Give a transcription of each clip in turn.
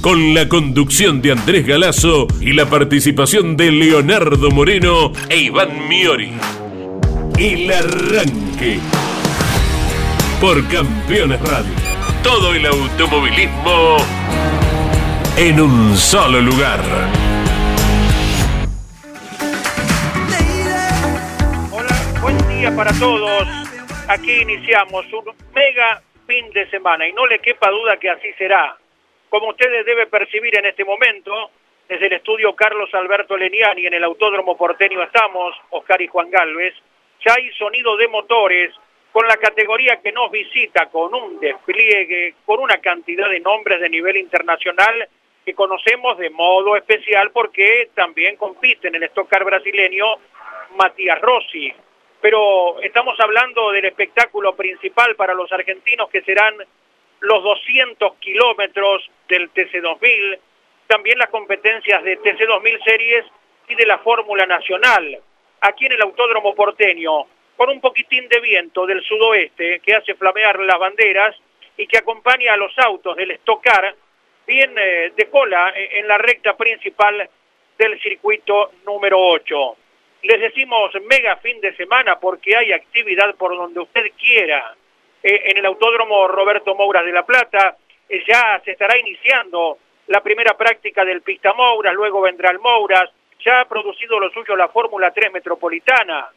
Con la conducción de Andrés Galazo y la participación de Leonardo Moreno e Iván Miori. El Arranque. Por Campeones Radio. Todo el automovilismo en un solo lugar. Hola, buen día para todos. Aquí iniciamos un mega fin de semana y no le quepa duda que así será. Como ustedes deben percibir en este momento, desde el estudio Carlos Alberto Leniani en el Autódromo Porteño estamos, Oscar y Juan Galvez, ya hay sonido de motores con la categoría que nos visita, con un despliegue, con una cantidad de nombres de nivel internacional que conocemos de modo especial porque también compite en el Stock brasileño Matías Rossi. Pero estamos hablando del espectáculo principal para los argentinos que serán los 200 kilómetros del TC2000, también las competencias de TC2000 Series y de la Fórmula Nacional. Aquí en el Autódromo Porteño, con un poquitín de viento del sudoeste que hace flamear las banderas y que acompaña a los autos del Stocar bien eh, de cola eh, en la recta principal del circuito número 8. Les decimos mega fin de semana porque hay actividad por donde usted quiera. Eh, en el Autódromo Roberto Mouras de La Plata ya se estará iniciando la primera práctica del Pista Mouras, luego vendrá el Mouras, ya ha producido lo suyo la Fórmula 3 Metropolitana.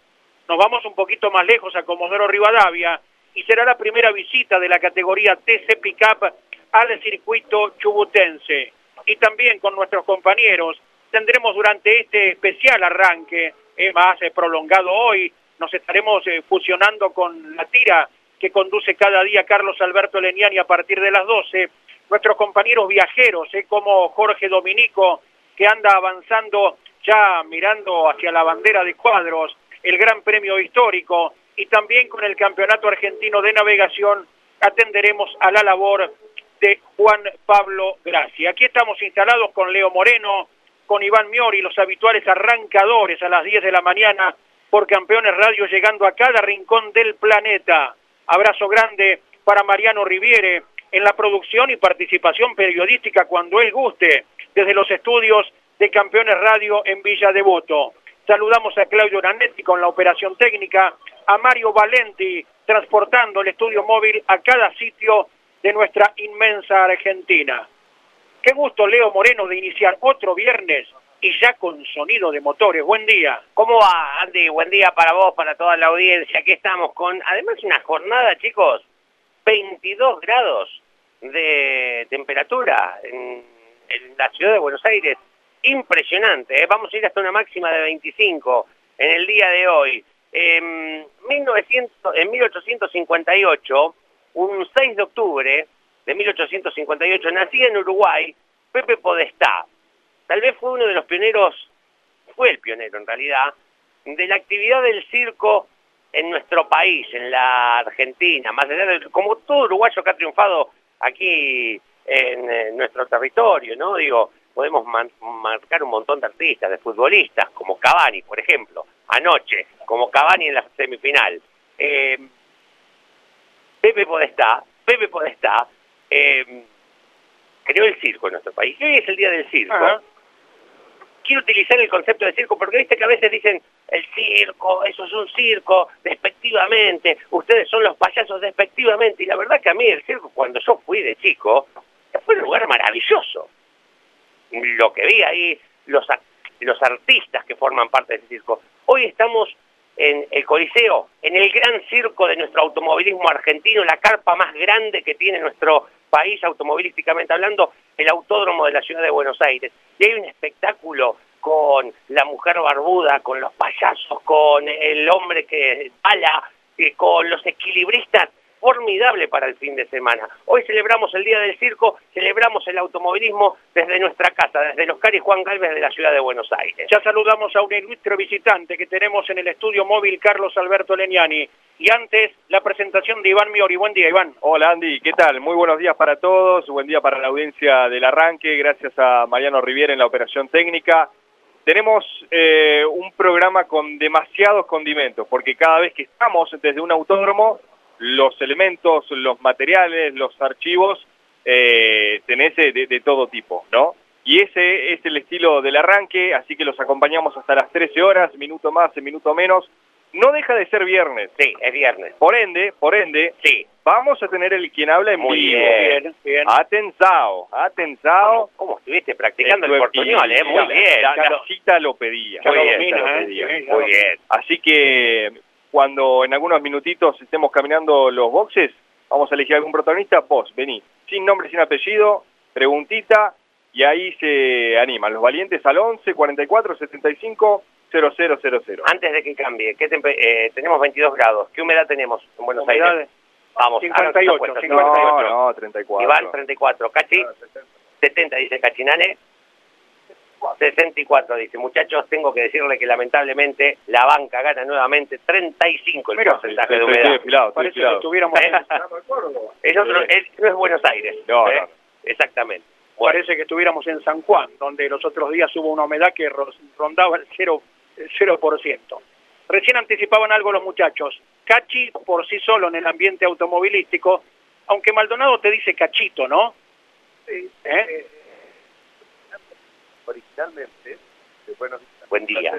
Nos vamos un poquito más lejos a Comodoro Rivadavia y será la primera visita de la categoría TC Pickup al circuito chubutense. Y también con nuestros compañeros tendremos durante este especial arranque, eh, más eh, prolongado hoy, nos estaremos eh, fusionando con la tira que conduce cada día Carlos Alberto Leniani a partir de las 12, nuestros compañeros viajeros, como Jorge Dominico, que anda avanzando ya mirando hacia la bandera de cuadros, el Gran Premio Histórico, y también con el Campeonato Argentino de Navegación atenderemos a la labor de Juan Pablo Gracia. Aquí estamos instalados con Leo Moreno, con Iván Miori, los habituales arrancadores a las 10 de la mañana por Campeones Radio, llegando a cada rincón del planeta. Abrazo grande para Mariano Riviere en la producción y participación periodística cuando él guste, desde los estudios de Campeones Radio en Villa Devoto. Saludamos a Claudio Nanetti con la operación técnica, a Mario Valenti transportando el estudio móvil a cada sitio de nuestra inmensa Argentina. Qué gusto, Leo Moreno, de iniciar otro viernes y ya con sonido de motores. Buen día. ¿Cómo va, Andy? Buen día para vos, para toda la audiencia. Aquí estamos con, además, una jornada, chicos, 22 grados de temperatura en, la ciudad de Buenos Aires. Impresionante, ¿eh? Vamos a ir hasta una máxima de 25 en el día de hoy. En, 1900, en 1858 un 6 de octubre de 1858, nacía en Uruguay Pepe Podestá. Tal vez fue uno de los pioneros, fue el pionero en realidad, de la actividad del circo en nuestro país, en la Argentina, más allá de, como todo uruguayo que ha triunfado aquí en, nuestro territorio, ¿no? Digo, podemos marcar un montón de artistas, de futbolistas, como Cavani, por ejemplo, anoche, como Cavani en la semifinal. Eh, Pepe Podestá, Pepe Podestá, eh, creó el circo en nuestro país. Y hoy es el día del circo. Utilizar el concepto de circo porque viste que a veces dicen el circo, eso es un circo, despectivamente, ustedes son los payasos despectivamente. Y la verdad que a mí el circo, cuando yo fui de chico, fue un lugar maravilloso. Lo que vi ahí, los, los artistas que forman parte de ese circo. Hoy estamos en el Coliseo, en el gran circo de nuestro automovilismo argentino, la carpa más grande que tiene nuestro país automovilísticamente hablando, el autódromo de la ciudad de Buenos Aires. Y hay un espectáculo con la mujer barbuda, con los payasos, con el hombre que bala, con los equilibristas formidable para el fin de semana. Hoy celebramos el Día del Circo, celebramos el automovilismo desde nuestra casa, desde los Cari Juan Galvez de la ciudad de Buenos Aires. Ya saludamos a un ilustre visitante que tenemos en el estudio móvil Carlos Alberto Leñani. Y antes, la presentación de Iván Miori. Buen día, Iván. Hola, Andy. ¿Qué tal? Muy buenos días para todos. Buen día para la audiencia del arranque. Gracias a Mariano Riviera en la operación técnica. Tenemos eh, un programa con demasiados condimentos, porque cada vez que estamos desde un autódromo, los elementos, los materiales, los archivos, eh, tenés de, de, todo tipo, ¿no? Y ese es el estilo del arranque, así que los acompañamos hasta las 13 horas, minuto más, minuto menos. No deja de ser viernes. Sí, es viernes. Por ende, por ende, sí. vamos a tener el quien habla en Muy vivo. bien, bien. Atenzao, atenzao. ¿Cómo estuviste practicando el Estuve- portuñol, eh? Muy bien. La, la lo- cita lo pedía. Muy bien, lo ¿eh? pedía. Muy bien. Así que cuando en algunos minutitos estemos caminando los boxes, vamos a elegir algún protagonista, vos, vení, sin nombre, sin apellido, preguntita, y ahí se animan los valientes al 11 44 75 0000. Antes de que cambie, ¿qué eh, tenemos 22 grados. ¿Qué humedad tenemos en Buenos Humedad Aires? Vamos, 58, hagan sus 58. apuestas. No, no, 34. Iván, 34. Cachi, 70, dice Cachinane. 64, dice. Muchachos, tengo que decirle que lamentablemente la banca gana nuevamente 35 el Mira, porcentaje de humedad. desfilado, estoy Parece que estuviéramos en, Es otro- es- no es Buenos Aires. No, ¿eh? no. Exactamente. Bueno, parece que estuviéramos en San Juan, donde los otros días hubo una humedad que ro- rondaba el 0%. el 0%. Recién anticipaban algo los muchachos. Cachi por sí solo en el ambiente automovilístico, aunque Maldonado te dice cachito, ¿no? ¿Eh? Originalmente, eh, buen día.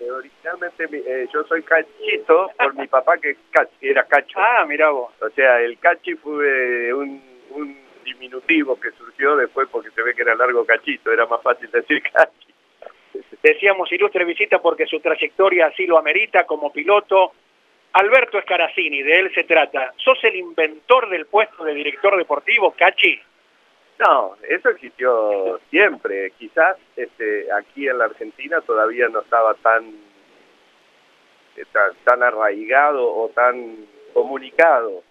eh, originalmente eh, yo soy cachito por mi papá que era cacho. Ah, mira vos. O sea, el cachi fue un, un diminutivo que surgió después porque se ve que era largo cachito, era más fácil decir cachi. Decíamos ilustre visita porque su trayectoria así lo amerita como piloto. Alberto Escaracini, de él se trata. ¿Sos el inventor del puesto de director deportivo, Cachi? No, eso existió siempre. Quizás este, aquí en la Argentina todavía no estaba tan, eh, tan, arraigado o tan comunicado.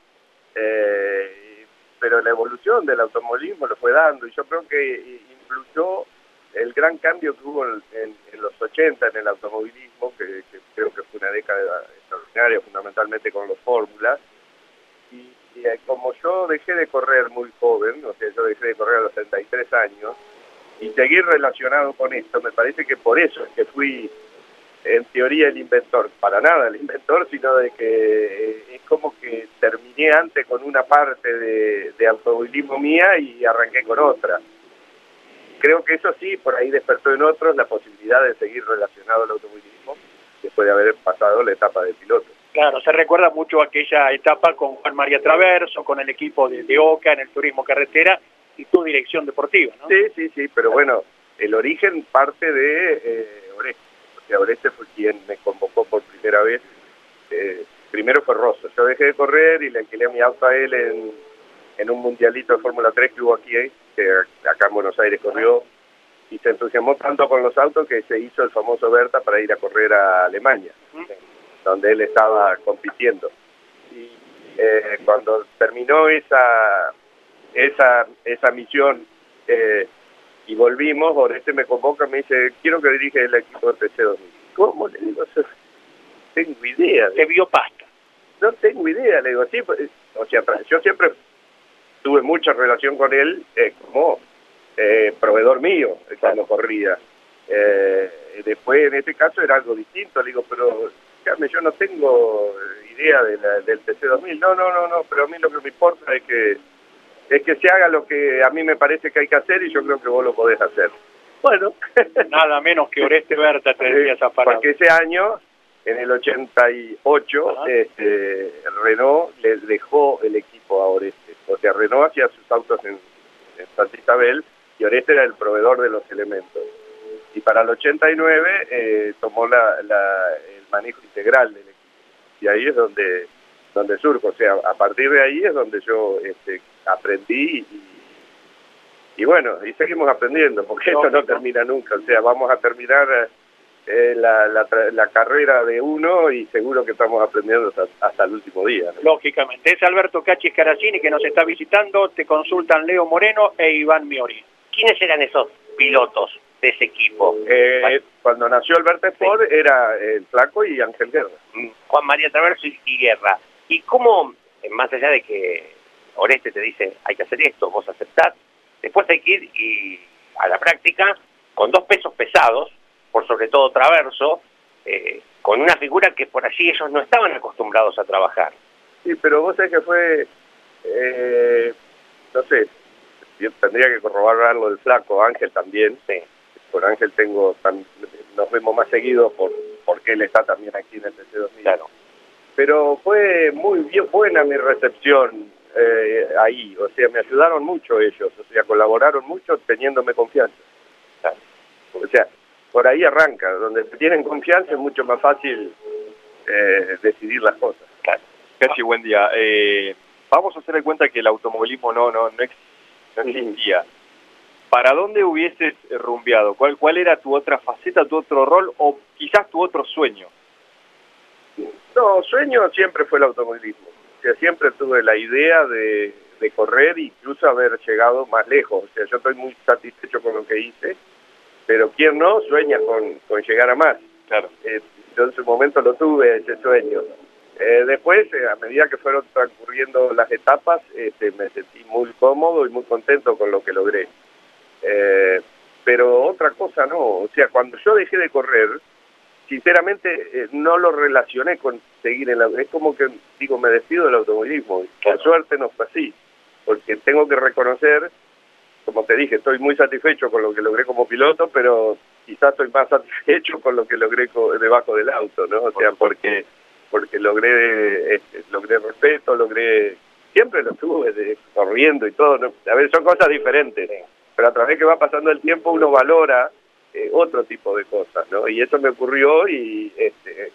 Eh, pero la evolución del automovilismo lo fue dando y yo creo que influyó el gran cambio que hubo en los 80 en el automovilismo, que, que creo que fue una década extraordinaria, fundamentalmente con los fórmulas. Y, eh, como yo dejé de correr muy joven, o sea, yo dejé de correr a los 33 años, y seguir relacionado con esto, me parece que por eso es que fui, en teoría, el inventor. Para nada el inventor, sino de que eh, es como que terminé antes con una parte de automovilismo mía y arranqué con otra. Creo que eso sí, por ahí despertó en otros la posibilidad de seguir relacionado al automovilismo después de haber pasado la etapa de piloto. Claro, se recuerda mucho aquella etapa con Juan María Traverso, con el equipo de, de Oca en el turismo carretera y tu dirección deportiva, ¿no? Sí, sí, sí, pero bueno, el origen parte de eh, Oreste. O sea, Oreste fue quien me convocó por primera vez. Eh, primero fue Rosso. Yo dejé de correr y le alquilé mi auto a él en, en un mundialito de Fórmula 3 que hubo aquí, eh, que acá en Buenos Aires corrió. Y se entusiasmó tanto con los autos que se hizo el famoso Berta para ir a correr a Alemania, donde él estaba compitiendo. Y eh, cuando terminó esa, esa, esa misión eh, y volvimos, Oreste me convoca, me dice, quiero que dirige el equipo de PC2000. ¿Cómo? Le digo, "No tengo idea. Te vio pasta. No tengo idea, le digo, sí, pues, o sea, yo siempre tuve mucha relación con él eh, como eh, proveedor mío cuando corría. Eh, después, en este caso, era algo distinto. Le digo, pero Carmen, yo no tengo idea de la- del TC2000. No, no, no, no, pero a mí lo que me importa es que es que se haga lo que a mí me parece que hay que hacer y yo creo que vos lo podés hacer. Bueno, Nada menos que Oreste Berta te decía esa palabra. porque ese año, en el 88, Ajá. este, Renault le dejó el equipo a Oreste. O sea, Renault hacía sus autos en, en Santa Isabel y Oreste era el proveedor de los elementos. Y para el 89 eh, tomó la, la- manejo integral del equipo. Y ahí es donde, donde surjo. O sea, a partir de ahí es donde yo este, aprendí y, y bueno, y seguimos aprendiendo, porque esto no termina nunca. O sea, vamos a terminar... eh, la, la, la, carrera de uno y seguro que estamos aprendiendo hasta, el último día. Lógicamente. Es Alberto Cachi Caracini que nos está visitando, te consultan Leo Moreno e Iván Miori. ¿Quiénes eran esos pilotos de ese equipo? Eh, cuando nació Alberto Sport era el Flaco y Ángel Guerra. Mm, Juan María Traverso y Guerra. ¿Y cómo, más allá de que Oreste te dice hay que hacer esto, vos aceptás, después hay que ir y a la práctica con dos pesos pesados, por sobre todo Traverso, eh, con una figura que por allí ellos no estaban acostumbrados a trabajar. Sí, pero vos sabés que fue, eh, no sé, yo tendría que corroborar algo del flaco, Ángel también. Sí. Por Ángel tengo, nos vemos más seguido por, porque él está también aquí en el TC2000. Claro. Pero fue muy bien, buena mi recepción eh, ahí, o sea, me ayudaron mucho ellos, o sea, colaboraron mucho teniéndome confianza. O sea, por ahí arranca, donde tienen confianza es mucho más fácil eh, decidir las cosas. Claro. Casi buen día. Eh, vamos a hacer de cuenta que el automovilismo no, no, no, existía. ¿Para dónde hubieses rumbeado? ¿Cuál, ¿Cuál era tu otra faceta, tu otro rol o quizás tu otro sueño? No, sueño siempre fue el automovilismo. O sea, siempre tuve la idea de, de correr e incluso haber llegado más lejos. O sea, yo estoy muy satisfecho con lo que hice pero quien no sueña con, con llegar a más. Claro. Eh, yo en su momento lo tuve, ese sueño. Eh, después, eh, a medida que fueron transcurriendo las etapas, este, me sentí muy cómodo y muy contento con lo que logré. Pero otra cosa no, o sea, cuando yo dejé de correr, sinceramente no lo relacioné con seguir en la... Es como que, digo, me despido del automovilismo. Por suerte no fue así, porque tengo que reconocer como te dije, estoy muy satisfecho con lo que logré como piloto, pero quizás estoy más satisfecho con lo que logré debajo del auto, ¿no? O sea, porque porque logré este, logré respeto, logré siempre lo tuve corriendo y todo, ¿no? a ver, son cosas diferentes, pero a través que va pasando el tiempo uno valora eh, otro tipo de cosas, ¿no? Y eso me ocurrió y este,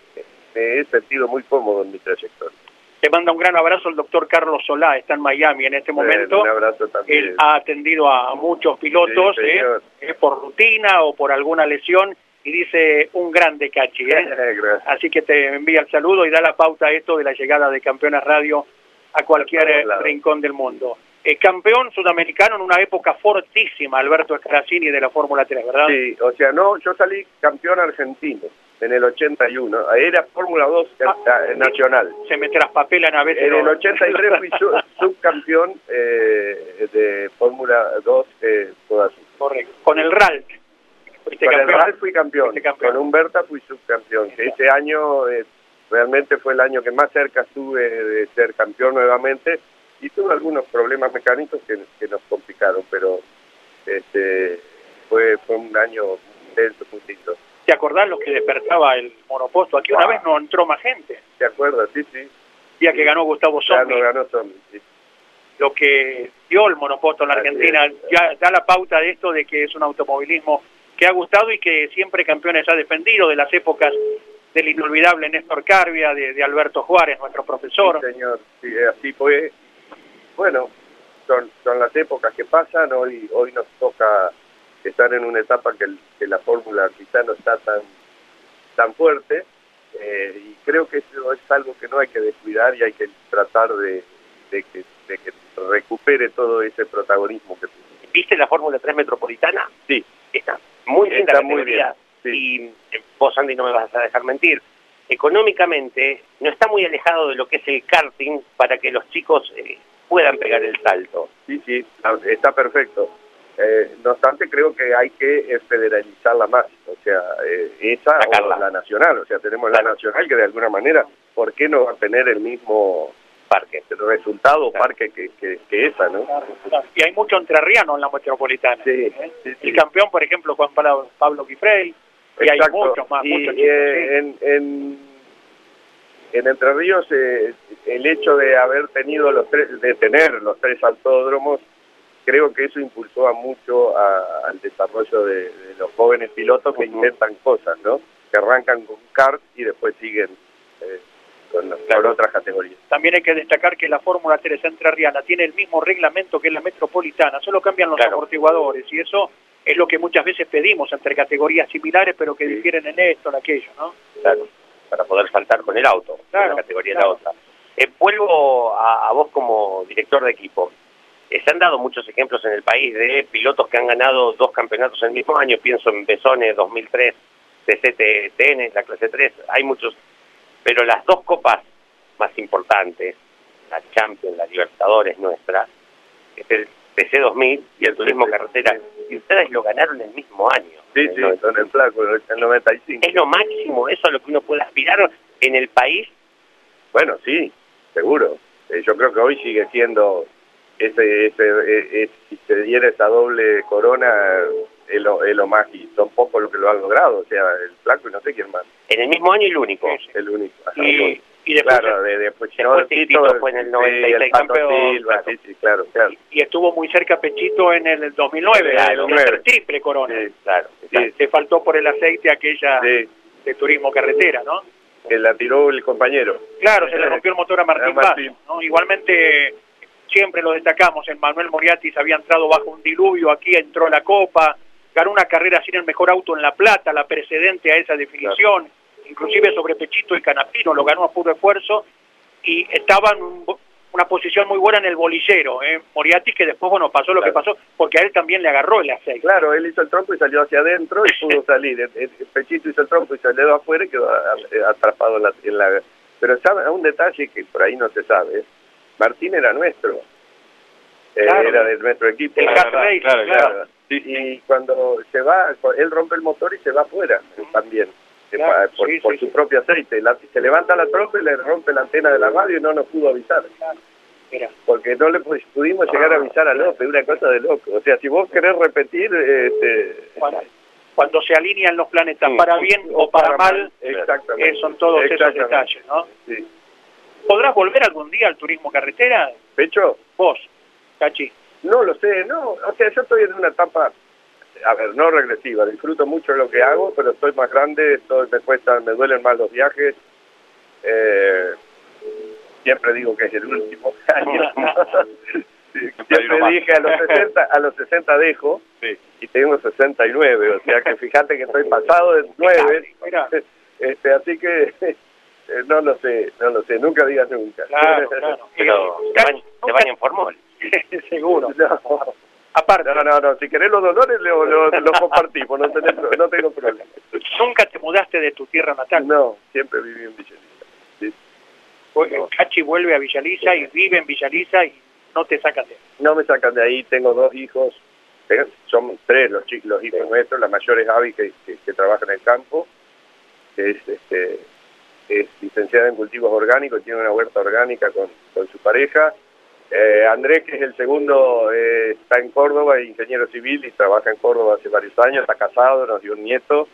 me he sentido muy cómodo en mi trayectoria. Te manda un gran abrazo el doctor Carlos Solá, está en Miami en este momento. un abrazo también. Él ha atendido a muchos pilotos ¿eh? ¿eh? por rutina o por alguna lesión y dice un grande cachi. ¿eh? Así que te envía el saludo y da la pauta a esto de la llegada de Campeones Radio a cualquier rincón del mundo. Eh, campeón sudamericano en una época fortísima, Alberto Escaracini de la Fórmula 3, ¿verdad? Sí, o sea, no, yo salí campeón argentino en el 81. Era Fórmula 2 ah, nacional. Se me traspapelan a veces. En el 83 fui subcampeón eh, de Fórmula 2 eh, toda Correcto. Con el RAL. Con el RAL fui campeón. Con Humberta fui subcampeón. Que ese año eh, realmente fue el año que más cerca estuve de ser campeón nuevamente y tuve algunos problemas mecánicos que, que nos complicaron, pero este fue, fue un año intenso, muy lindo. ¿Te acordás lo que despertaba el monoposto? Aquí una vez no entró más gente. ¿Te acuerdas? Sí, sí. Día que ganó Gustavo Sommi. ganó Sommi, sí. Lo que dio el monoposto en la Argentina ya da la pauta de esto de que es un automovilismo que ha gustado y que siempre campeones ha defendido de las épocas del inolvidable Néstor Carvia, de, Alberto Juárez, nuestro profesor. Sí, señor, sí, así fue. Bueno, son, son las épocas que pasan, hoy, hoy nos toca estar en una etapa que, la fórmula quizá no está tan, tan fuerte eh, y creo que eso es algo que no hay que descuidar y hay que tratar de, que, recupere todo ese protagonismo que ¿Viste la Fórmula 3 Metropolitana? Sí. Está muy bien está muy bien. Y eh, vos, Andy, no me vas a dejar mentir. Económicamente no está muy alejado de lo que es el karting para que los chicos eh, puedan pegar el salto. Sí, sí, está perfecto. Eh, no obstante, creo que hay que eh, federalizarla más, o sea, eh, esa o la nacional, o sea, tenemos la nacional que de alguna manera, ¿por qué no va a tener el mismo parque, el resultado parque que, que, esa, ¿no? Y hay mucho entrerriano en la metropolitana. Sí, El campeón, por ejemplo, Juan Pablo, Pablo y hay muchos más. Y, en, en, en Entre Ríos, el hecho de haber tenido los tres, de tener los tres autódromos, creo que eso impulsó a mucho al desarrollo de, los jóvenes pilotos que intentan cosas, ¿no? Que arrancan con kart y después siguen eh, con, otras categorías. También hay que destacar que la Fórmula 3 Entrerriana tiene el mismo reglamento que la Metropolitana, solo cambian los amortiguadores y eso es lo que muchas veces pedimos entre categorías similares, pero que difieren en esto, en aquello, ¿no? Claro, para poder saltar con el auto, de una categoría a la otra. Eh, vuelvo a, vos como director de equipo. Eh, se han dado muchos ejemplos en el país de pilotos que han ganado dos campeonatos en el mismo año. Pienso en Besone 2003, TCTN, la clase 3. Hay muchos. Pero las dos copas más importantes, la Champions, la Libertadores nuestra, es el PC 2000 y el Turismo Carretera. Y ustedes lo ganaron el mismo año. Sí, sí, son el flaco, el 95. ¿Es lo máximo eso a lo que uno puede aspirar en el país? Bueno, sí, seguro. Eh, yo creo que hoy sigue siendo, ese, ese, e, e, si se diera esa doble corona, es lo, es lo más, y son pocos los que lo han logrado, o sea, el flaco y no sé quién más. En el mismo año el único. el único. y, y después, claro, de, después, después Tito, fue en el 96 el campeón. Silva, sí, sí, claro, claro. Y, estuvo muy cerca Pechito en el 2009, claro, el triple corona. Sí, claro. Sí. Se faltó por el aceite aquella de turismo carretera, ¿no? que la tiró el compañero. Claro, se le rompió el motor a Martín, ¿no? Igualmente, siempre lo destacamos, el Manuel Moriatis había entrado bajo un diluvio, aquí entró la Copa, ganó una carrera sin el mejor auto en La Plata, la precedente a esa definición, inclusive sobre Pechito y Canapino, lo ganó a puro esfuerzo, y estaba en una posición muy buena en el bolillero, ¿eh? Moriatis, que después, bueno, pasó lo que pasó, porque a él también le agarró el aceite. Claro, él hizo el tronco y salió hacia adentro y pudo salir. El, Pechito hizo el tronco y salió afuera y quedó atrapado en la... En la... Pero sabe, un detalle que por ahí no se sabe, Martín era nuestro, eh, era de nuestro equipo. claro, claro, Y cuando se va, él rompe el motor y se va afuera también. Por, su propio aceite. se levanta la trompa y le rompe la antena de la radio y no nos pudo avisar. Porque no le pudimos llegar a avisar a López, una cosa de loco. O sea, si vos querés repetir... Este, cuando, se alinean los planetas para bien o, para, mal, exactamente. Eh, son todos esos detalles, ¿no? ¿Podrás volver algún día al turismo carretera? ¿Pecho? Vos, Cachi. No lo sé, no. O sea, yo estoy en una etapa a ver, no regresiva, disfruto mucho lo que hago, pero estoy más grande, estoy, me cuesta, me duelen más los viajes. Eh, siempre digo que es el último año. siempre dije a los 60, a los 60 dejo y tengo 69, o sea que fíjate que estoy pasado de 9, este, así que eh, no lo sé, no lo sé, nunca digas nunca. Claro, claro. Pero te van en formol. Seguro. Aparte. No, no, no, si querés los dolores los compartimos, no, no tengo problema. ¿Nunca te mudaste de tu tierra natal? No, siempre viví en Villaliza. Sí. Cachi vuelve a Villaliza y vive en Villaliza y no te sacan de ahí. No me sacan de ahí, tengo dos hijos, son tres los, chicos, los hijos nuestros, la mayor es que, que, trabaja en el campo, que es, este, es licenciada en cultivos orgánicos, tiene una huerta orgánica con, con su pareja, eh, Andrés, que es el segundo, eh, está en Córdoba, es ingeniero civil y trabaja en Córdoba hace varios años, está casado, nos dio un nieto.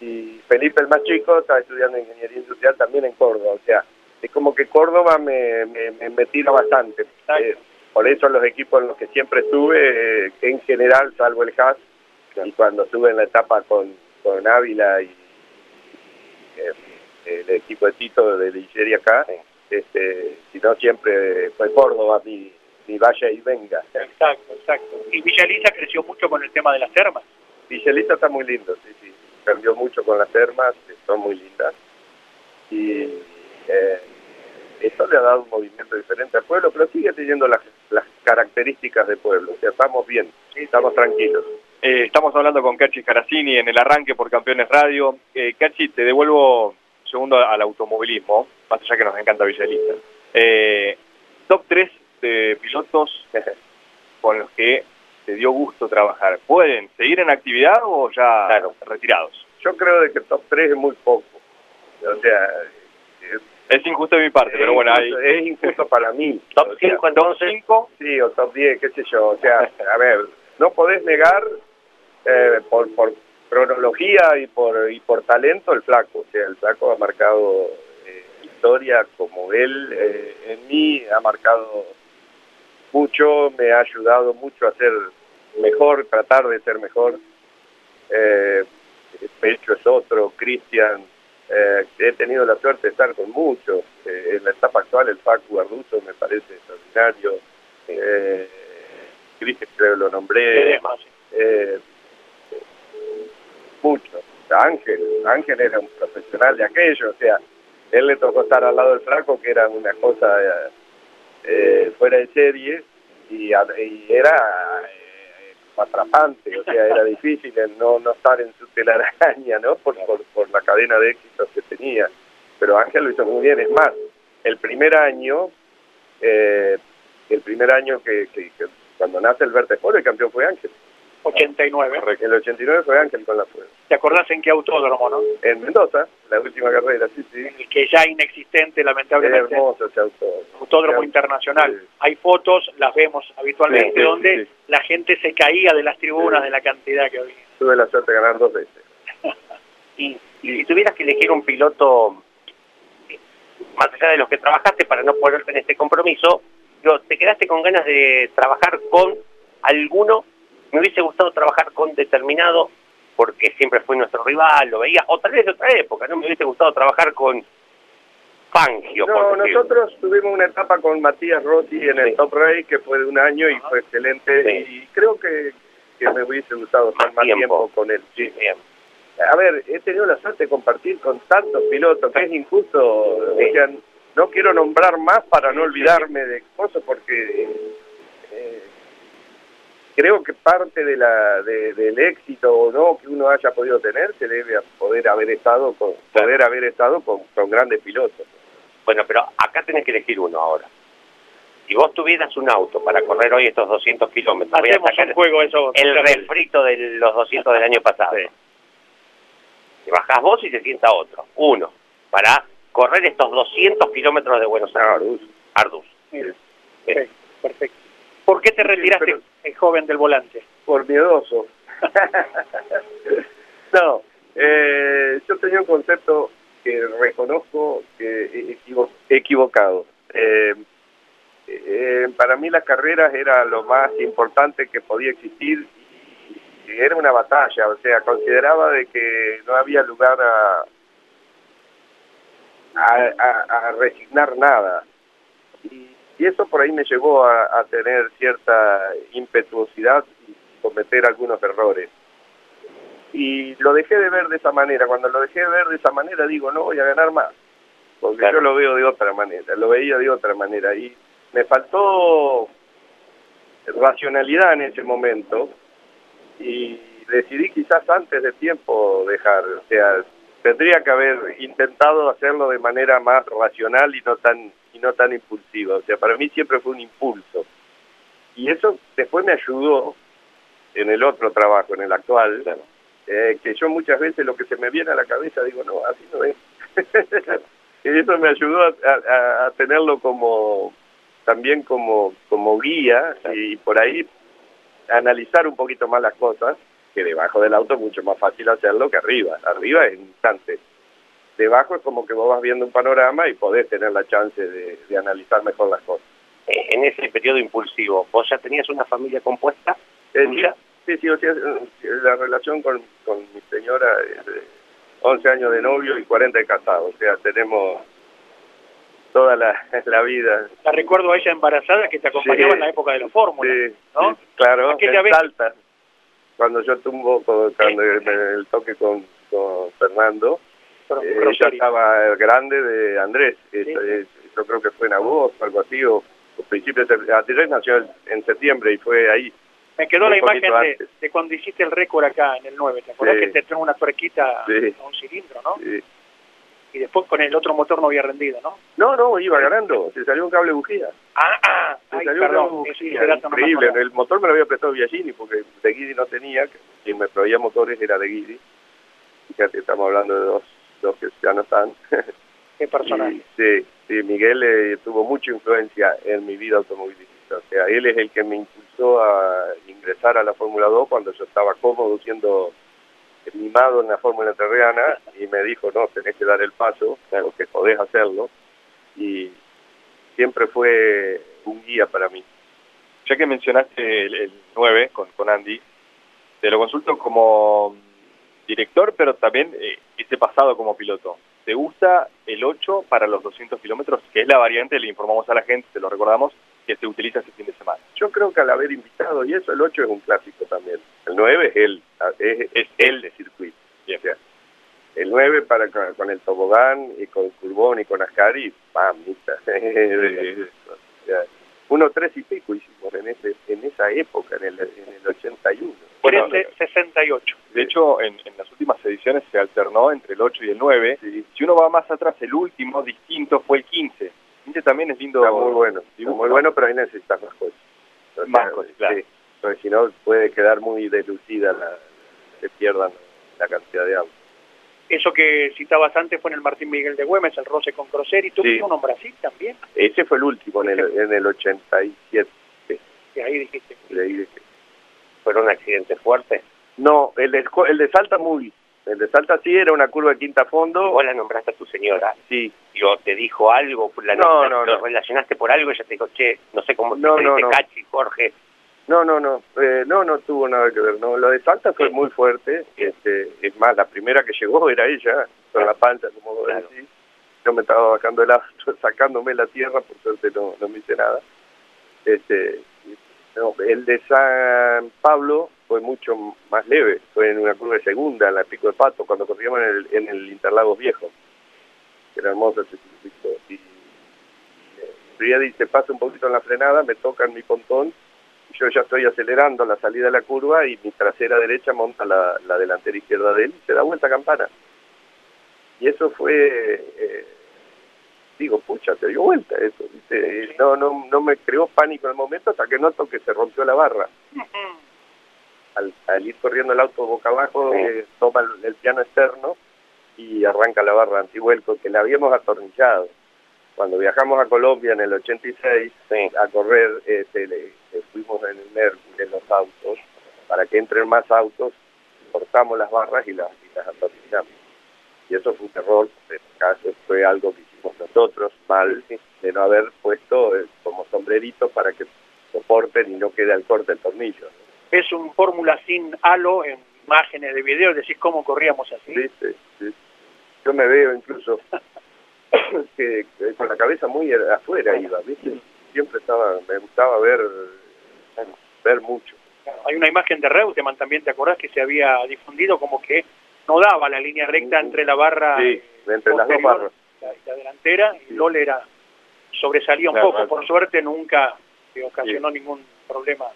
Y Felipe, el más chico, está estudiando ingeniería industrial también en Córdoba. O sea, es como que Córdoba me, me, tira bastante. Eh, por eso los equipos en los que siempre estuve, en general, salvo el HAS, y cuando estuve en la etapa con, con Ávila y el equipo de Tito de Nigeria acá, este, no siempre fue Córdoba mi, mi vaya y venga. Exacto, exacto. Y Villaliza creció mucho con el tema de las termas. Villaliza está muy lindo, sí, sí. Cambió mucho con las termas, son muy lindas. Y eh, eso le ha dado un movimiento diferente al pueblo, pero sigue teniendo las, las características de pueblo. O sea, estamos bien, estamos tranquilos. Eh, estamos hablando con Cachi Caracini en el arranque por Campeones Radio. Eh, Cachi, te devuelvo segundo al automovilismo, más allá que nos encanta Villalista. Eh, top 3 de pilotos con los que te dio gusto trabajar. ¿Pueden seguir en actividad o ya retirados? Yo creo de que top 3 es muy poco. O sea... Es, injusto de mi parte, pero bueno, Es injusto para mí. ¿Top 5 entonces? 5? Sí, o top 10, qué sé yo. O sea, a ver, no podés negar eh, por, por cronología y por, y por talento el flaco. O sea, el flaco ha marcado eh, historia como él eh, en mí, ha marcado mucho, me ha ayudado mucho a ser mejor, tratar de ser mejor. Eh, Pecho es otro, Cristian, eh, he tenido la suerte de estar con muchos. en la etapa actual el Facu Arduzo me parece extraordinario. Cristian creo lo nombré. Ángel, Ángel era un profesional de aquello, o sea, él le tocó estar al lado del flaco, que era una cosa eh, fuera de serie, y, era eh, atrapante, o sea, era difícil no, no estar en su telaraña, ¿no? Por, por, la cadena de éxitos que tenía. Pero Ángel lo hizo muy bien, es más, el primer año, eh, el primer año que, cuando nace el Verte el campeón fue Ángel. 89. El 89 fue Ángel con la fuerza. ¿Te acordás en qué autódromo, no? En Mendoza, la última carrera, sí, sí. El que ya inexistente, lamentablemente. Es hermoso ese autódromo. Autódromo internacional. Hay fotos, las vemos habitualmente, donde la gente se caía de las tribunas de la cantidad que había. Tuve la suerte de ganar dos veces. y, y si tuvieras que elegir un piloto, más allá de los que trabajaste para no ponerte en este compromiso, ¿te quedaste con ganas de trabajar con alguno me hubiese gustado trabajar con determinado porque siempre fue nuestro rival, lo veía, o tal vez de otra época, ¿no? Me hubiese gustado trabajar con Fangio. No, nosotros tuvimos una etapa con Matías Rotti en el Top Ray que fue de un año y fue excelente y creo que, me hubiese gustado estar más tiempo, con él. Sí, bien. A ver, he tenido la suerte de compartir con tantos pilotos que es injusto, no quiero nombrar más para no olvidarme de cosas porque eh, creo que parte de la, del éxito o no que uno haya podido tener se debe a poder haber estado con poder haber estado con, grandes pilotos. Bueno, pero acá tenés que elegir uno ahora. Si vos tuvieras un auto para correr hoy estos 200 kilómetros, voy a sacar juego eso, el refrito de los 200 del año pasado. Te bajás vos y se sienta otro. Uno, para correr estos 200 kilómetros de Buenos Aires. Arduz. perfecto. ¿Por qué te retiraste el joven del volante? Por miedoso. no, eh, yo tenía un concepto que reconozco que equivocado. Eh, eh, para mí las carreras era lo más importante que podía existir y era una batalla, o sea, consideraba de que no había lugar a, a, a resignar nada. Y eso por ahí me llevó a, tener cierta impetuosidad y cometer algunos errores. Y lo dejé de ver de esa manera. Cuando lo dejé de ver de esa manera, digo, no voy a ganar más. Porque yo lo veo de otra manera, lo veía de otra manera. Y me faltó racionalidad en ese momento y decidí quizás antes de tiempo dejar. O sea, tendría que haber intentado hacerlo de manera más racional y no tan y no tan impulsiva. O sea, para mí siempre fue un impulso. Y eso después me ayudó en el otro trabajo, en el actual, eh, que yo muchas veces lo que se me viene a la cabeza digo, no, así no es. y eso me ayudó a, tenerlo como también como, como guía y por ahí analizar un poquito más las cosas, que debajo del auto es mucho más fácil hacerlo que arriba. Arriba es instante debajo es como que vos vas viendo un panorama y podés tener la chance de, analizar mejor las cosas. Eh, en ese periodo impulsivo, ¿vos ya tenías una familia compuesta? Eh, sí, sí, o sea, la relación con, con mi señora es de 11 años de novio y 40 de casado, o sea, tenemos toda la, la vida. La recuerdo a ella embarazada que te acompañaba en la época de la fórmula, sí, ¿no? claro, en Salta, cuando yo tumbo, cuando el toque con, con Fernando, eh, ella estaba grande de Andrés, yo creo que fue en agosto, algo así, o, o principios de Andrés nació en septiembre y fue ahí. Me quedó la imagen de, cuando hiciste el récord acá en el 9, ¿te acuerdas que te trajo una tuerquita a un cilindro, no? Y después con el otro motor no había rendido, ¿no? No, no, iba ganando, se salió un cable bujía. Ah, ah, se salió un cable bujía, increíble. el motor me lo había prestado Villagini porque de Guidi no tenía, quien me proveía motores era de Guidi. Fíjate, estamos hablando de dos los que ya no están. ¿Qué personaje? sí, sí, Miguel eh, tuvo mucha influencia en mi vida automovilística. O sea, él es el que me impulsó a ingresar a la Fórmula 2 cuando yo estaba cómodo siendo mimado en la Fórmula Terreana y me dijo, no, tenés que dar el paso, claro que podés hacerlo. Y siempre fue un guía para mí. Ya que mencionaste el, 9 con, con Andy, te lo consulto como director, pero también eh, ese pasado como piloto. ¿Te gusta el 8 para los 200 kilómetros? Que es la variante, le informamos a la gente, te lo recordamos, que se utiliza ese fin de semana. Yo creo que al haber invitado y eso, el 8 es un clásico también. El 9 es el, es, el de circuito. el 9 para con, el tobogán y con Curbón y con Ascari, mamita. Uno, tres y pico hicimos en, ese, en esa época, en el, en el 81. Bueno, 68. De hecho, en, en, las últimas ediciones se alternó entre el 8 y el 9. Si uno va más atrás, el último distinto fue el 15. El 15 también es lindo. Está muy bueno, muy bueno, pero ahí necesitas más cosas. más cosas, claro. Sí, porque si no puede quedar muy delucida, la, se pierdan la cantidad de autos. Eso que citabas antes fue en el Martín Miguel de Güemes, el roce con Croseri. ¿Tú sí. uno en Brasil también? Ese fue el último, en el, en el 87. Y ahí dijiste. Y ahí dije. ¿Fueron accidentes fuertes? No, el de, el de Salta muy. El de Salta sí era una curva de quinta fondo. Vos la nombraste a tu señora. Sí. Yo te dijo algo, la no, no, lo relacionaste por algo, ella te dijo, che, no sé cómo no, no, no. Cachi, Jorge. No, no, no, eh, no, no tuvo nada que ver. No, lo de Salta fue muy fuerte. Este, es más, la primera que llegó era ella, con la pancha, como vos claro. decís. Yo me estaba bajando el auto, sacándome la tierra, por suerte no, no me hice nada. Este, no, el de San Pablo fue mucho más leve, fue en una curva de segunda, en la Pico de Pato, cuando corríamos en el, en el Interlagos Viejo. Era hermoso ese circuito. Y, y eh, dice, pasa un poquito en la frenada, me tocan mi pontón, yo ya estoy acelerando la salida de la curva y mi trasera derecha monta la, la delantera izquierda de él y se da vuelta campana. Y eso fue, eh, digo, pucha, te dio vuelta eso. ¿viste? No, no, no me creó pánico en el momento hasta que noto que se rompió la barra. Al, al ir corriendo el auto boca abajo, eh, toma el, el, piano externo y arranca la barra antivuelco que la habíamos atornillado. Cuando viajamos a Colombia en el 86 sí. a correr, este, le, fuimos en el NERC en los autos, para que entren más autos, cortamos las barras y las, y las atornillamos. Y eso fue un error, en este caso fue algo que hicimos nosotros mal, de no haber puesto eh, como sombrerito para que soporten y no quede al corte el tornillo. ¿no? Es un fórmula sin halo en imágenes de video, decís cómo corríamos así. Sí, sí, sí. Yo me veo incluso que, con la cabeza muy afuera iba, ¿viste? Siempre estaba, me gustaba ver, ver mucho. Hay una imagen de Reutemann también, ¿te acordás que se había difundido como que no daba la línea recta entre la barra sí, entre las dos barras. La, la delantera y. Lole era sobresalía un claro, poco, por suerte nunca se ocasionó sí. ningún problema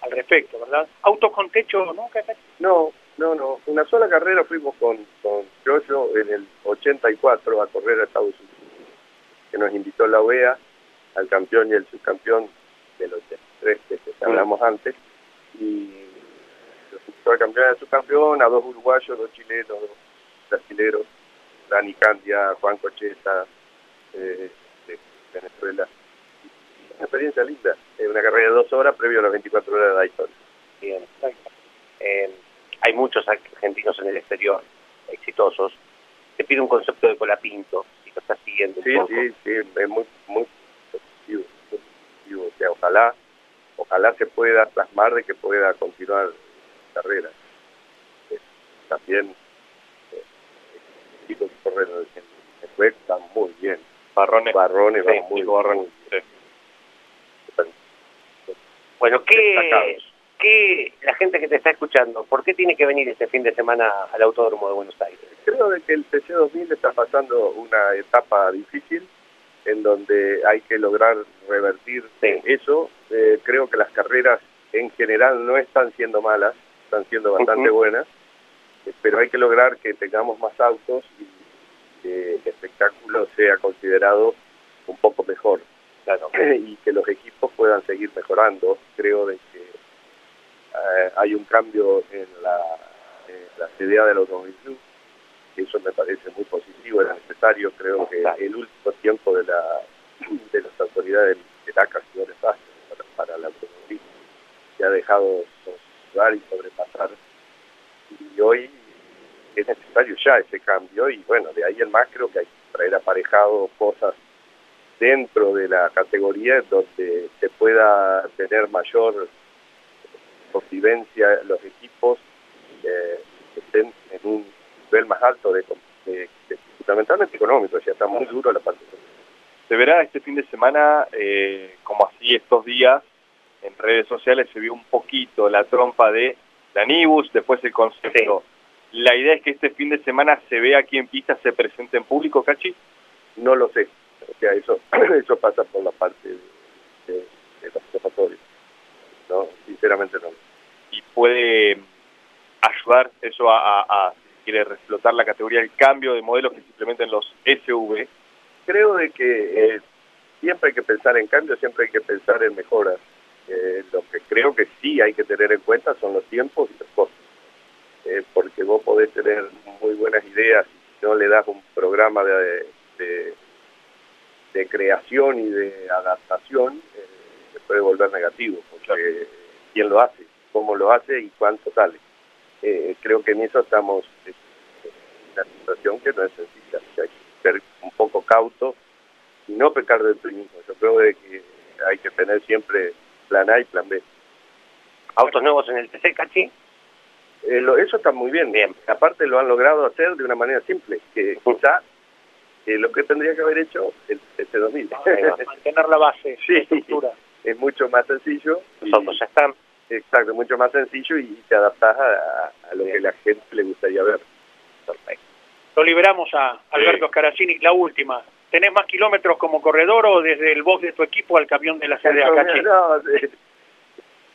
al respecto, ¿verdad? ¿Autos con techo nunca? No, no, no. Una sola carrera fuimos con, con Yoyo en el 84 a correr a Estados Unidos, que nos invitó la OEA al campeón y el subcampeón del 83, que, hablamos antes, y nos invitó al campeón y al subcampeón, a dos uruguayos, dos chilenos, dos brasileros, Dani Candia, Juan Cocheta, eh, de Venezuela. Una experiencia linda, una carrera de dos horas previo a las 24 horas de Daytona. Bien, eh, hay muchos argentinos en el exterior exitosos. Te pide un concepto de Colapinto, si lo estás siguiendo sí, un poco. Sí, sí, es muy, muy positivo, positivo. O sea, ojalá, ojalá se pueda plasmar de que pueda continuar la carrera. Eh, también eh, el equipo que corre en el web está muy bien. Barrones. Barrones, sí, va muy, Barrones. muy sí. Bueno, ¿qué, ¿qué la gente que te está escuchando, por qué tiene que venir este fin de semana al Autódromo de Buenos Aires? Creo de que el TC2000 está pasando una etapa difícil en donde hay que lograr revertir sí. eso. Eh, creo que las carreras en general no están siendo malas, están siendo bastante uh -huh. buenas, eh, pero hay que lograr que tengamos más autos y que el espectáculo sea considerado un poco mejor. Claro. y que los equipos puedan seguir mejorando. Creo de que eh, hay un cambio en la, en la idea del Automóvil Club, eso me parece muy positivo, era necesario, creo que el último tiempo de la de las autoridades del ACA ha sido nefasto para, para el automovilismo, que ha dejado lugar y sobrepasar, y hoy es necesario ya ese cambio, y bueno, de ahí en más creo que hay que traer aparejado cosas dentro de la categoría donde se pueda tener mayor convivencia los equipos eh, estén en un nivel más alto de, de, de fundamentalmente económico, ya está muy duro la parte Se verá este fin de semana, eh, como así estos días, en redes sociales se vio un poquito la trompa de Danibus, después el concepto. ¿La idea es que este fin de semana se vea aquí en pista, se presente en público, Cachi? No lo sé. O sea, eso, eso pasa por la parte de, de, los observatorios. No, sinceramente no. ¿Y puede ayudar eso a, a, a quiere reflotar la categoría del cambio de modelos que se implementen los SV? Creo de que eh, siempre hay que pensar en cambio, siempre hay que pensar en mejoras. Eh, lo que creo que sí hay que tener en cuenta son los tiempos y los costos. Eh, porque vos podés tener muy buenas ideas y no le das un programa de, de, de creación y de adaptación, puede volver negativo, porque quién lo hace, cómo lo hace y cuánto sale. Eh, creo que en eso estamos en una situación que no es sencilla, hay que ser un poco cauto y no pecar del optimismo. Yo creo de que hay que tener siempre plan A y plan B. ¿Autos nuevos en el TC, Cachi? Eh, lo, eso está muy bien. Bien. Aparte lo han logrado hacer de una manera simple, que quizá eh, lo que tendría que haber hecho el TC2000. Mantener la base, Sí. la estructura. es mucho más sencillo. y- Los autos ya están. Exacto, mucho más sencillo y te adaptás a, a lo que la gente le gustaría ver. Perfecto. Lo liberamos a Alberto Scaracini. La última. ¿Tenés más kilómetros como corredor o desde el box de tu equipo al camión de la? No, eh,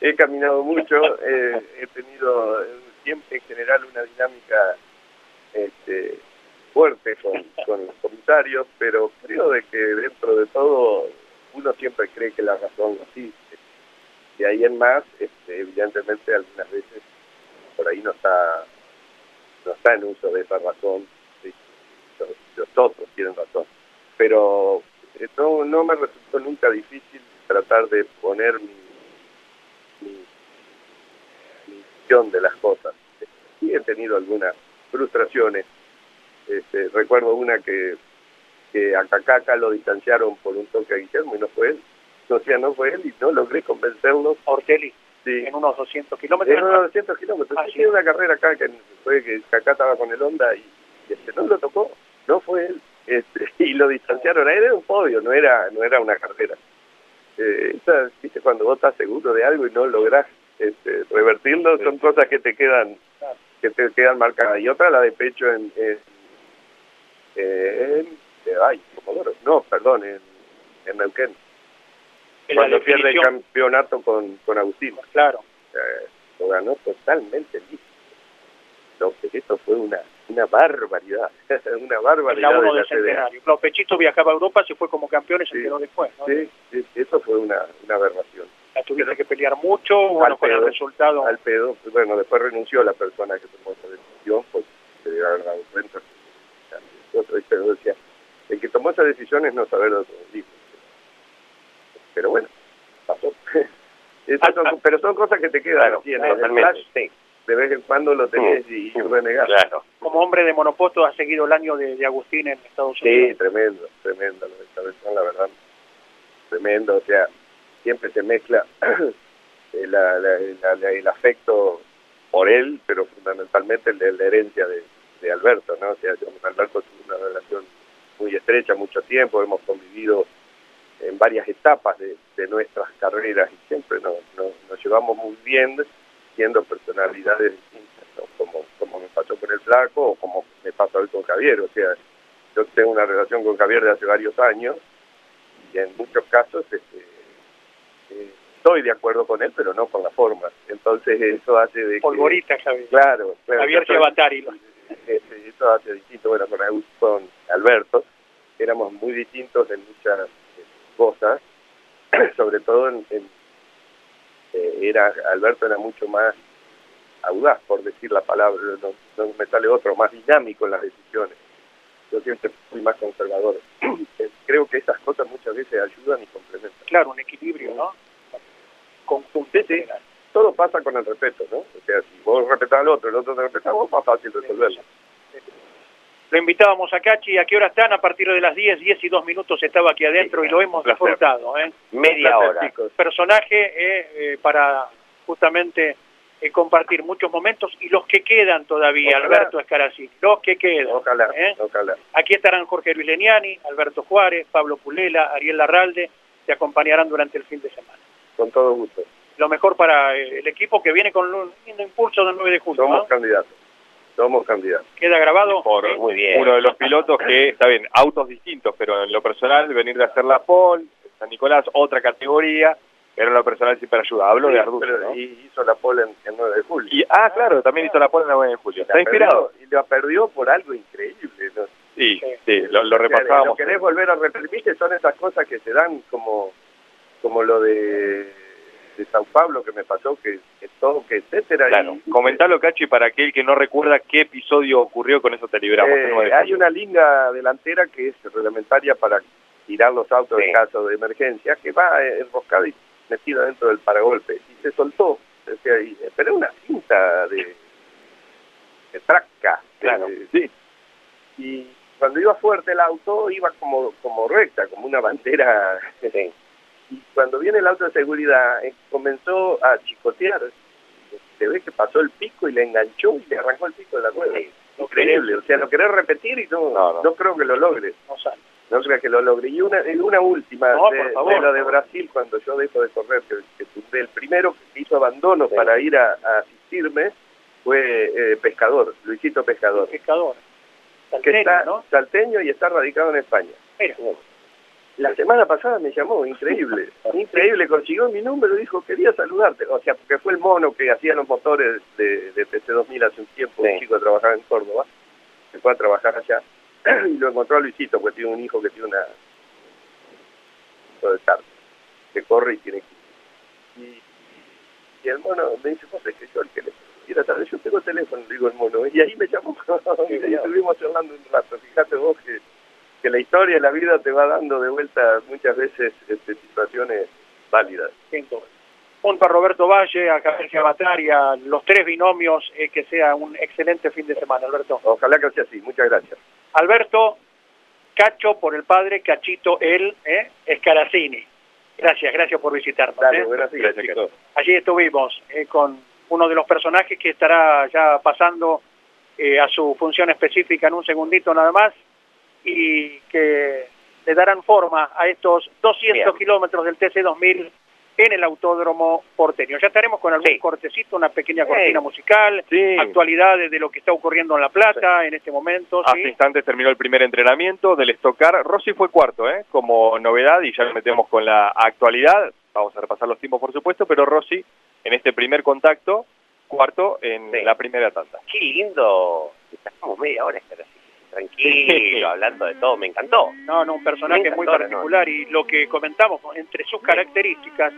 he caminado mucho, eh, he tenido siempre en general una dinámica este, fuerte con, con los comisarios, pero creo de que dentro de todo uno siempre cree que la razón asiste. De ahí en más, este, evidentemente algunas veces por ahí no está no está en uso de esa razón, los, los otros tienen razón. Pero eh, no, no me resultó nunca difícil tratar de poner mi visión de las cosas. Sí he tenido algunas frustraciones. Este, recuerdo una que, que a Cacaca lo distanciaron por un toque a Guillermo y no fue él. O sea, no fue él y no logré convencerlos. Ortelli, Sí. en unos 200 kilómetros. En unos 200 kilómetros. Ah, Sí, sí. tiene una carrera acá que fue que Kaká estaba con el Honda y, y este no lo tocó, no fue él. Este, y lo distanciaron a él, era un podio, no era, no era una carrera. Eh, esa, viste, cuando vos estás seguro de algo y no lográs este, revertirlo, son cosas que te quedan que te quedan marcadas. Y otra la de pecho en, en, en- eh, ay, Comodoro, no, perdón, en, en Neuquén, En la cuando pierde el campeonato con, con Agustín claro. eh, lo ganó totalmente listo. Lo que esto fue una una barbaridad, una barbaridad la 1 de la centenario. Claro, Pechito viajaba a Europa, se fue como campeón y se Sí. después. ¿no? Sí, sí, eso fue una, una aberración. La tuviste que pelear mucho, bueno, con el resultado. Al pedo, bueno, después renunció la persona que tomó esa decisión, pues se dado cuenta. Otro, decía, el que tomó esas decisiones no saber lo que dijo. Pero bueno, pasó. Esas son- pero son cosas que te quedan Claro, así en el flash, Sí, de vez en cuando lo tenés y, y renegás. claro. Como hombre de monopoto ha seguido el año de, de Agustín en Estados Sí, Unidos. tremendo, tremendo lo de Cabezón, la verdad. Tremendo, o sea, siempre se mezcla la- la- la- la- el afecto por él, pero fundamentalmente el de la herencia de, de Alberto, ¿no? O sea, yo con Alberto tuve una relación muy estrecha, mucho tiempo, hemos convivido en varias etapas de, de nuestras carreras y siempre nos, nos, nos llevamos muy bien, siendo personalidades distintas, ¿no? como, como me pasó con el flaco o como me pasa hoy con Javier, o sea, yo tengo una relación con Javier de hace varios años y en muchos casos este, eh, estoy de acuerdo con él, pero no con la forma. Entonces eso hace de que... Polvorita, Javier. Claro, claro. Javier Chevatari. este, eso hace distinto, bueno, con, con Alberto, éramos muy distintos en muchas cosas, sobre todo en, en- eh, era Alberto era mucho más audaz, por decir la palabra, no, no me sale otro, más dinámico en las decisiones. Yo siempre fui más conservador. Eh, Creo que esas cosas muchas veces ayudan y complementan. Claro, un equilibrio, ¿no? Sí. Todo pasa con el respeto, ¿no? O sea, si vos respetás al otro, el otro te respeta vos, más fácil resolverlo. Lo invitábamos a Cachi, ¿a qué hora están? A partir de las 10, 10 y 2 minutos estaba aquí adentro y lo hemos disfrutado. ¿eh? Media Placer, hora. chicos. Personaje eh, eh, para justamente eh, compartir muchos momentos y los que quedan todavía, Ojalá. Alberto Escaracini, los que quedan. Ojalá, ¿eh? ojalá. Aquí estarán Jorge Luis Leniani, Alberto Juárez, Pablo Pulela, Ariel Larralde, te acompañarán durante el fin de semana. Con todo gusto. Lo mejor para el equipo que viene con un lindo impulso del 9 de julio. Somos ¿no? candidatos. Somos candidatos. ¿Queda grabado? por Muy bien. uno de los pilotos que, está bien, autos distintos, pero en lo personal, venir de hacer la pole, San Nicolás, otra categoría, pero en lo personal siempre ayuda. Hablo de Arduz, Pero ¿no? y hizo la pole en, en 9 de julio. Y, ah, claro, también hizo la pole en la 9 de julio. ¿Está inspirado? perdió- y la perdió por algo increíble. ¿no? Sí, sí, lo, lo repasábamos. Lo querés volver a repetir, son esas cosas que se dan como, como lo de, de San Pablo que me pasó, que, que toque, etcétera. Claro, y- comentalo, Cachi, para aquel que no recuerda qué episodio ocurrió, con eso te libramos. Eh, el 9 de hay una linga delantera que es reglamentaria para tirar los autos Sí. en caso de emergencia, que va eh, enroscada y metida dentro del paragolpe. Y se soltó. Sea, y- pero era una cinta de, de traca. Claro. Eh, sí. Y cuando iba fuerte el auto, iba como, como recta, como una bandera. Sí. Y cuando viene el auto de seguridad, eh, comenzó a chicotear. Se ve que pasó el pico y le enganchó y le arrancó el pico de la rueda. Increíble. O sea, lo querés repetir y no, No, no, no. creo que lo logres. No sale. No creo que lo logre. Y una, última, No, de, por favor. de lo de Brasil, cuando yo dejo de correr, que, que tumbé, el primero que hizo abandono Sí. para ir a, a asistirme fue eh, Pescador, Luisito Pescador, Pescador. que Salteño, está ¿no? salteño y está radicado en España. Mira. La semana pasada me llamó, increíble, increíble, consiguió mi número y dijo, quería saludarte, o sea, porque fue el mono que hacía los motores de, de PC2000 hace un tiempo, Sí. un chico que trabajaba en Córdoba, se fue a trabajar allá, y lo encontró a Luisito, porque tiene un hijo que tiene una... de tarde, que corre y tiene que... Y, y el mono me dice, José, que yo el que le quiera tarde, yo tengo teléfono, digo el mono, y ahí me llamó, y estuvimos charlando un rato, fíjate vos que que la historia de la vida te va dando de vuelta muchas veces este, situaciones válidas. Junto a Roberto Valle, a Javier Giamatari, a los tres binomios, eh, que sea un excelente fin de semana, Alberto. Ojalá que sea así. Muchas gracias. Alberto, Cacho por el padre, Cachito él, eh, Escaracini. Gracias, gracias por visitarnos. Dale, eh. Gracias, chicos. Allí estuvimos eh, con uno de los personajes que estará ya pasando eh, a su función específica en un segundito nada más y que le darán forma a estos 200 Bien. kilómetros del TC2000 en el Autódromo Porteño. Ya estaremos con algún Sí. cortecito, una pequeña Sí. cortina musical, Sí. actualidades de lo que está ocurriendo en La Plata en este momento. Hace ¿sí? instantes terminó el primer entrenamiento del Stockcar. Rossi fue cuarto, ¿eh? Como novedad, y ya nos metemos con la actualidad. Vamos a repasar los tiempos, por supuesto, pero Rossi, en este primer contacto, cuarto en Sí. la primera tanda. Qué lindo. Como media hora así, tranquilo, hablando de todo. Me encantó. No, no, un personaje Me muy encantó, particular y lo que comentamos, entre sus características,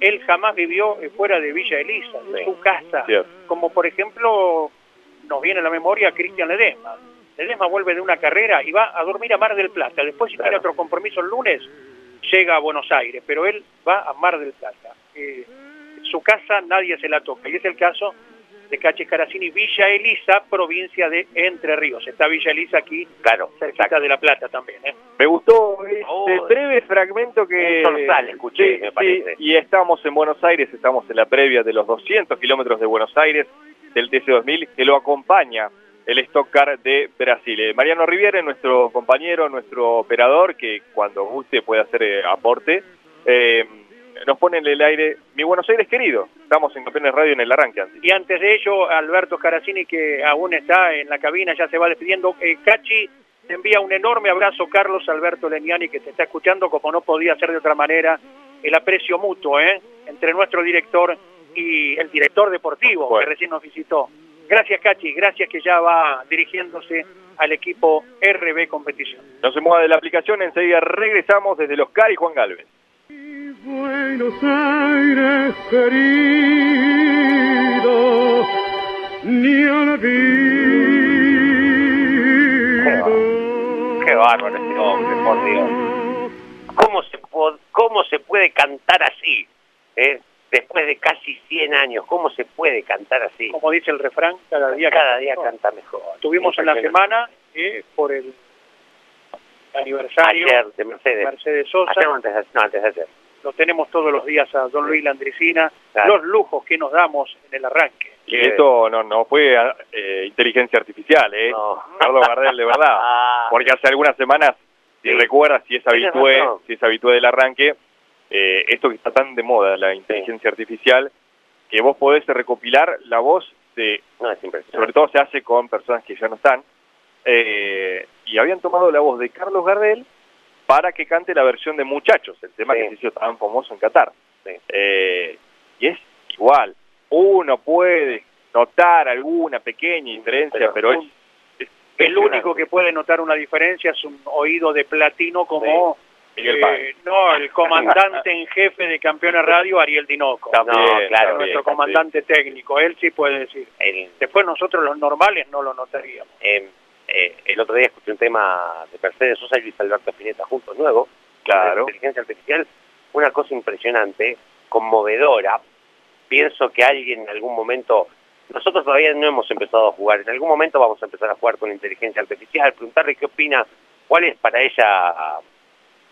él jamás vivió eh, fuera de Villa Elisa, Sí. su casa, como por ejemplo nos viene a la memoria Cristian Ledesma. Ledesma vuelve de una carrera y va a dormir a Mar del Plata, después si Claro. tiene otro compromiso el lunes, llega a Buenos Aires, pero él va a Mar del Plata. Eh, su casa nadie se la toca y es el caso de Cachi Caracini, Villa Elisa, provincia de Entre Ríos. Está Villa Elisa aquí Claro, cerquita exacto. de La Plata también. ¿eh? Me gustó este Oh, breve fragmento que... escuché, Sí, me sí, parece. y estamos en Buenos Aires, estamos en la previa de los 200 kilómetros de Buenos Aires del TC2000, que lo acompaña el Stock Car de Brasil. Eh, Mariano Riviere, nuestro compañero, nuestro operador, que cuando guste puede hacer eh, aporte, eh, nos pone en el aire Mi Buenos Aires querido. Estamos en Campeones Radio en el arranque, antes. Y antes de ello, Alberto Caracini, que aún está en la cabina, ya se va despidiendo. Eh, Cachi, te envía un enorme abrazo, Carlos Alberto Leniani, que te está escuchando, como no podía ser de otra manera, el aprecio mutuo ¿eh? entre nuestro director y el director deportivo Bueno. que recién nos visitó. Gracias, Cachi, gracias que ya va dirigiéndose al equipo RB Competición. No se mueva de la aplicación, enseguida regresamos desde los CAR y Juan Galvez. Buenos Aires querido, ni olvido. Qué bárbaro este hombre, por Dios. ¿Cómo se, cómo se puede cantar así? eh? Después de casi 100 años, ¿cómo se puede cantar así? Como dice el refrán, cada día Cada día mejor. canta mejor. Estuvimos en la semana eh, por el aniversario Ayer de Mercedes. Mercedes Sosa. Ayer antes no, antes de ayer. Lo tenemos todos los días a don Luis Landricina, Claro. los lujos que nos damos en el arranque. Y esto no, no fue eh, inteligencia artificial, ¿eh? No. Carlos Gardel, de verdad. Ah, Porque hace algunas semanas, si Sí. recuerdas, si es habitué, si es habitué del arranque, eh, esto que está tan de moda, la inteligencia artificial, que vos podés recopilar la voz Sí. No, es impresionante. Sobre todo se hace con personas que ya no están. Eh, y habían tomado la voz de Carlos Gardel para que cante la versión de Muchachos, el tema Sí. que se hizo tan famoso en Qatar. Sí. Eh, y es igual. Uno puede notar alguna pequeña diferencia, pero, Pero es, es El único que puede notar una diferencia es un oído de platino como Miguel eh, no el comandante en jefe de Campeones Radio Ariel Dinoco, También, No, claro, nuestro sí. comandante técnico, él sí puede decir. El, Después nosotros los normales no lo notaríamos. eh, eh, el otro día escuché un tema de Mercedes Sosa y Luis Alberto Spinetta juntos, nuevo. Claro. de inteligencia artificial, una cosa impresionante, conmovedora. Pienso que alguien en algún momento, nosotros todavía no hemos empezado a jugar, en algún momento vamos a empezar a jugar con inteligencia artificial, preguntarle qué opina, cuál es para ella,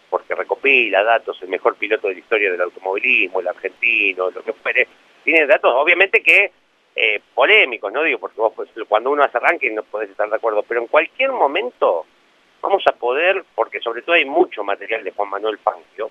porque recopila datos, el mejor piloto de la historia del automovilismo, el argentino, lo que fuere. Tiene datos, obviamente que eh, polémicos, ¿no? Digo, porque vos pues, cuando uno hace ranking no podés estar de acuerdo, pero en cualquier momento vamos a poder, porque sobre todo hay mucho material de Juan Manuel Fangio,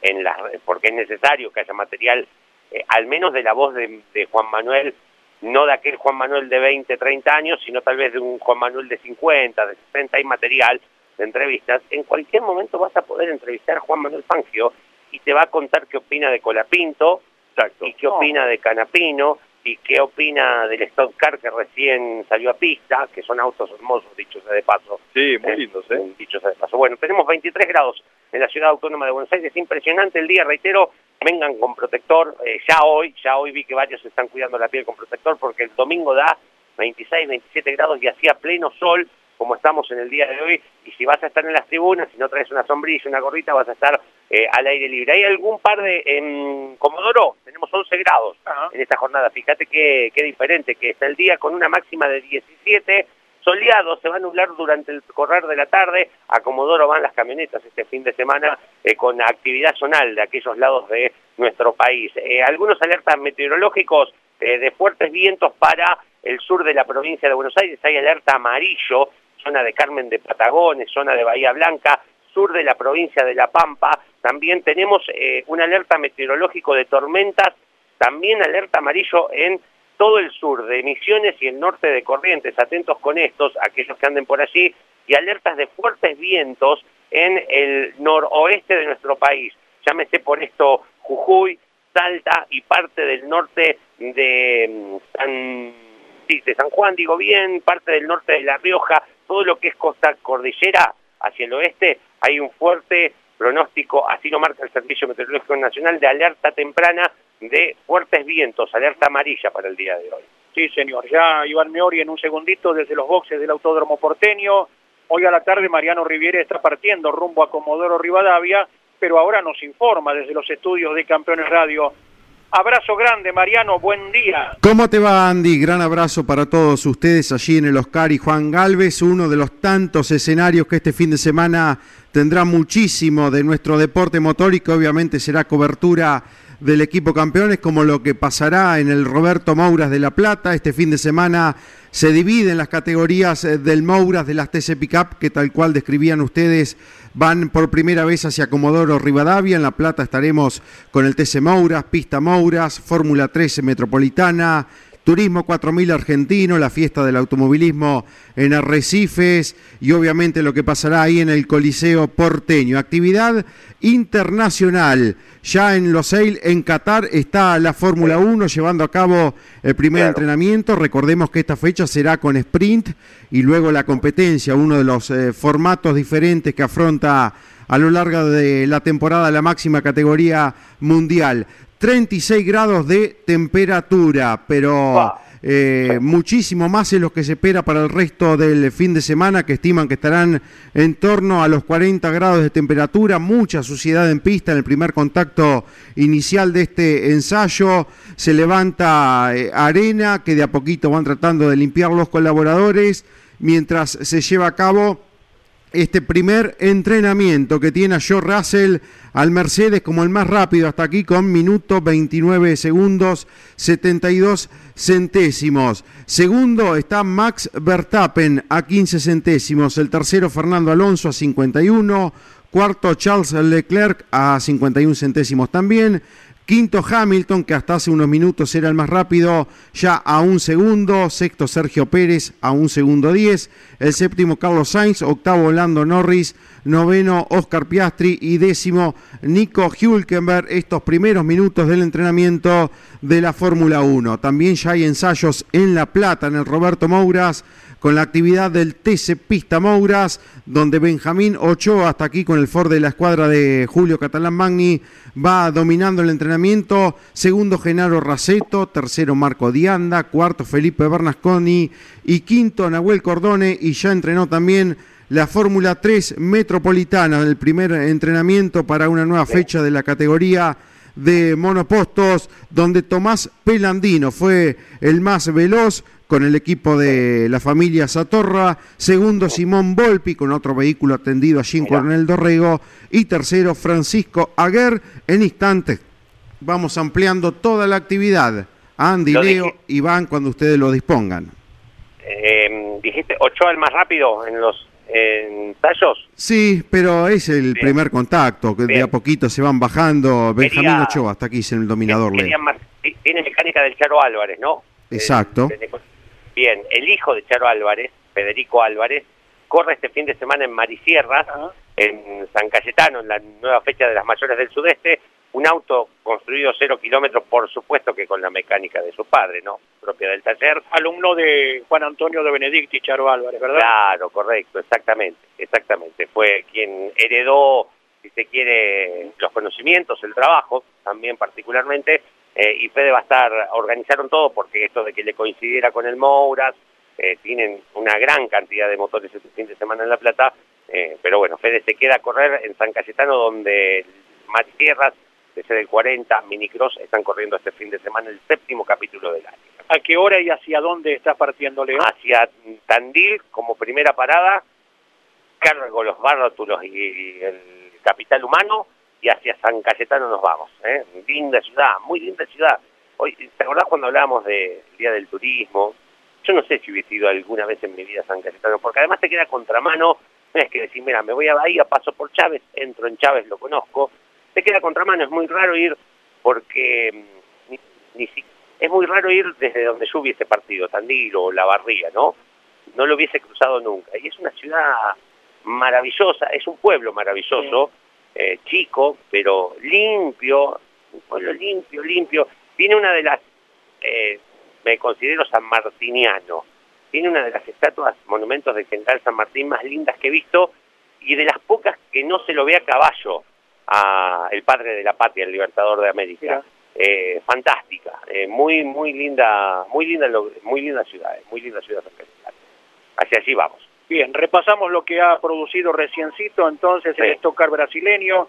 en las, porque es necesario que haya material, eh, al menos de la voz de, de Juan Manuel, no de aquel Juan Manuel de 20, 30 años, sino tal vez de un Juan Manuel de 50, de 60, hay material de entrevistas. En cualquier momento vas a poder entrevistar a Juan Manuel Fangio y te va a contar qué opina de Colapinto, Exacto. y qué opina de Canapino, y qué opina del Stock Car que recién salió a pista, que son autos hermosos, dichos sea de paso. Sí, muy Eh, lindos, ¿eh? Dicho sea de paso. Bueno, tenemos 23 grados en la ciudad autónoma de Buenos Aires. Impresionante el día, reitero, vengan con protector. Eh, ya hoy, ya hoy vi que varios están cuidando la piel con protector porque el domingo da 26, 27 grados y hacía pleno sol como estamos en el día de hoy. Y si vas a estar en las tribunas, si no traes una sombrilla, una gorrita, vas a estar eh, al aire libre. Hay algún par de... En Comodoro tenemos 11 grados en esta jornada. Fíjate qué, qué diferente, que está el día con una máxima de 17, soleado, se va a nublar durante el correr de la tarde, a Comodoro van las camionetas este fin de semana eh, con actividad zonal de aquellos lados de nuestro país. Eh, algunos alertas meteorológicos eh, de fuertes vientos para el sur de la provincia de Buenos Aires, hay alerta amarillo, zona de Carmen de Patagones, zona de Bahía Blanca, sur de la provincia de La Pampa, también tenemos eh, un alerta meteorológico de tormentas, también alerta amarillo en todo el sur de Misiones y el norte de Corrientes, atentos con estos, aquellos que anden por allí, y alertas de fuertes vientos en el noroeste de nuestro país. Llámese por esto Jujuy, Salta y parte del norte de mm, San, de San Juan, digo bien, parte del norte de La Rioja, todo lo que es costa cordillera hacia el oeste, hay un fuerte pronóstico, así lo marca el Servicio Meteorológico Nacional, de alerta temprana de fuertes vientos, alerta amarilla para el día de hoy. Sí, señor. Ya Iván Meori en un segundito desde los boxes del Autódromo Porteño. Hoy a la tarde Mariano Riviere está partiendo rumbo a Comodoro Rivadavia, pero ahora nos informa desde los estudios de Campeones Radio. Abrazo grande, Mariano, buen día. ¿Cómo te va, Andy? Gran abrazo para todos ustedes allí en el Oscar y Juan Galvez, uno de los tantos escenarios que este fin de semana tendrá muchísimo de nuestro deporte motor y que obviamente será cobertura del equipo campeones, como lo que pasará en el Roberto Mouras de La Plata. Este fin de semana se dividen las categorías eh, del Mouras de las TC Pickup, que tal cual describían ustedes, van por primera vez hacia Comodoro Rivadavia. En La Plata estaremos con el TC Mouras, Pista Mouras, Fórmula 13 Metropolitana. Turismo 4000 argentino, la fiesta del automovilismo en Arrecifes y obviamente lo que pasará ahí en el Coliseo porteño. Actividad internacional. Ya en Losail, en Qatar, está la Fórmula 1 llevando a cabo el primer Claro. entrenamiento. Recordemos que esta fecha será con sprint y luego la competencia, uno de los eh, formatos diferentes que afronta a lo largo de la temporada la máxima categoría mundial. 36 grados de temperatura, pero eh, muchísimo más es lo que se espera para el resto del fin de semana, que estiman que estarán en torno a los 40 grados de temperatura, mucha suciedad en pista en el primer contacto inicial de este ensayo, se levanta eh, arena que de a poquito van tratando de limpiar los colaboradores, mientras se lleva a cabo este primer entrenamiento que tiene a Joe Russell al Mercedes como el más rápido hasta aquí con minuto 29 segundos 72 centésimos. Segundo está Max Verstappen a 15 centésimos. El tercero Fernando Alonso a 51. Cuarto Charles Leclerc a 51 centésimos también. Quinto Hamilton, que hasta hace unos minutos era el más rápido, ya a un segundo. Sexto Sergio Pérez a un segundo diez. El séptimo Carlos Sainz. Octavo Lando Norris. Noveno Oscar Piastri. Y décimo Nico Hülkenberg. Estos primeros minutos del entrenamiento de la Fórmula 1. También ya hay ensayos en La Plata, en el Roberto Mouras con la actividad del TC Pista Mouras, donde Benjamín Ochoa, hasta aquí con el Ford de la escuadra de Julio Catalán Magni, va dominando el entrenamiento. Segundo, Genaro Raceto. Tercero, Marco Dianda. Cuarto, Felipe Bernasconi. Y quinto, Nahuel Cordone. Y ya entrenó también la Fórmula 3 Metropolitana, el primer entrenamiento para una nueva fecha de la categoría de monopostos, donde Tomás Pelandino fue el más veloz con el equipo de la familia Satorra, segundo Simón Volpi con otro vehículo atendido allí en Coronel Dorrego y tercero Francisco Aguer. En instantes vamos ampliando toda la actividad. Andy, Leo, Iván, cuando ustedes lo dispongan. Eh, dijiste Ochoa el más rápido en los ensayos. Sí, pero es el primer contacto, que de a poquito se van bajando. Benjamín Ochoa, hasta aquí en el dominador. Tiene mecánica del Charo Álvarez, ¿no? Exacto. Bien, el hijo de Charo Álvarez, Federico Álvarez, corre este fin de semana en Marisierra, en San Cayetano, en la nueva fecha de las mayores del sudeste, un auto construido cero kilómetros, por supuesto que con la mecánica de su padre, ¿no? Propia del taller. Alumno de Juan Antonio de Benedicti, Charo Álvarez, ¿verdad? Claro, correcto, exactamente, exactamente. Fue quien heredó, si se quiere, los conocimientos, el trabajo, también particularmente, eh, y Fede va a estar, organizaron todo porque esto de que le coincidiera con el Mouras, eh, tienen una gran cantidad de motores este fin de semana en La Plata, eh, pero bueno, Fede se queda a correr en San Cayetano donde Tierras, de ser el 40, Minicross, están corriendo este fin de semana el séptimo capítulo del año. ¿A qué hora y hacia dónde está partiendo, Leo? Hacia Tandil como primera parada, cargo los bártulos y el capital humano, y hacia San Cayetano nos vamos. ¿eh? Linda ciudad, muy linda ciudad. Hoy, ¿Te acordás cuando hablábamos del Día del Turismo? Yo no sé si hubiese ido alguna vez en mi vida a San Cayetano, porque además te queda contramano, no es que decir, mira, me voy a Bahía, paso por Chávez, entro en Chávez, lo conozco, te queda contramano, es muy raro ir porque mm, ni, es muy raro ir desde donde yo hubiese partido, Tandil o La Barría, ¿no? No lo hubiese cruzado nunca. Y es una ciudad maravillosa, es un pueblo maravilloso, eh, chico, pero limpio, un pueblo limpio, limpio. Tiene una de las, eh, me considero San Martiniano, tiene una de las estatuas, monumentos de General San Martín más lindas que he visto y de las pocas que no se lo ve a caballo a el padre de la patria, el libertador de América. Eh, fantástica, muy muy linda, muy linda, muy linda ciudad, muy linda ciudad Hacia allí vamos. Bien, repasamos lo que ha producido reciencito entonces el estocar brasileño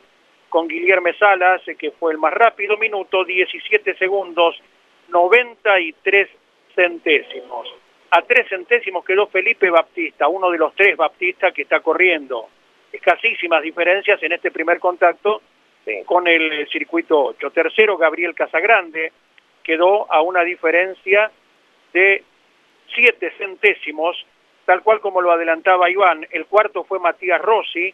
con Guillermo Salas, que fue el más rápido, minuto 17 segundos, 93 centésimos. A tres centésimos quedó Felipe Baptista, uno de los tres Baptista que está corriendo. Escasísimas diferencias en este primer contacto con el circuito 8. Tercero, Gabriel Casagrande, quedó a una diferencia de 7 centésimos tal cual como lo adelantaba Iván. El cuarto fue Matías Rossi,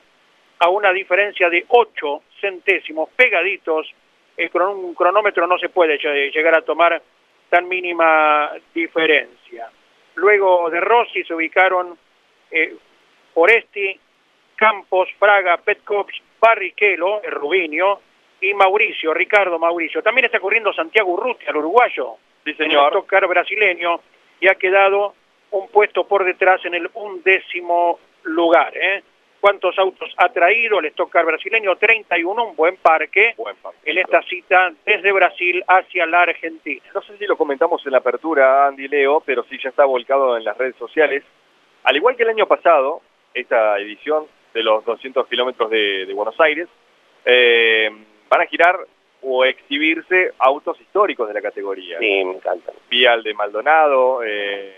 a una diferencia de 8 centésimos pegaditos. El un cronómetro no se puede llegar a tomar tan mínima diferencia. Luego de Rossi se ubicaron eh, Foresti, Campos, Fraga, Petkovic, Barrichello, el Rubinio, y Mauricio, Ricardo Mauricio. También está corriendo Santiago Urrutia, el uruguayo, sí, señor. el tocar brasileño, y ha quedado un puesto por detrás en el undécimo lugar. ¿eh? ¿Cuántos autos ha traído el Stock brasileño? 31, un buen parque, buen en esta cita desde Brasil hacia la Argentina. No sé si lo comentamos en la apertura, Andy Leo, pero sí ya está volcado en las redes sociales. Al igual que el año pasado, esta edición de los 200 kilómetros de, Buenos Aires, eh, van a girar o exhibirse autos históricos de la categoría. Sí, me encanta. Vial de Maldonado, eh,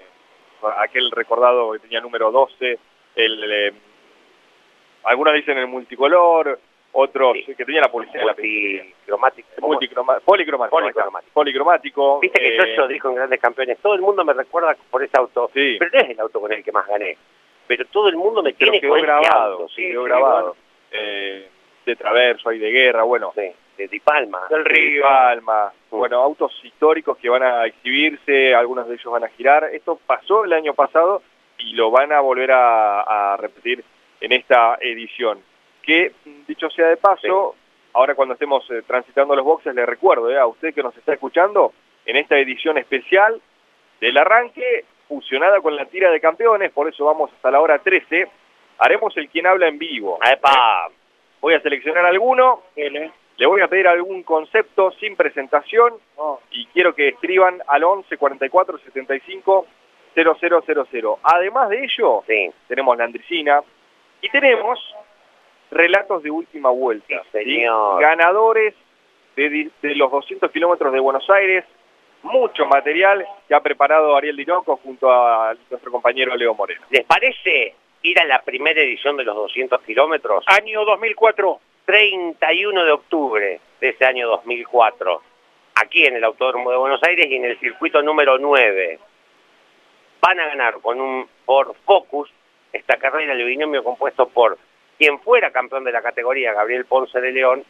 aquel recordado que tenía número 12, el, eh, algunos dicen el multicolor, otros que tenía la publicidad Multicromático. policromático. Policromático. Viste que yo eso eh, dijo en Grandes Campeones, todo el mundo me recuerda por ese auto, pero no es el auto con el que más gané, pero todo el mundo me tiene quedó grabado, sí, quedó grabado. Eh, de traverso y de guerra, bueno, de Di Palma. Del Río. Palma. Mm. Bueno, autos históricos que van a exhibirse, algunos de ellos van a girar. Esto pasó el año pasado y lo van a volver a, a repetir en esta edición. Que, dicho sea de paso, ahora cuando estemos eh, transitando los boxes, le recuerdo eh, a usted que nos está escuchando, en esta edición especial del arranque, fusionada con la tira de campeones, por eso vamos hasta la hora 13, haremos el quien habla en vivo. ¡Epa! Voy a seleccionar alguno, L. le voy a pedir algún concepto sin presentación Oh, y quiero que escriban al 11 44 75 0000. Además de ello, Sí, tenemos la Andricina y tenemos relatos de última vuelta. Sí, señor. Ganadores de, de los 200 kilómetros de Buenos Aires, mucho material que ha preparado Ariel Dinoco junto a nuestro compañero Leo Moreno. ¿les parece ir a la primera edición de los 200 kilómetros? Año 2004. 31 de octubre de ese año 2004, aquí en el Autódromo de Buenos Aires y en el circuito número 9. Van a ganar con un por Focus esta carrera el binomio compuesto por quien fuera campeón de la categoría, Gabriel Ponce de León,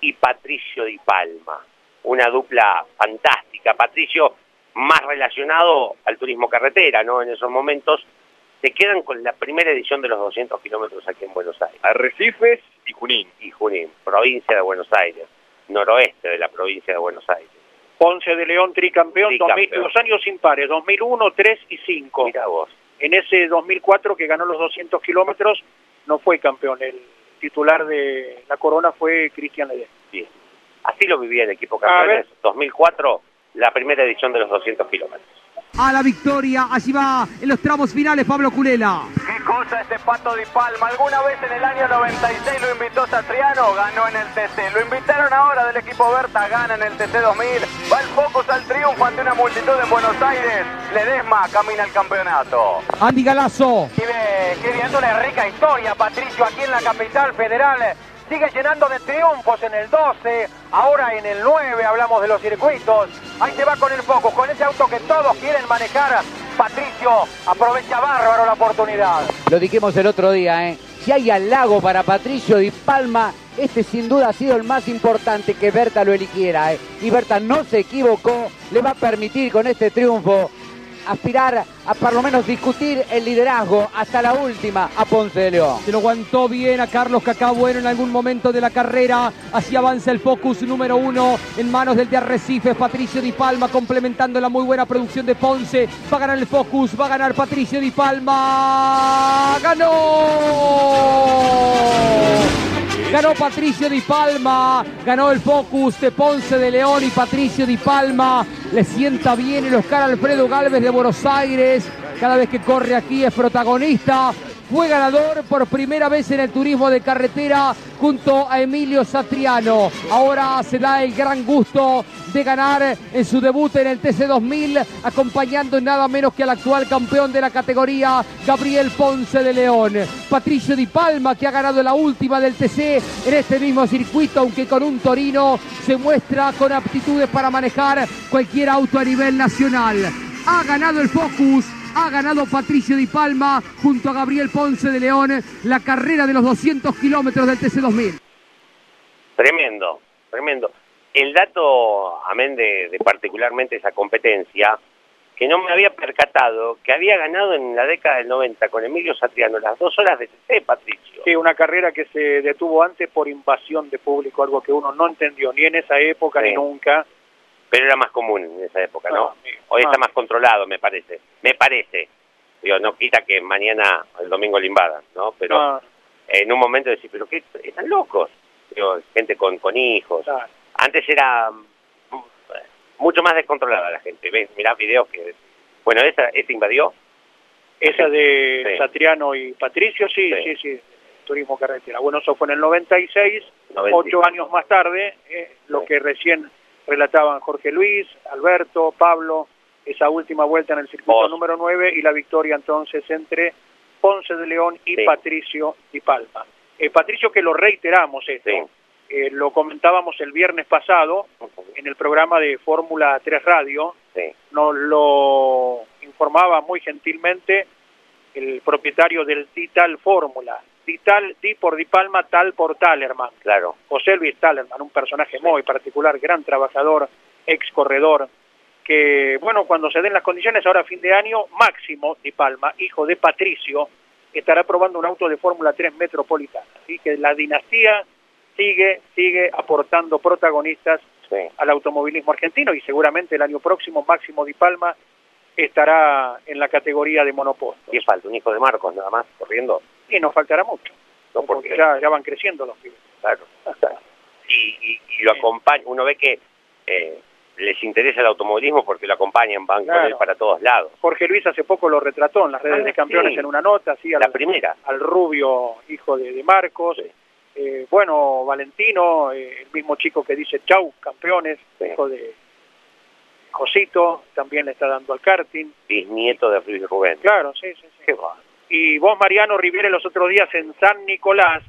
y Patricio Di Palma. Una dupla fantástica. Patricio más relacionado al turismo carretera, ¿no? En esos momentos se quedan con la primera edición de los 200 kilómetros aquí en Buenos Aires Arrecifes y Junín. y Junín, provincia de Buenos Aires, noroeste de la provincia de Buenos Aires. Ponce de León, tricampeón, Tricampeón. 2000 los años impares, 2001, 3 y 5. Mira vos, En ese 2004 que ganó los 200 kilómetros, no fue campeón. El titular de la corona fue Cristian Ledesma. bien. Así lo vivía el equipo campeones. ver. 2004, la primera edición de los 200 kilómetros. a la victoria. Allí va en los tramos finales Pablo Culela. ¿Qué cosa este Pato Di Palma? ¿Alguna vez en el año 96 lo invitó Satriano? Ganó en el TC. Lo invitaron ahora del equipo Berta, gana en el TC 2000. Va el Focus al triunfo ante una multitud en Buenos Aires. Ledesma camina al campeonato. Andy Galazo. Escribiendo una rica historia, Patricio, aquí en la capital federal. Sigue llenando de triunfos en el 12, ahora en el 9 hablamos de los circuitos. Ahí se va con el Focus, con ese auto que todos quieren manejar. Patricio aprovecha bárbaro la oportunidad. Lo dijimos el otro día, ¿eh? Si hay halago para Patricio Di Palma, este sin duda ha sido el más importante que Berta lo eligiera, ¿eh? Y Berta no se equivocó, le va a permitir con este triunfo aspirar a por lo menos discutir el liderazgo hasta la última a Ponce de León. Se lo aguantó bien a Carlos Cacá Bueno en algún momento de la carrera. Así avanza el Focus número uno en manos del de Arrecifes, Patricio Di Palma, complementando la muy buena producción de Ponce. Va a ganar el Focus, va a ganar Patricio Di Palma. ¡Ganó! Ganó Patricio Di Palma, ganó el Focus de Ponce de León y Patricio Di Palma. Le sienta bien el Oscar Alfredo Galvez de Buenos Aires. Cada vez que corre aquí es protagonista. Fue ganador por primera vez en el turismo de carretera junto a Emilio Satriano. Ahora se da el gran gusto de ganar en su debut en el TC2000, acompañando nada menos que al actual campeón de la categoría, Gabriel Ponce de León. Patricio Di Palma, que ha ganado la última del TC en este mismo circuito, aunque con un Torino se muestra con aptitudes para manejar cualquier auto a nivel nacional. Ha ganado el Focus, ha ganado Patricio Di Palma junto a Gabriel Ponce de León la carrera de los 200 kilómetros del TC2000. Tremendo, tremendo. El dato, amén de, de particularmente esa competencia, que no me había percatado, que había ganado en la década del 90 con Emilio Satriano las dos horas de TC, Patricio. Sí, una carrera que se detuvo antes por invasión de público, algo que uno no entendió ni en esa época Sí. ni nunca. Pero era más común en esa época, ¿no? Ah, sí. Hoy está más controlado, me parece. Me parece. Digo, no quita que mañana, el domingo, le invadan, ¿no? Pero Ah, en un momento decís, ¿pero qué? Están locos. Digo, gente con, con hijos. Antes era mm, mucho más descontrolada la gente. ¿Ves? Mirá videos que... Bueno, esa, esa invadió. Esa de Sí. Satriano y Patricio, sí, Sí. sí, sí, turismo carretera. Bueno, eso fue en el 96, 96. ocho años más tarde, eh, lo que recién relataban Jorge Luis, Alberto, Pablo, esa última vuelta en el circuito Vos. número 9 y la victoria entonces entre Ponce de León y Sí. Patricio Di Palma. Eh, Patricio, que lo reiteramos esto, Sí. eh, lo comentábamos el viernes pasado en el programa de Fórmula 3 Radio, Sí. nos lo informaba muy gentilmente el propietario del Tital Fórmula, Di Tal, Di por Di Palma, Tal por Talerman. Claro. José Luis Talerman, un personaje muy particular, gran trabajador, ex corredor, que, bueno, cuando se den las condiciones, ahora a fin de año, Máximo Di Palma, hijo de Patricio, estará probando un auto de Fórmula 3 metropolitana. Así que la dinastía sigue, sigue aportando protagonistas al automovilismo argentino y seguramente el año próximo Máximo Di Palma estará en la categoría de monopostos. ¿Qué falta? ¿Un hijo de Marcos nada más corriendo? Y nos faltará mucho, No, porque porque, ya, ya van creciendo los pibes. claro. Y, y, y lo acompaña, uno ve que eh, les interesa el automovilismo porque lo acompañan, van con él para todos lados. Jorge Luis hace poco lo retrató en las redes Ah, de campeones sí. en una nota, así al, La primera. al rubio hijo de, de Marcos. Eh, bueno, Valentino, eh, el mismo chico que dice chau, campeones, hijo de Josito, también le está dando al karting. Bisnieto de Luis Rubén. Claro, sí, sí, sí. Y vos, Mariano Riviere, los otros días en San Nicolás,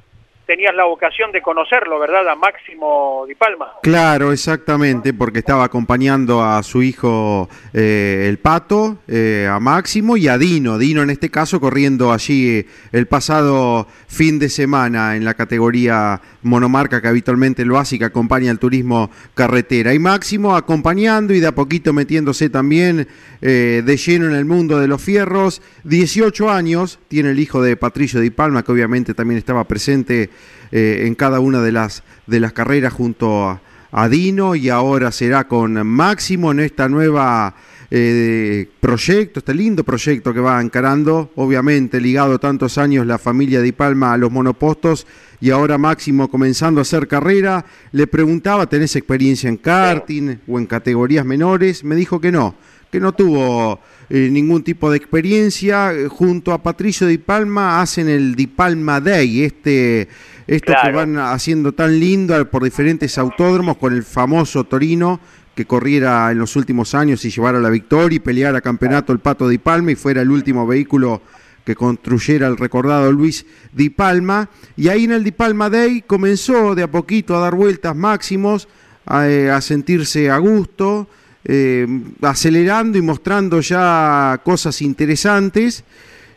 tenías la ocasión de conocerlo, ¿verdad? A Máximo Di Palma. Claro, exactamente, porque estaba acompañando a su hijo eh, el Pato, eh, a Máximo y a Dino. Dino en este caso corriendo allí el pasado fin de semana en la categoría monomarca que habitualmente lo hace y que acompaña al turismo carretera. Y Máximo acompañando y de a poquito metiéndose también eh, de lleno en el mundo de los fierros. 18 años tiene el hijo de Patricio Di Palma, que obviamente también estaba presente eh, en cada una de las, de las carreras junto a, a Dino y ahora será con Máximo en esta nueva eh, proyecto, este lindo proyecto que va encarando, obviamente ligado tantos años la familia Di Palma a los monopostos y ahora Máximo comenzando a hacer carrera, le preguntaba, ¿tenés experiencia en karting o en categorías menores? Me dijo que no, que no tuvo eh, ningún tipo de experiencia. Junto a Patricio Di Palma hacen el Di Palma Day, este, esto que van haciendo tan lindo por diferentes autódromos con el famoso Torino que corriera en los últimos años y llevara la victoria y peleara campeonato el Pato Di Palma y fuera el último vehículo que construyera el recordado Luis Di Palma. Y ahí en el Di Palma Day comenzó de a poquito a dar vueltas máximos, a, eh, sentirse a gusto, eh, acelerando y mostrando ya cosas interesantes,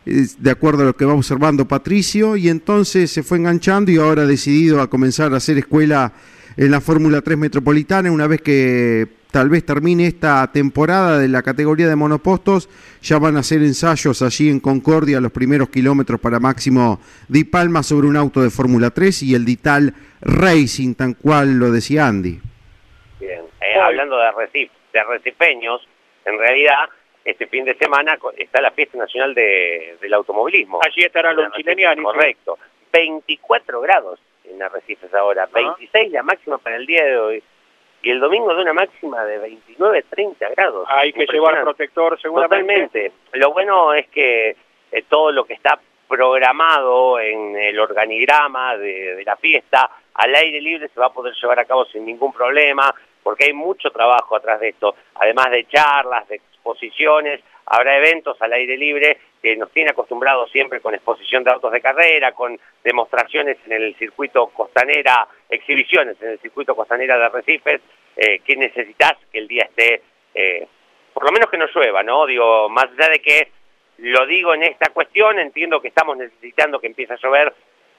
eh, de acuerdo a lo que va observando Patricio, y entonces se fue enganchando y ahora ha decidido a comenzar a hacer escuela en la Fórmula 3 Metropolitana, una vez que tal vez termine esta temporada de la categoría de monopostos, ya van a hacer ensayos allí en Concordia, los primeros kilómetros para Máximo Di Palma sobre un auto de Fórmula 3 y el Dital Racing, tan cual lo decía Andy. Bien. Eh, hablando de, Recif, de recifeños, en realidad este fin de semana está la fiesta nacional de- del automovilismo. Allí estará los chilenianos. Correcto. 24 grados en Arrecifes ahora, 26 la máxima para el día de hoy. Y el domingo de una máxima de 29, 30 grados. Hay que llevar protector seguramente. Totalmente. Lo bueno es que eh, todo lo que está programado en el organigrama de, de la fiesta al aire libre se va a poder llevar a cabo sin ningún problema, porque hay mucho trabajo atrás de esto, además de charlas, de exposiciones, habrá eventos al aire libre que nos tiene acostumbrados siempre con exposición de autos de carrera, con demostraciones en el circuito costanera, exhibiciones en el circuito costanera de Arrecifes, eh, que necesitas que el día esté, eh, por lo menos que no llueva, ¿no? Digo, más allá de que lo digo en esta cuestión, entiendo que estamos necesitando que empiece a llover.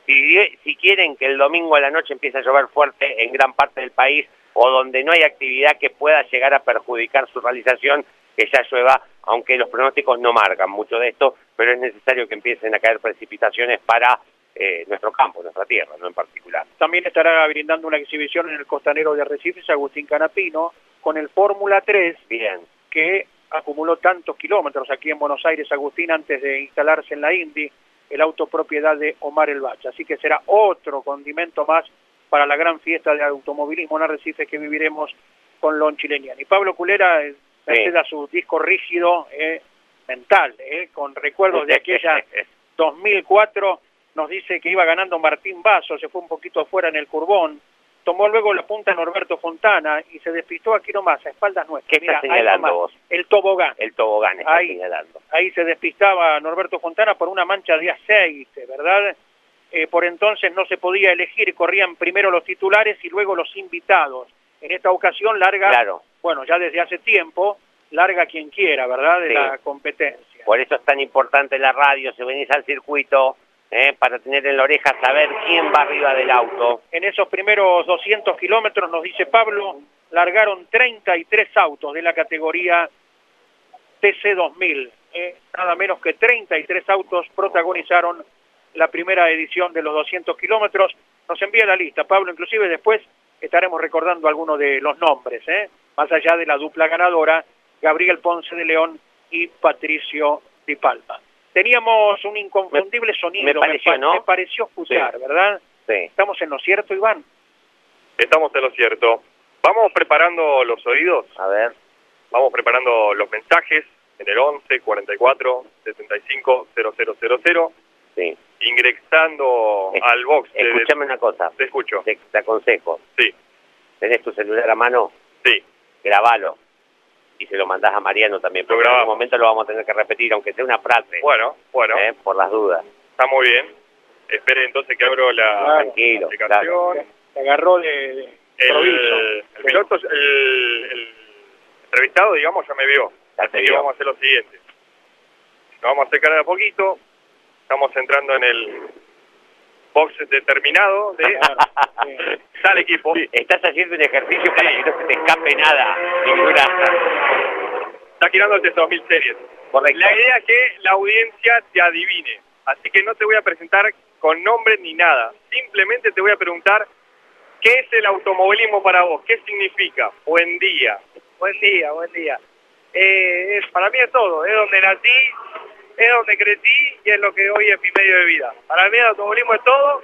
Si quieren que el domingo a la noche empiece a llover fuerte en gran parte del país o donde no hay actividad que pueda llegar a perjudicar su realización, que ya llueva, aunque los pronósticos no marcan mucho de esto, pero es necesario que empiecen a caer precipitaciones para eh, nuestro campo, nuestra tierra, no en particular. También estará brindando una exhibición en el costanero de Arrecifes, Agustín Canapino, con el Fórmula 3, Bien, que acumuló tantos kilómetros aquí en Buenos Aires, Agustín, antes de instalarse en la Indy, el auto propiedad de Omar El Bacha. Así que será otro condimento más para la gran fiesta de automovilismo en Arrecife que viviremos con Lon Chilenian. Y Pablo Culera, merced a su disco rígido, eh, mental, eh, con recuerdos de aquella 2004, nos dice que iba ganando Martín Vaso, se fue un poquito afuera en el curbón, tomó luego la punta Norberto Fontana y se despistó aquí nomás, a espaldas nuestras. ¿Qué Mira, señalando nomás, vos? El tobogán. El tobogán está Ahí. señalando. Ahí se despistaba Norberto Fontana por una mancha de aceite, ¿verdad? Eh, por entonces no se podía elegir, corrían primero los titulares y luego los invitados. En esta ocasión larga, Claro. bueno, ya desde hace tiempo, larga quien quiera, ¿verdad? De Sí. la competencia. Por eso es tan importante la radio, si venís al circuito, eh, para tener en la oreja saber quién va arriba del auto. En esos primeros 200 kilómetros, nos dice Pablo, largaron 33 autos de la categoría TC2000. Eh, nada menos que 33 autos protagonizaron la primera edición de los 200 kilómetros. Nos envía la lista, Pablo, inclusive después estaremos recordando algunos de los nombres, ¿eh? más allá de la dupla ganadora, Gabriel Ponce de León y Patricio Di Palma. Teníamos un inconfundible sonido, me pareció, me pareció escuchar, Sí. ¿verdad? Sí. ¿Estamos en lo cierto, Iván? Estamos en lo cierto. Vamos preparando los oídos, A ver. vamos preparando los mensajes en el 11 44 75 000, Sí. Ingresando al box. Escúchame una cosa. Te escucho. Te, te aconsejo. Sí, Tenés tu celular a mano, sí. grabalo. Y se lo mandás a Mariano también. Porque en grabamos. algún momento lo vamos a tener que repetir, aunque sea una frase. Bueno, bueno, eh, por las dudas. está muy bien. Espere entonces que abro la Claro. Tranquilo. aplicación. Se agarró de. El, el piloto, el, el entrevistado, digamos, ya me vio. Ya Así que vio. vamos a hacer lo siguiente. Nos vamos a acercar de a poquito. Estamos entrando en el box determinado de tal equipo. Estás haciendo un ejercicio para que no se te escape nada. Ninguna. Está girando el TC2000 Series. Correcto. La idea es que la audiencia te adivine. Así que no te voy a presentar con nombre ni nada. Simplemente te voy a preguntar qué es el automovilismo para vos. ¿Qué significa? Buen día. Buen día, buen día. Eh, es, para mí es todo, es donde nací, es donde crecí y es lo que hoy es mi medio de vida. Para mí el automovilismo es todo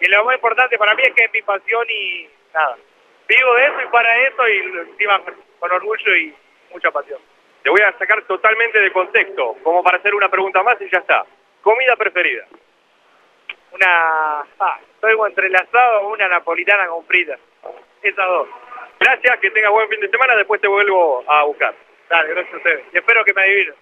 y lo más importante para mí es que es mi pasión y nada. Vivo de eso y para eso y encima con, orgullo y mucha pasión. Te voy a sacar totalmente de contexto, como para hacer una pregunta más y ya está. Comida preferida. Una, ah, estoy entrelazado a una napolitana con fritas. Esas dos. Gracias, que tengas buen fin de semana, después te vuelvo a buscar. Dale, gracias a ustedes. Y espero que me adivinen.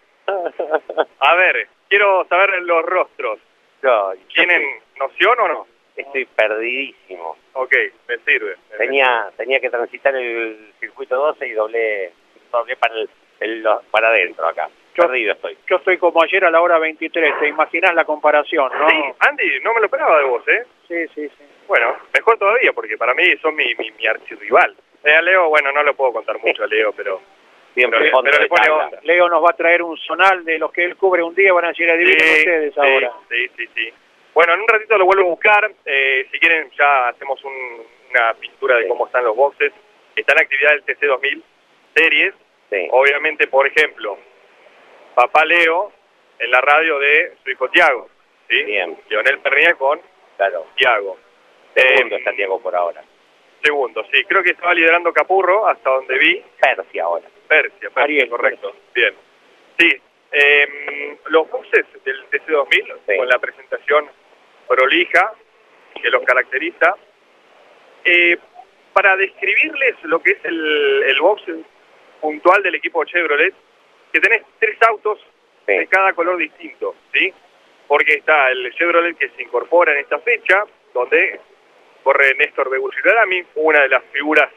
A ver, quiero saber los rostros. No, ¿Tienen noción o no? Estoy perdidísimo. Ok, me sirve. Tenía tenía que transitar el circuito 12 y doblé, doblé para, el, el- para adentro acá. Yo- Perdido estoy. Yo estoy como ayer a la hora 23, te imaginas la comparación, ¿no? Sí, Andy, no me lo esperaba de vos, ¿eh? sí, sí. sí. Bueno, mejor todavía, porque para mí son mi, mi, mi archirrival. Eh, a Leo, bueno, no lo puedo contar mucho a Leo, pero... Siempre pero, fondo pero de le pone onda. Leo nos va a traer un sonal de los que él cubre un día, van a decir, adivinen ustedes sí, ahora. Sí, sí, sí. Bueno, en un ratito lo vuelvo a buscar. Eh, si quieren, ya hacemos un- una pintura de cómo están los boxes. Está en actividad el TC2000 Series. Obviamente, por ejemplo, papá Leo en la radio de su hijo Tiago. ¿sí? Bien. Leonel Pernier con Claro. Tiago. Segundo Eh, está Diego por ahora. Segundo, sí. Creo que estaba liderando Capurro hasta donde vi. Persia ahora. Persia, Persia, Ariel, correcto. Bien. Sí, eh, los boxes del TC2000, Sí. con la presentación prolija que los caracteriza, eh, para describirles lo que es el, el box puntual del equipo Chevrolet, que tenés tres autos Sí. de cada color distinto, ¿sí? Porque está el Chevrolet que se incorpora en esta fecha, donde corre Néstor Beguchirarami, una de las figuras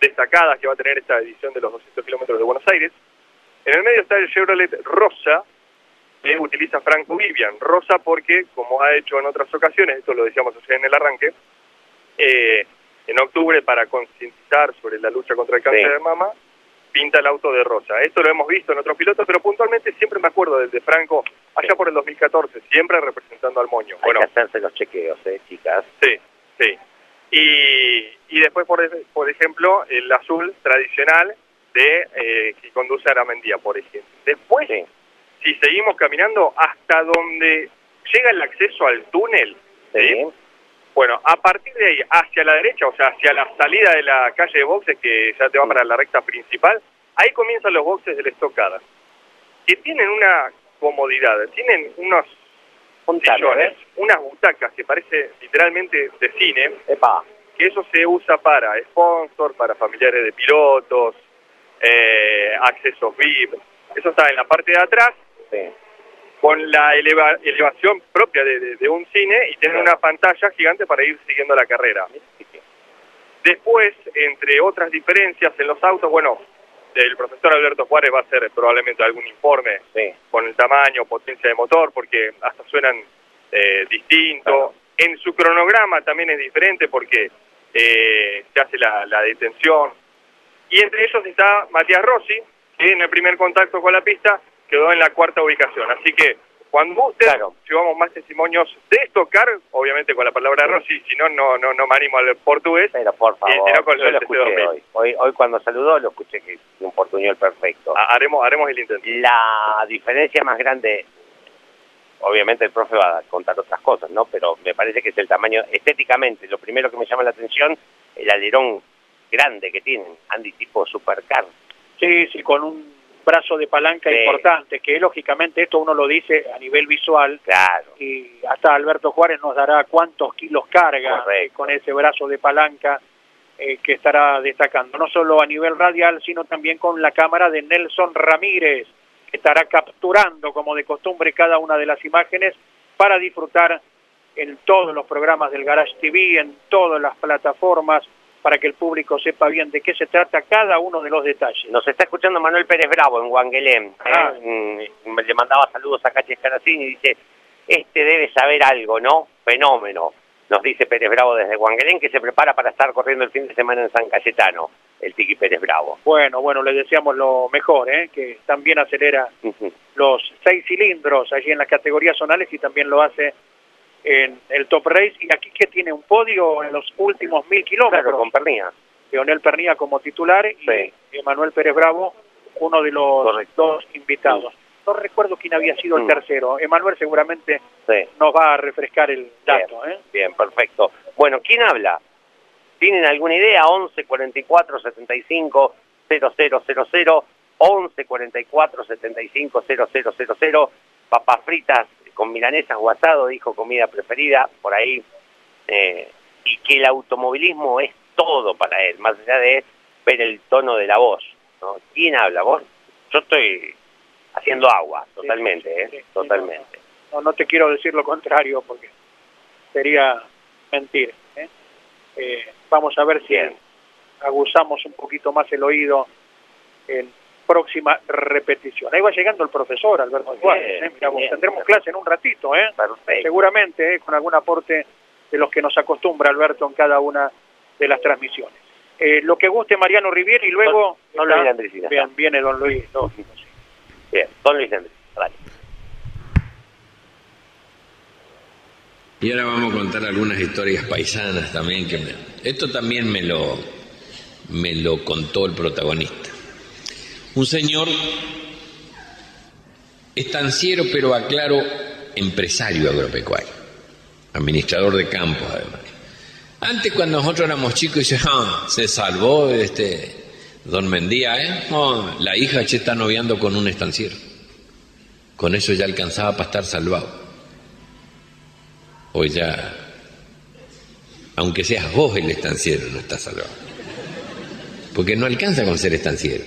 destacadas que va a tener esta edición de los 200 kilómetros de Buenos Aires. En el medio está el Chevrolet Rosa, que utiliza Franco Vivian. Rosa porque, como ha hecho en otras ocasiones, esto lo decíamos ayer en el arranque, eh, en octubre para concientizar sobre la lucha contra el cáncer Sí. de mama, pinta el auto de rosa. Esto lo hemos visto en otros pilotos, pero puntualmente siempre me acuerdo del de Franco, allá Sí. por el 2014, siempre representando al moño. Hay Bueno, que hacerse los chequeos, ¿eh, chicas? Sí, sí. Y, y después, por, por ejemplo, el azul tradicional de eh, que conduce a Aramendía, por ejemplo. Después, Sí. si seguimos caminando hasta donde llega el acceso al túnel, ¿sí? Sí. bueno, a partir de ahí, hacia la derecha, o sea, hacia la salida de la calle de boxes, que ya te va para la recta principal, ahí comienzan los boxes de la estocada, que tienen una comodidad, tienen unos Contame, sillones, ¿eh? unas butacas que parece literalmente de cine, Epa. que eso se usa para sponsor, para familiares de pilotos, eh, accesos VIP, eso está en la parte de atrás, Sí. con la eleva- elevación propia de, de- de un cine y Claro. una pantalla gigante para ir siguiendo la carrera. Después, entre otras diferencias en los autos, bueno, el profesor Alberto Juárez va a hacer probablemente algún informe Sí. con el tamaño, potencia de motor, porque hasta suenan eh, distinto. En su cronograma también es diferente porque eh, se hace la, la detención. Y entre ellos está Matías Rossi, que en el primer contacto con la pista quedó en la cuarta ubicación. Así que cuando usted llevamos más testimonios de tocar, obviamente con la palabra Rossi, si no, no, no, no me animo al portugués. Pero por y favor, si no, con yo lo el escuché TC2000. hoy. hoy. Hoy cuando saludó lo escuché que es un portuñol perfecto. Ha- Haremos, haremos el intento. La diferencia más grande, obviamente el profe va a contar otras cosas, ¿no? Pero me parece que es el tamaño estéticamente. Lo primero que me llama la atención, el alerón grande que tienen, Andy tipo supercar. Sí, sí, con un brazo de palanca Sí. importante, que lógicamente esto uno lo dice a nivel visual. Claro. Y hasta Alberto Juárez nos dará cuántos kilos carga eh, con ese brazo de palanca eh, que estará destacando, no solo a nivel radial, sino también con la cámara de Nelson Ramírez, que estará capturando como de costumbre cada una de las imágenes para disfrutar en todos los programas del Garage TV, en todas las plataformas, para que el público sepa bien de qué se trata cada uno de los detalles. Nos está escuchando Manuel Pérez Bravo en Wangelén. ¿eh? Mm, Le mandaba saludos a Cache Escaracín y dice, este debe saber algo, ¿no? Fenómeno. Nos dice Pérez Bravo desde Wangelén que se prepara para estar corriendo el fin de semana en San Cayetano, el Tiki Pérez Bravo. Bueno, bueno, le deseamos lo mejor, ¿eh? que también acelera los seis cilindros allí en las categorías zonales y también lo hace en el Top Race. Y aquí que tiene un podio en los últimos mil kilómetros. Claro, con Pernía. Leonel Pernía como titular y Emanuel Pérez Bravo, uno de los dos invitados. No recuerdo quién había sido el Mm. tercero. Emanuel seguramente Sí. nos va a refrescar el dato. ¿eh? Bien, perfecto. Bueno, ¿quién habla? ¿Tienen alguna idea? 11 44 75 0000 11 44 75 0000 papas fritas con milanesas o asado, dijo comida preferida, por ahí. eh, y que el automovilismo es todo para él, más allá de ver el tono de la voz. ¿no? ¿Quién habla? ¿Vos? Yo estoy haciendo agua, totalmente, ¿eh? totalmente. No, no te quiero decir lo contrario porque sería mentir. ¿eh? Eh, vamos a ver si aguzamos un poquito más el oído en próxima repetición. Ahí va llegando el profesor Alberto Juárez. ¿eh? Mirá bien. tendremos clase en un ratito, ¿eh? seguramente ¿eh? con algún aporte de los que nos acostumbra Alberto en cada una de las transmisiones. Eh, lo que guste Mariano Riviera y luego... Don está- Luis Bien, viene don Luis. no, Bien, don Luis Andrés, dale. Y ahora vamos a contar algunas historias paisanas también que me- esto también me lo me lo contó el protagonista. Un señor estanciero, pero aclaro, empresario agropecuario, administrador de campos además. Antes cuando nosotros éramos chicos dice, ah, se salvó este don Mendía, ¿eh? La hija che está noviando con un estanciero. Con eso ya alcanzaba para estar salvado. Hoy ya, aunque seas vos el estanciero, no estás salvado. Porque no alcanza con ser estanciero.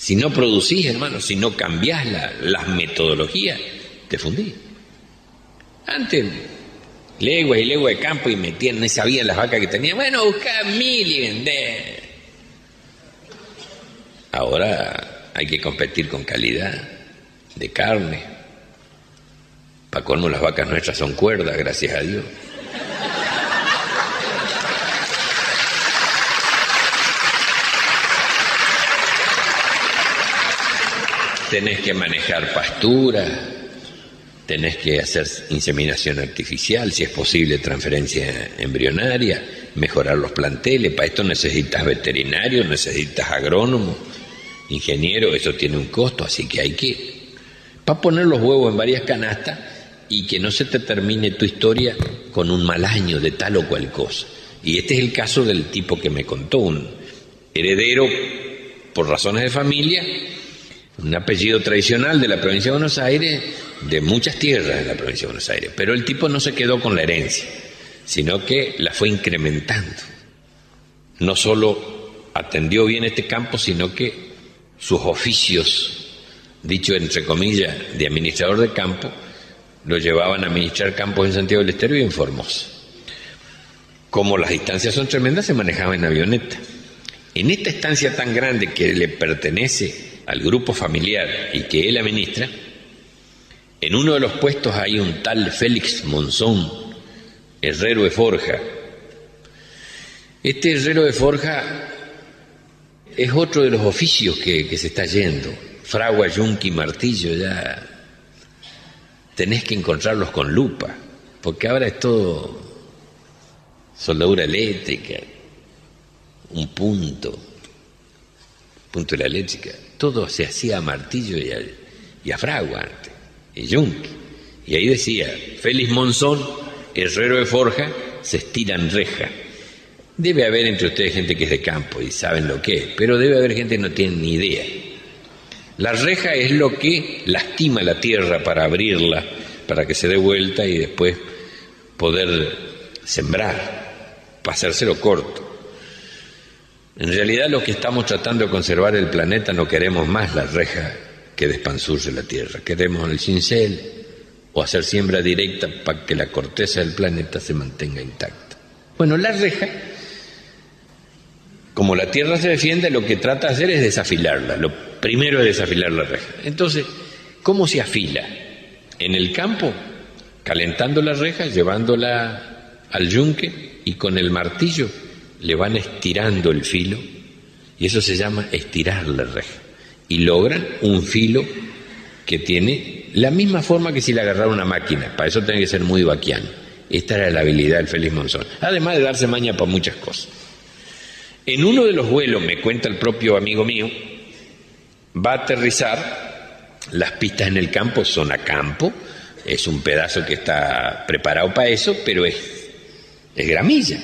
Si no producís, hermano, si no cambiás la- las metodologías, te fundís. Antes, leguas y leguas de campo y metían, no sabían las vacas que tenían. Bueno, buscá mil y vender. Ahora hay que competir con calidad de carne. Para colmo las vacas nuestras son cuerdas, gracias a Dios. Tenés que manejar pastura, tenés que hacer inseminación artificial, si es posible transferencia embrionaria, mejorar los planteles, para esto necesitas veterinario, necesitas agrónomo, ingeniero, eso tiene un costo, así que hay que, para poner los huevos en varias canastas y que no se te termine tu historia con un mal año de tal o cual cosa. Y este es el caso del tipo que me contó, un heredero por razones de familia, un apellido tradicional de la provincia de Buenos Aires, de muchas tierras de la provincia de Buenos Aires, pero el tipo no se quedó con la herencia, sino que la fue incrementando. No solo atendió bien este campo, sino que sus oficios, dicho entre comillas, de administrador de campo, lo llevaban a administrar campos en Santiago del Estero y en Formosa. Como las distancias son tremendas, se manejaba en avioneta. En esta estancia tan grande que le pertenece al grupo familiar y que él administra, En uno de los puestos hay un tal Félix Monzón, herrero de forja. Este herrero de forja es otro de los oficios que, que se está yendo. Fragua, yunque martillo, ya tenés que encontrarlos con lupa, porque ahora es todo soldadura eléctrica, un punto, punto de la eléctrica, todo se hacía a martillo y a, y a fragua antes, y yunque. Y ahí decía, Félix Monzón, herrero de forja, se estiran reja. Debe haber entre ustedes gente que es de campo y saben lo que es, pero debe haber gente que no tiene ni idea. La reja es lo que lastima la tierra para abrirla, para que se dé vuelta y después poder sembrar, pasárselo corto. En realidad lo que estamos tratando de conservar el planeta no queremos más la reja que despanzurre la tierra, queremos el cincel o hacer siembra directa para que la corteza del planeta se mantenga intacta. Bueno, la reja como la tierra se defiende, lo que trata de hacer es desafilarla. Lo primero es desafilar la reja. Entonces, ¿cómo se afila? En el campo, calentando la reja, llevándola al yunque y con el martillo le van estirando el filo y eso se llama estirar la reja. Y logran un filo que tiene la misma forma que si le agarrara una máquina. Para eso tiene que ser muy vaquiano. Esta era la habilidad del Félix Monzón. Además de darse maña para muchas cosas. En uno de los vuelos, me cuenta el propio amigo mío, va a aterrizar, las pistas en el campo son a campo, es un pedazo que está preparado para eso, pero es, es gramilla.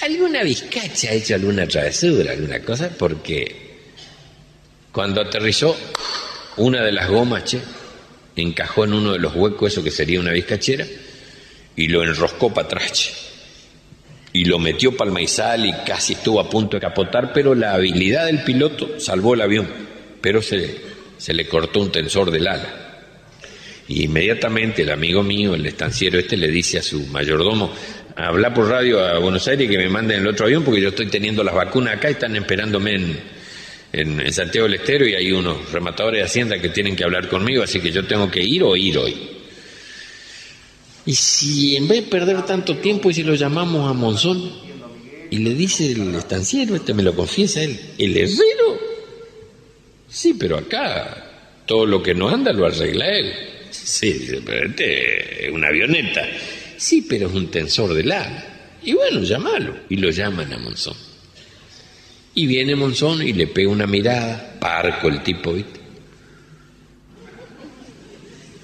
Alguna vizcacha ha hecho alguna travesura, alguna cosa, porque cuando aterrizó, una de las gomas, encajó en uno de los huecos, eso que sería una vizcachera, y lo enroscó para atrás, y lo metió para el maizal y casi estuvo a punto de capotar, pero la habilidad del piloto salvó el avión, pero se, se le cortó un tensor del ala. Y inmediatamente el amigo mío, el estanciero este, le dice a su mayordomo, habla por radio a Buenos Aires que me manden el otro avión porque yo estoy teniendo las vacunas acá y están esperándome en, en, en Santiago del Estero y hay unos rematadores de Hacienda que tienen que hablar conmigo, así que yo tengo que ir o ir hoy. Y si en vez de perder tanto tiempo y si lo llamamos a Monzón y le dice el estanciero, este me lo confiesa él, el herrero, sí, pero acá todo lo que no anda lo arregla él. Sí, dice, pero este es una avioneta. Sí, pero es un tensor de lana. Y bueno, llámalo. Y lo llaman a Monzón. Y viene Monzón y le pega una mirada, parco el tipo.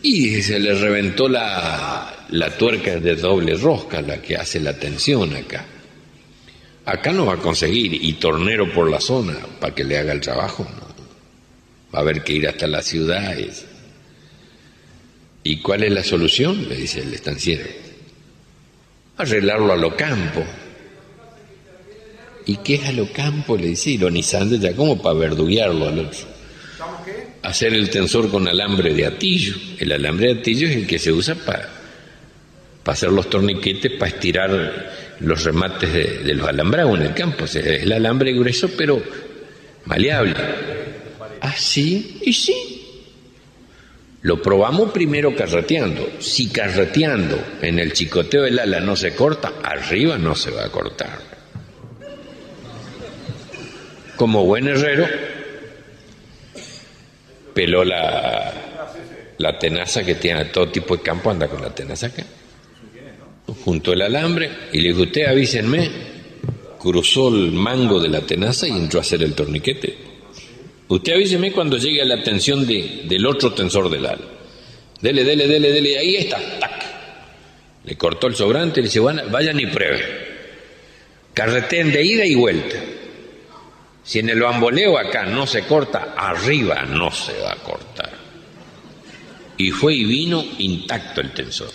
Y se le reventó la, la tuerca de doble rosca, la que hace la tensión acá. Acá no va a conseguir, y tornero por la zona, para que le haga el trabajo. Va a haber que ir hasta la ciudad. ¿Y cuál es la solución? Le dice el estanciero. Arreglarlo a lo campo. ¿Y qué es a lo campo? Le dice, ironizando ya como para verduguearlo al otro. Hacer el tensor con alambre de atillo. El alambre de atillo es el que se usa para hacer los torniquetes, para estirar los remates de, los alambrados en el campo. Es el alambre grueso, pero maleable. Ah, sí, y sí. Lo probamos primero carreteando. Si carreteando en el chicoteo del ala no se corta, arriba no se va a cortar. Como buen herrero, peló la, tenaza que tiene todo tipo de campo, anda con la tenaza acá. Junto el alambre y le dijo, usted avísenme. Cruzó el mango de la tenaza y entró a hacer el torniquete. Usted avíseme cuando llegue a la tensión de, del otro tensor del ala. Dele, dele, dele, dele, ahí está, tac. Le cortó el sobrante y le dice, "Bueno, vayan y prueben. Carreteen de ida y vuelta. Si en el bamboleo acá no se corta, arriba no se va a cortar. Y fue y vino intacto el tensor.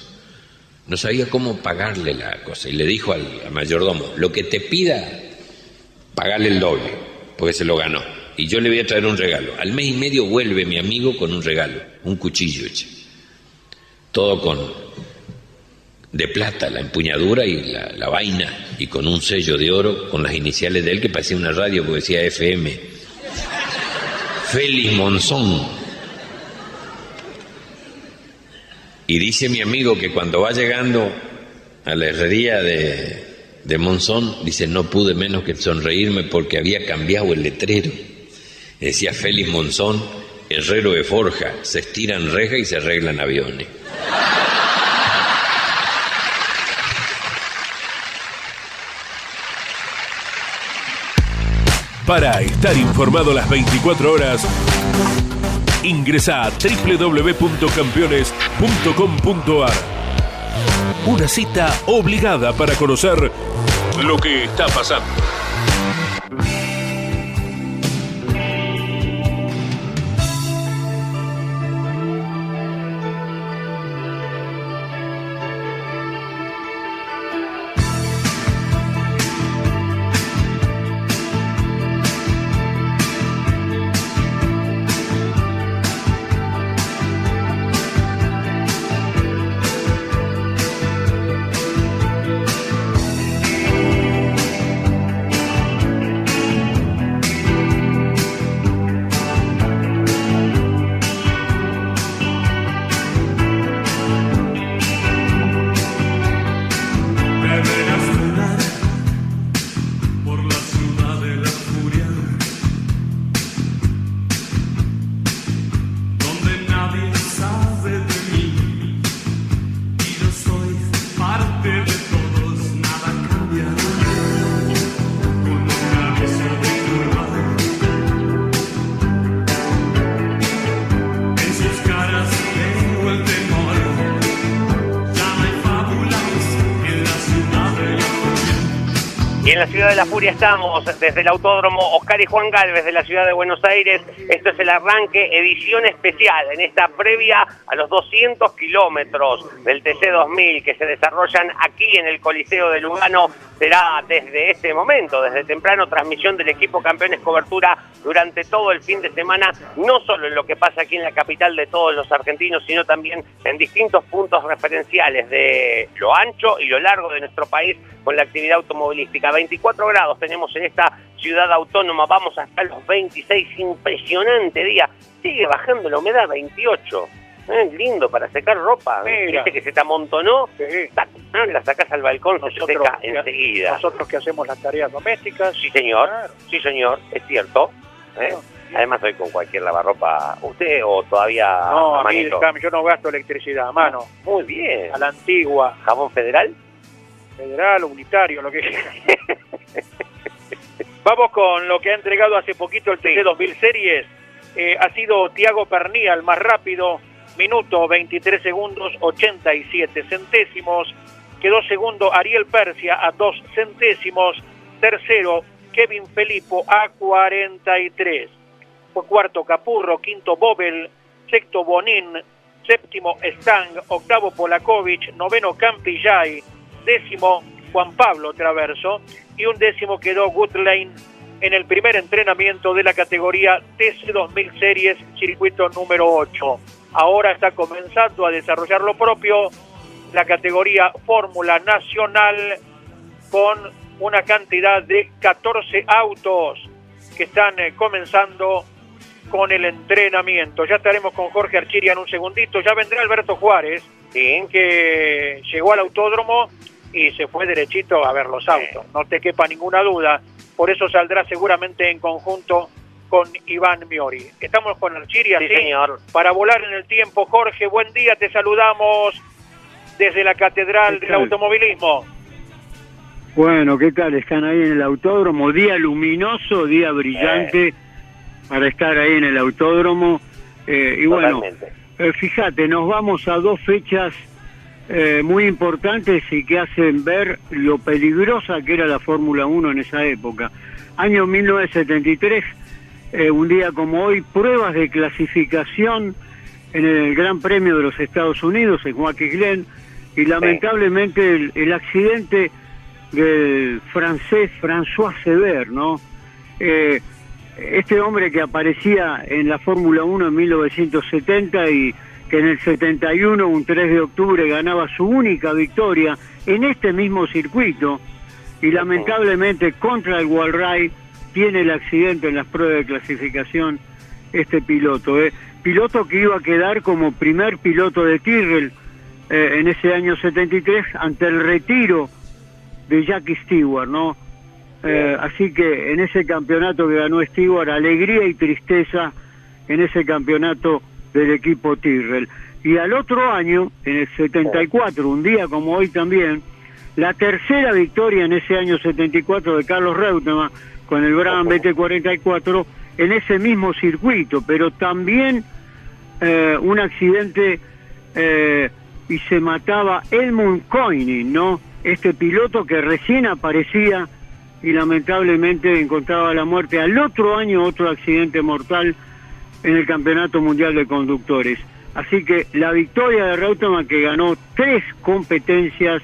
No sabía cómo pagarle la cosa. Y le dijo al, al mayordomo, lo que te pida, pagale el doble, porque se lo ganó. Y yo le voy a traer un regalo. Al mes y medio vuelve mi amigo con un regalo, un cuchillo hecho. Todo con de plata, la empuñadura y la, la vaina, y con un sello de oro con las iniciales de él que parecía una radio porque decía FM. Félix Monzón. Y dice mi amigo que cuando va llegando a la herrería de, de Monzón, dice, no pude menos que sonreírme porque había cambiado el letrero. Decía Félix Monzón, herrero de forja, se estiran rejas y se arreglan aviones. Para estar informado las 24 horas, ingresa a www.campeones.com.ar. Una cita obligada para conocer lo que está pasando. De la furia estamos, desde el autódromo Oscar y Juan Galvez de la ciudad de Buenos Aires. Esto es el arranque, edición especial, en esta previa a los 200 kilómetros del TC 2000 que se desarrollan aquí en el Coliseo de Lugano. Será desde este momento, desde temprano, transmisión del equipo Campeones Cobertura durante todo el fin de semana, no solo en lo que pasa aquí en la capital de todos los argentinos, sino también en distintos puntos referenciales de lo ancho y lo largo de nuestro país con la actividad automovilística. 24 grados tenemos en esta ciudad autónoma, vamos hasta los 26, impresionante día. Sigue bajando la humedad, 28. Eh, lindo para secar ropa. Mira. Viste que se te amontonó, tac, ah, la sacás al balcón, se Nosotros, seca enseguida. nosotros que hacemos las tareas domésticas. Sí, señor. Sí, señor, es cierto. ¿eh? Además, hoy con cualquier lavarropa. ¿Usted o todavía No, a a mí, manito? déjame, yo no gasto electricidad a mano. Muy bien. A la antigua. ¿Jabón federal? Federal, unitario, lo que sea. Vamos con lo que ha entregado hace poquito el TC 2000 Series. Eh, ha sido Tiago Pernía el más rápido, minuto 23 segundos 87 centésimos. Quedó segundo Ariel Persia a 2 centésimos. Tercero Kevin Felipo a 43. Fue cuarto Capurro, quinto Bobel, sexto Bonin, séptimo Stang, octavo Polakovic, noveno Campillay, décimo Juan Pablo Traverso y un décimo quedó Goodlane en el primer entrenamiento de la categoría TC 2000 Series, circuito número 8. Ahora está comenzando a desarrollar lo propio la categoría Fórmula Nacional con una cantidad de 14 autos que están eh, comenzando con el entrenamiento. Ya estaremos con Jorge Archiria en un segundito. Ya vendrá Alberto Juárez, que llegó al autódromo y se fue derechito a ver los autos. No te quepa ninguna duda. Por eso saldrá seguramente en conjunto con Iván Miori. Estamos con Archiria, Sí, ¿sí? señor. Para volar en el tiempo, Jorge, buen día, te saludamos desde la Catedral del? Automovilismo. Bueno, ¿qué tal? Están ahí en el autódromo. Día luminoso, día brillante para estar ahí en el autódromo. Eh, y bueno, eh, fíjate, nos vamos a dos fechas eh, muy importantes y que hacen ver lo peligrosa que era la Fórmula 1 en esa época. Año 1973, eh, un día como hoy, pruebas de clasificación en el Gran Premio de los Estados Unidos, en Joaquín Glen, y lamentablemente el, el accidente del francés François Sever, ¿no? Eh, este hombre que aparecía en la Fórmula 1 en 1970 y que en el 71, un 3 de octubre, ganaba su única victoria en este mismo circuito y lamentablemente contra el Walray tiene el accidente en las pruebas de clasificación este piloto. ¿eh? Piloto que iba a quedar como primer piloto de Tyrrell eh, en ese año 73 ante el retiro de Jackie Stewart, ¿no? Eh, así que en ese campeonato que ganó Stewart, alegría y tristeza en ese campeonato del equipo Tyrrell. Y al otro año, en el 74, un día como hoy también, la tercera victoria en ese año 74 de Carlos Reutemann con el Brabham BT44 en ese mismo circuito, pero también eh, un accidente eh, y se mataba Elmund Coyne, ¿no? Este piloto que recién aparecía y lamentablemente encontraba la muerte. Al otro año otro accidente mortal en el Campeonato Mundial de Conductores. Así que la victoria de Reutemann que ganó tres competencias,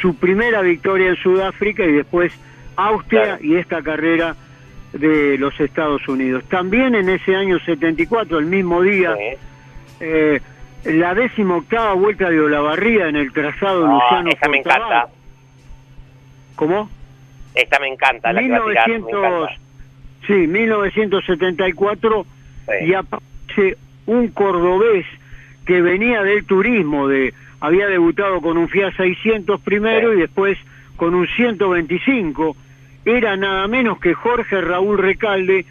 su primera victoria en Sudáfrica y después Austria y esta carrera de los Estados Unidos. También en ese año 74, el mismo día, eh, la décima octava vuelta de Olavarría en el trazado No, Luciano esa me encanta. ¿Cómo? Esta me encanta, la que va a tirar, me 1900, encanta. sí, 1974 y aparece un cordobés que venía del turismo, de había debutado con un Fiat 600 primero y después con un 125, era nada menos que Jorge Raúl Recalde,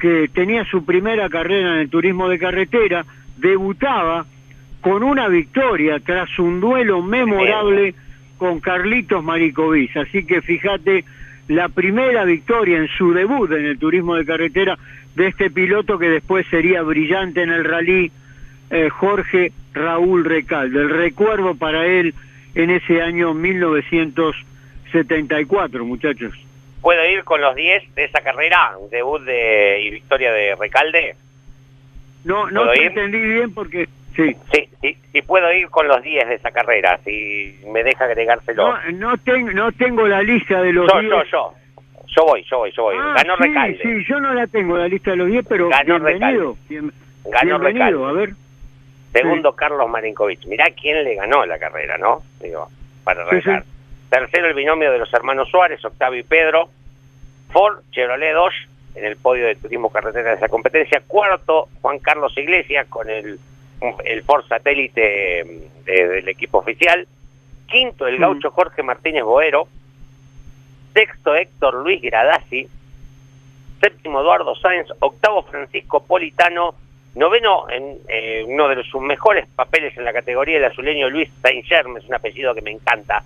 que tenía su primera carrera en el turismo de carretera, debutaba con una victoria tras un duelo memorable con Carlitos Maricovic. Así que fíjate la primera victoria en su debut en el turismo de carretera de este piloto que después sería brillante en el rally, eh, Jorge Raúl Recalde. El recuerdo para él en ese año 1974, muchachos. ¿Puedo ir con los 10 de esa carrera? Debut de, y victoria de Recalde. No, no entendí bien porque... Sí. Sí, sí, sí puedo ir con los 10 de esa carrera, si me deja agregárselo. No, no, ten- no tengo la lista de los yo, 10. yo, yo. Yo voy, yo voy, yo voy. Ah, Ganó sí, Recalde. Sí, yo no la tengo la lista de los 10, pero Ganó bienvenido. bien- Ganó bienvenido, Recalde. a ver. Segundo, Carlos Marinkovic. Mirá quién le ganó la carrera, ¿no? Digo, para arrancar. Tercero, el binomio de los hermanos Suárez, Octavio y Pedro. Ford, Chevrolet Dodge, en el podio de turismo carretera de esa competencia. Cuarto, Juan Carlos Iglesias, con el, el Ford satélite mm, de- del equipo oficial. Quinto, el gaucho Jorge Martínez Boero. Sexto, Héctor Luis Gradasi. Séptimo, Eduardo Sáenz. Octavo, Francisco Politano. Noveno, en eh, uno de sus mejores papeles en la categoría, el azuleño Luis Saint Germain, es un apellido que me encanta.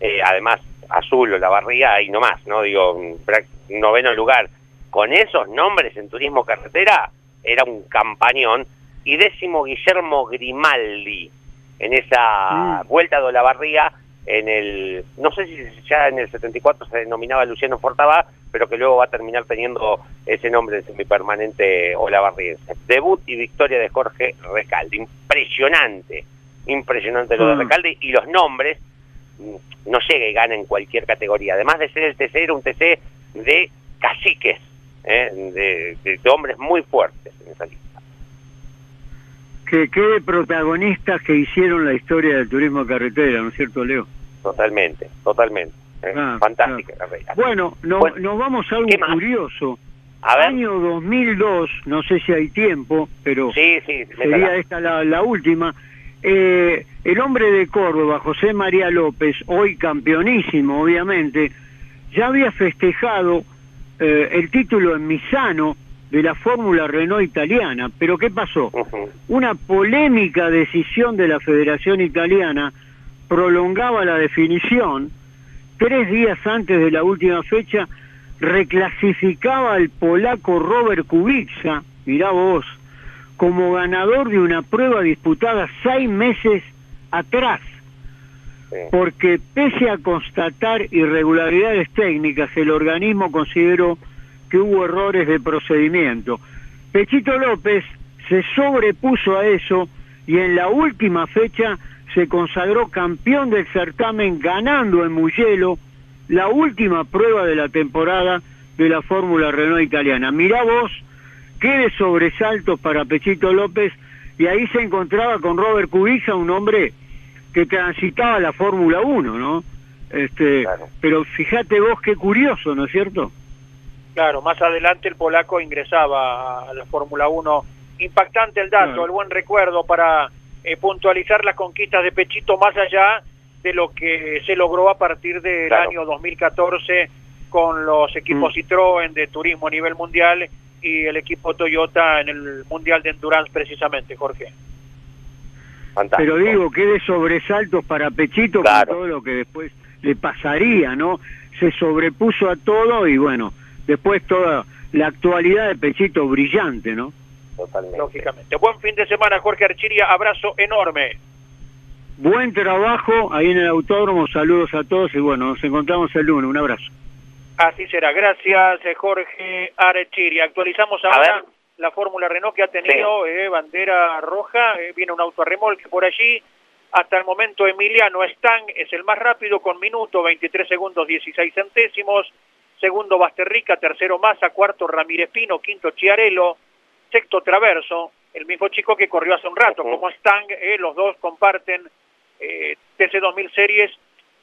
Eh, además, azul o la barriga y no más, ¿no? Digo, noveno lugar. Con esos nombres en turismo carretera, era un campañón. Y décimo, Guillermo Grimaldi, en esa vuelta de Olavarría, en el, no sé si ya en el 74 se denominaba Luciano Fortabá, pero que luego va a terminar teniendo ese nombre de semipermanente olavarriense. Debut y victoria de Jorge Recalde. Impresionante, impresionante lo de Mm. Recalde y los nombres mm, no llega y gana en cualquier categoría. Además de ser el TC, era un TC de caciques, ¿eh? de, de- de hombres muy fuertes en esa lista. Que quede protagonistas que hicieron la historia del turismo carretera, ¿no es cierto, Leo? Totalmente, totalmente. ¿eh? Ah, Fantástica carrera. Bueno, no- Bueno, nos vamos a algo curioso. A ver. Año 2002, no sé si hay tiempo, pero Sí, sí, sería esta la, la última. Eh, el hombre de Córdoba, José María López, hoy campeonísimo, obviamente, ya había festejado eh, el título en Misano de la Fórmula Renault italiana. Pero ¿qué pasó? Una polémica decisión de la Federación Italiana prolongaba la definición. Tres días antes de la última fecha, reclasificaba al polaco Robert Kubica, mirá vos, como ganador de una prueba disputada seis meses atrás, porque pese a constatar irregularidades técnicas, el organismo consideró que hubo errores de procedimiento. Pechito López se sobrepuso a eso y en la última fecha se consagró campeón del certamen ganando en Mugello la última prueba de la temporada de la Fórmula Renault italiana. Mirá vos qué de sobresaltos para Pechito López y ahí se encontraba con Robert Kubica, un hombre que transitaba la Fórmula 1, ¿no? Este, pero fíjate vos qué curioso, ¿no es cierto? Claro, más adelante el polaco ingresaba a la Fórmula 1. Impactante el dato, Claro. el buen recuerdo para eh, puntualizar las conquistas de Pechito más allá de lo que se logró a partir del Claro. año 2014 con los equipos Citroën de turismo a nivel mundial y el equipo Toyota en el Mundial de Endurance precisamente, Jorge. Pero digo, qué de sobresaltos para Pechito con todo lo que después le pasaría, ¿no? Se sobrepuso a todo y bueno, después toda la actualidad de Pechito brillante, ¿no? Lógicamente. Buen fin de semana, Jorge Archiria. Abrazo enorme. Buen trabajo ahí en el autódromo, saludos a todos y bueno, nos encontramos el lunes, un abrazo. Así será. Gracias, eh, Jorge Archiria. Actualizamos ahora la Fórmula Renault que ha tenido eh, bandera roja. eh, viene un auto a remolque por allí. Hasta el momento Emiliano Stang es el más rápido con minuto 23 segundos 16 centésimos. Segundo Basterrica, tercero Massa, cuarto Ramírez Pino, quinto Chiarello, sexto Traverso, el mismo chico que corrió hace un rato, como Stang, eh, los dos comparten eh, TC2000 Series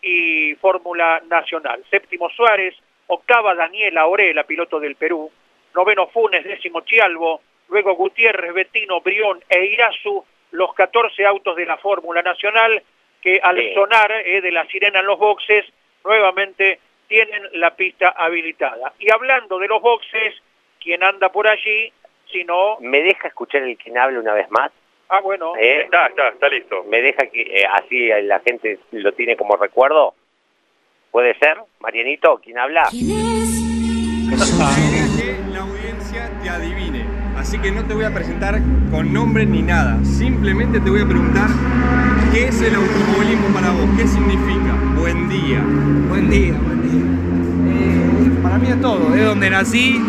y Fórmula Nacional. Séptimo Suárez, octava Daniela Orela, piloto del Perú, noveno Funes, décimo Chialvo, luego Gutiérrez, Betino, Brión e Irazu, los 14 autos de la Fórmula Nacional que al Sí. sonar eh, de la sirena en los boxes, nuevamente tienen la pista habilitada. Y hablando de los boxes, quien anda por allí, si no... ¿Me deja escuchar el quien habla una vez más? Ah, bueno. ¿Eh? Está, está, está listo. ¿Me deja que eh, así la gente lo tiene como recuerdo? ¿Puede ser? Marianito, ¿quién habla? que la audiencia te adivine. Así que no te voy a presentar con nombre ni nada. Simplemente te voy a preguntar qué es el automovilismo para vos, qué significa. Buen día. Buen día, buen día. Eh, para mí es todo, es donde nací,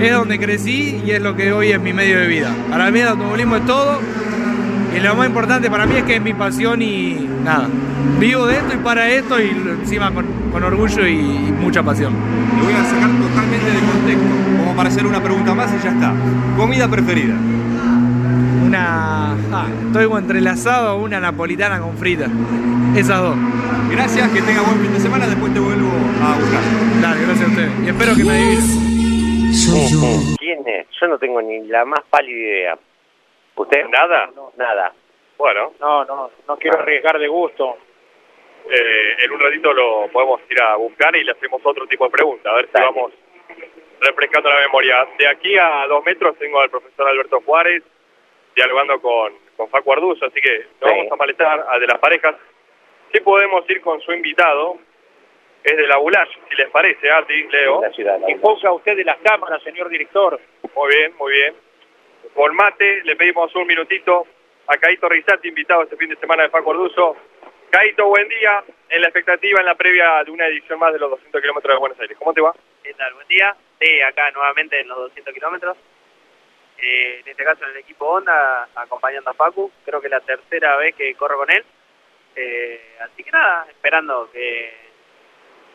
es donde crecí y es lo que hoy es mi medio de vida. Para mí el automovilismo es todo y lo más importante para mí es que es mi pasión y nada. Vivo de esto y para esto y lo- encima con, con orgullo y, y mucha pasión. Te voy a sacar totalmente de contexto, como para hacer una pregunta más y ya está. Comida preferida. Una... ah, estoy entrelazado a una napolitana con frita. Esas dos. Gracias, que tenga buen fin de semana, después te vuelvo a buscar. Dale, gracias a ustedes. Y espero que me adivinen. ¿Quién es? Yo no tengo ni la más pálida idea. ¿Usted? ¿Nada? Nada. Bueno. No, no, no quiero arriesgar de gusto. Eh, en un ratito lo podemos ir a buscar y le hacemos otro tipo de pregunta, a ver si vamos refrescando la memoria. De aquí a dos metros tengo al profesor Alberto Juárez dialogando con, con Facu Arduzo, así que no vamos a malestar a de las parejas. Sí podemos ir con su invitado, es de la Bulash, si les parece, Ati, Leo. Enfoca usted de las cámaras, señor director. Muy bien, muy bien. Por mate, le pedimos un minutito a Caito Rizati, invitado este fin de semana de Facu Arduzo. Caito, buen día. En la expectativa, en la previa de una edición más de los 200 kilómetros de Buenos Aires. ¿Cómo te va? ¿Qué tal? Buen día. Sí, acá nuevamente en los 200 kilómetros. Eh, en este caso en el equipo Honda, acompañando a Facu. Creo que la tercera vez que corro con él. Eh, así que nada, esperando que,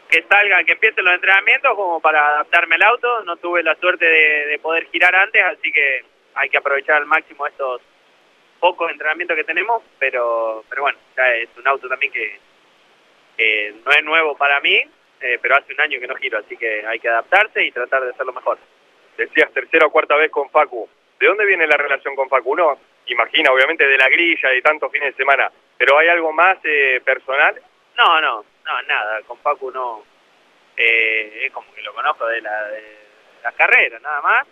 que salga, que empiecen los entrenamientos como para adaptarme al auto. No tuve la suerte de poder girar antes, así que hay que aprovechar al máximo estos pocos entrenamientos que tenemos. Pero, pero bueno, ya es un auto también que, que no es nuevo para mí, eh, pero hace un año que no giro, así que hay que adaptarse y tratar de hacerlo mejor. Decías tercera o cuarta vez con Facu. ¿De dónde viene la relación con Facu? Uno imagina, obviamente, de la grilla, de tantos fines de semana, pero ¿hay algo más eh, personal? No, no, no, nada, con Facu no, eh, es como que lo conozco de la, de la carrera, nada más.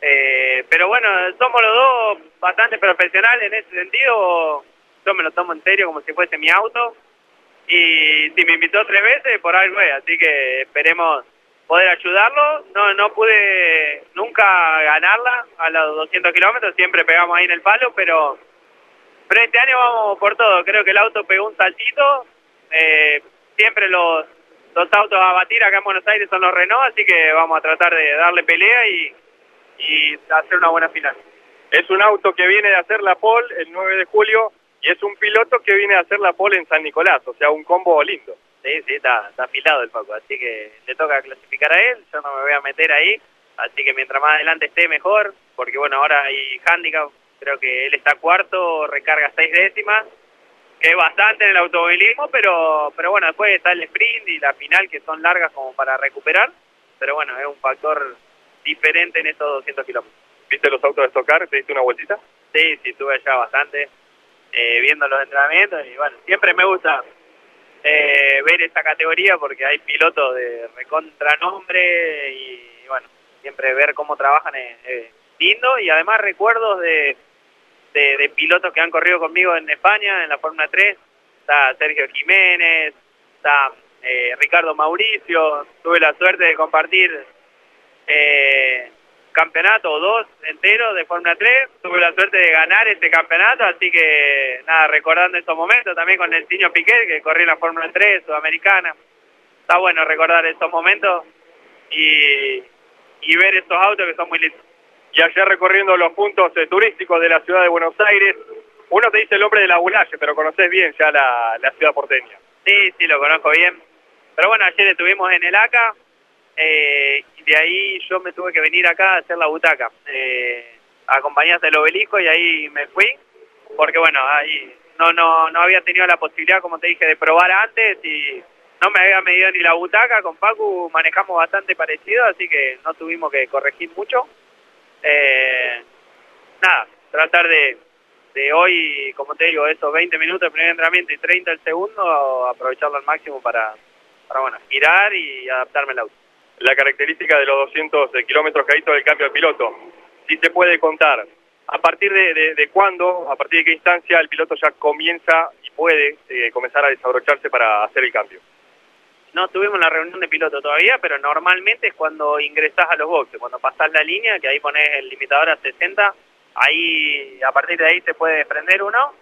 Eh, pero bueno, somos los dos bastante profesionales en ese sentido, yo me lo tomo en serio como si fuese mi auto, y si me invitó tres veces, por algo es, así que esperemos poder ayudarlo. No no pude nunca ganarla a los 200 kilómetros, siempre pegamos ahí en el palo, pero pero este año vamos por todo. Creo que el auto pegó un saltito. Eh, siempre los, los autos a batir acá en Buenos Aires son los Renault, así que vamos a tratar de darle pelea y, y hacer una buena final. Es un auto que viene de hacer la pole el 9 de julio y es un piloto que viene de hacer la pole en San Nicolás, o sea, un combo lindo. Sí, sí, está, está afilado el Paco, así que le toca clasificar a él, yo no me voy a meter ahí, así que mientras más adelante esté mejor, porque bueno, ahora hay handicap, creo que él está cuarto, recarga seis décimas, que es bastante en el automovilismo, pero pero bueno, después está el sprint y la final que son largas como para recuperar, pero bueno, es un factor diferente en estos 200 kilómetros. ¿Viste los autos de estocar? ¿Te diste una vueltita? Sí, sí, tuve allá bastante. eh, viendo los entrenamientos y bueno, siempre me gusta eh, ver esta categoría porque hay pilotos de recontranombre y bueno, siempre ver cómo trabajan es, es lindo y además recuerdos de, de, de pilotos que han corrido conmigo en España en la Fórmula 3, está Sergio Jiménez, está eh, Ricardo Mauricio, tuve la suerte de compartir eh, campeonato o dos enteros de Fórmula 3, tuve la suerte de ganar este campeonato, así que nada, recordando estos momentos también con el Tiño Piquet que corrió en la Fórmula 3 sudamericana, está bueno recordar estos momentos y, y ver estos autos que son muy lindos. Y ayer recorriendo los puntos eh, turísticos de la ciudad de Buenos Aires, uno te dice el nombre de la Bulaye, pero conoces bien ya la, la ciudad porteña. Sí, sí, lo conozco bien. Pero bueno, ayer estuvimos en el ACA eh, de ahí yo me tuve que venir acá a hacer la butaca. Eh, acompañaste el obelisco y ahí me fui, porque bueno, ahí no, no, no había tenido la posibilidad, como te dije, de probar antes y no me había medido ni la butaca. Con Pacu manejamos bastante parecido, así que no tuvimos que corregir mucho. Eh, nada, tratar de, de hoy, como te digo, esos 20 minutos el primer entrenamiento y 30 el segundo, aprovecharlo al máximo para, para bueno, girar y adaptarme al auto. La característica de los 200 kilómetros que del cambio de piloto, si se puede contar, a partir de, de, de cuándo, a partir de qué instancia el piloto ya comienza y puede eh, comenzar a desabrocharse para hacer el cambio. No tuvimos la reunión de piloto todavía, pero normalmente es cuando ingresás a los boxes, cuando pasás la línea, que ahí pones el limitador a 60, ahí a partir de ahí se puede desprender uno.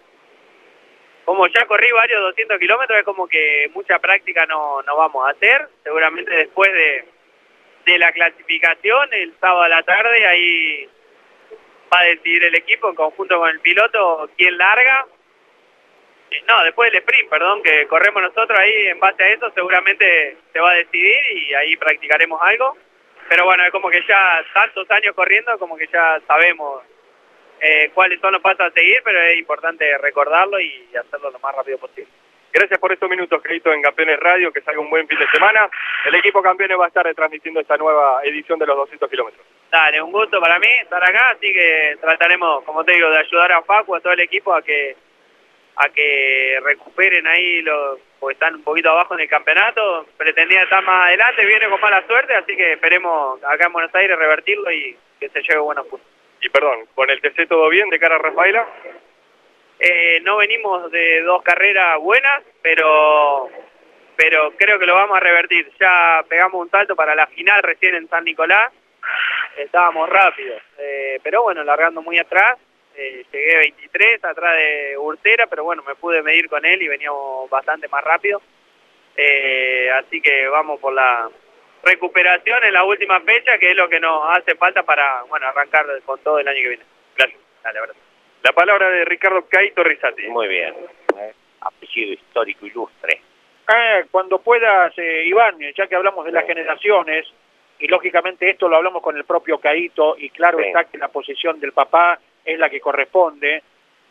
Como ya corrí varios 200 kilómetros, es como que mucha práctica no, no vamos a hacer. Seguramente después de, de la clasificación, el sábado a la tarde, ahí va a decidir el equipo en conjunto con el piloto quién larga. Eh, No, después del sprint, perdón, que corremos nosotros ahí en base a eso, seguramente se va a decidir y ahí practicaremos algo. Pero bueno, es como que ya tantos años corriendo, como que ya sabemos eh, cuáles son los pasos a seguir, pero es importante recordarlo y hacerlo lo más rápido posible. Gracias por estos minutos, Crédito, en Campeones Radio, que salga un buen fin de semana. El equipo Campeones va a estar retransmitiendo esta nueva edición de los 200 kilómetros. Dale, un gusto para mí estar acá, así que trataremos, como te digo, de ayudar a Facu, a todo el equipo a que a que recuperen ahí los porque están un poquito abajo en el campeonato, pretendía estar más adelante, viene con mala suerte, así que esperemos acá en Buenos Aires revertirlo y que se lleve buenos puntos. Y perdón, ¿con el TC todo bien de cara a Rafaela? Eh, no venimos de dos carreras buenas, pero pero creo que lo vamos a revertir. Ya pegamos un salto para la final recién en San Nicolás, estábamos rápidos, eh, pero bueno, largando muy atrás, eh, llegué 23 atrás de Urtera, pero bueno, me pude medir con él y veníamos bastante más rápido. Eh, así que vamos por la recuperación en la última fecha, que es lo que nos hace falta para bueno arrancar con todo el año que viene. Gracias. La palabra de Ricardo Caito Rizati. Muy bien. eh, Apellido histórico ilustre. Eh, cuando puedas, eh, Iván, ya que hablamos de las generaciones, y lógicamente esto lo hablamos con el propio Caito, y claro Sí. está que la posición del papá es la que corresponde,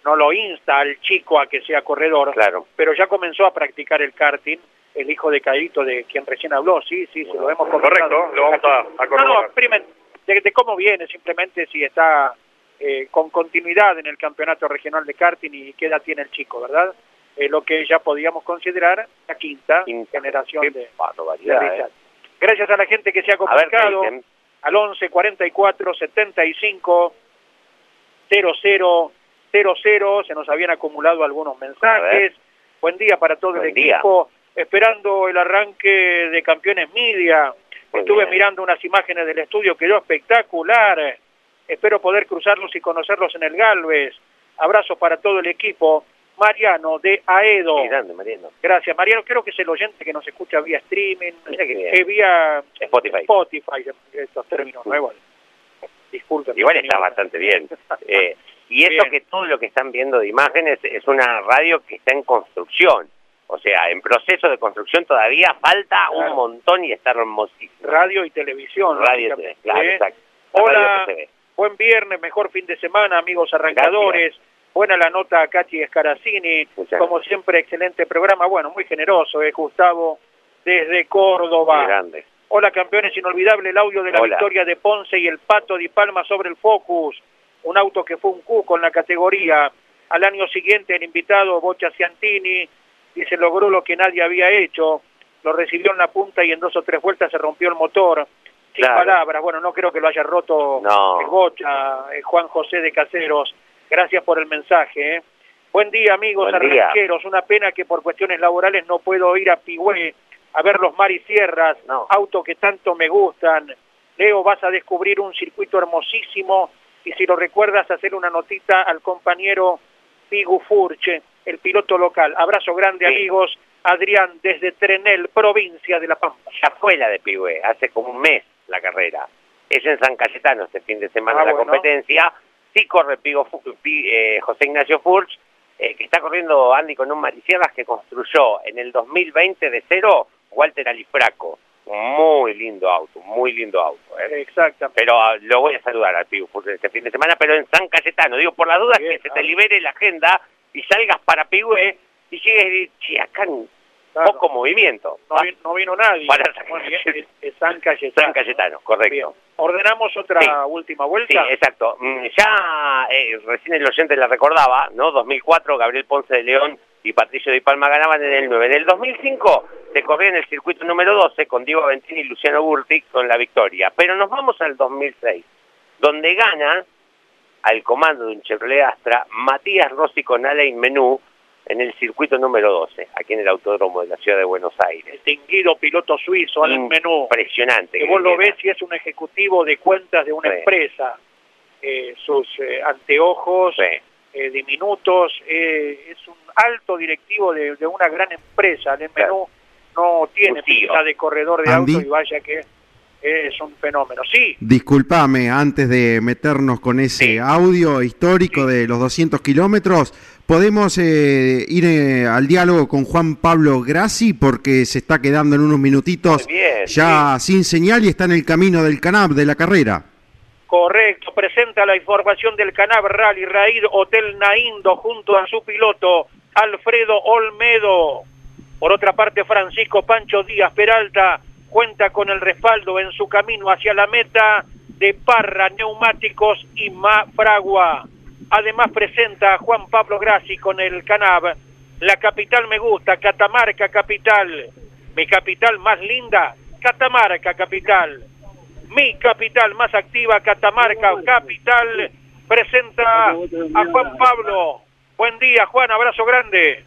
no lo insta al chico a que sea corredor, Claro. pero ya comenzó a practicar el karting, el hijo de Caito, de quien recién habló, sí, sí, se lo hemos comentado. Correcto, lo vamos a, a No, no, de, de cómo viene, simplemente si está eh, con continuidad en el campeonato regional de karting y qué edad tiene el chico, ¿verdad? Eh, lo que ya podíamos considerar la quinta, generación de, de eh. Gracias a la gente que se ha ver, comunicado ¿qué dicen? al 11 44 75 00 00, se nos habían acumulado algunos mensajes. Buen día para todo Buen el día. equipo, esperando el arranque de Campeones Media. Muy Estuve bien. mirando unas imágenes del estudio, quedó espectacular. Espero poder cruzarlos y conocerlos en el Galvez. Abrazo para todo el equipo. Mariano de Aedo. Grande, Mariano. Gracias, Mariano. Creo que es el oyente que nos escucha vía streaming, qué bien. eh, vía Spotify. Spotify, estos términos nuevos. Disculpen. Igual está bastante bien. Eh, y eso Bien. que todo lo que están viendo de imágenes es una radio que está en construcción. O sea, en proceso de construcción todavía falta Claro. un montón y está hermosísimo. Radio y televisión. Radio, lógicamente, claro, ¿eh? exacto. La radio Hola, que se ve. Buen viernes, mejor fin de semana, amigos arrancadores. Buena la nota a Cachi Escaracini. Como siempre, excelente programa. Bueno, muy generoso, eh, Gustavo, desde Córdoba. Grande. Hola campeones, inolvidable el audio de la Hola. victoria de Ponce y el Pato Di Palma sobre el Focus, un auto que fue un cuco en la categoría. Al año siguiente el invitado Bocha Ciantini dice logró lo que nadie había hecho, lo recibió en la punta y en dos o tres vueltas se rompió el motor. Sin Claro. palabras, bueno, no creo que lo haya roto No. el Bocha, eh, Juan José de Caseros. Gracias por el mensaje. ¿eh? Buen día, amigos arranqueros. Una pena que por cuestiones laborales no puedo ir a Pigüé a ver los mar y sierras, autos que tanto me gustan. Leo, vas a descubrir un circuito hermosísimo y si lo recuerdas, hacer una notita al compañero Pigu Furche, el piloto local. Abrazo grande, amigos. Adrián, desde Trenel, provincia de La Pampa. Ya fue la de Pigüé, hace como un mes la carrera. Es en San Cayetano este fin de semana Ah, la bueno. competencia. Sí corre Pigo, eh, José Ignacio Furch, eh, que está corriendo Andy con un Marisierras que construyó en el 2020 de cero Walter Alifraco. Muy lindo auto, muy lindo auto. ¿eh? Exactamente. Pero ah, lo voy a saludar al Pigo Furch este fin de semana, pero en San Cayetano. Digo, por las dudas que se te libere la agenda y salgas para Pigüé y llegues y dices, "Che, acá poco movimiento. No, vi- no vino nadie. Para San Bueno, es, es San Cayetano. San Cayetano, correcto. ¿Ordenamos otra Sí. última Sí, vuelta? exacto. Mm, Ya eh, recién el oyente la recordaba, ¿no? 2004, Gabriel Ponce de León y Patricio Di Palma ganaban en el 9. En el 2005 se corría en el circuito número 12 con Diego Aventini y Luciano Burti con la victoria. Pero nos vamos al 2006, donde gana al comando de un Chevrolet Astra Matías Rossi con Alain Menú en el circuito número 12, aquí en el Autódromo de la Ciudad de Buenos Aires. Distinguido piloto suizo, al menú. Impresionante. Que vos lo ves y es un ejecutivo de cuentas de una Sí. empresa. Eh, sus eh, anteojos eh, diminutos, eh, es un alto directivo de, de una gran empresa. El menú no tiene pinta de corredor de Andy. auto y vaya que es un fenómeno. Sí, Disculpame, antes de meternos con ese audio histórico de los 200 kilómetros, ¿podemos eh, ir eh, al diálogo con Juan Pablo Grassi? Porque se está quedando en unos minutitos bien, ya sin señal y está en el camino del canab de la carrera. Correcto, presenta la información del Canab Rally Raid Hotel Naindo junto a su piloto Alfredo Olmedo. Por otra parte, Francisco Pancho Díaz Peralta cuenta con el respaldo en su camino hacia la meta de Parra Neumáticos y Mafragua. Además presenta a Juan Pablo Grassi con el Canab. La capital me gusta, Catamarca capital. Mi capital más linda, Catamarca capital mi capital más activa, Catamarca Capital, presenta a Juan Pablo. Buen día, Juan, abrazo grande.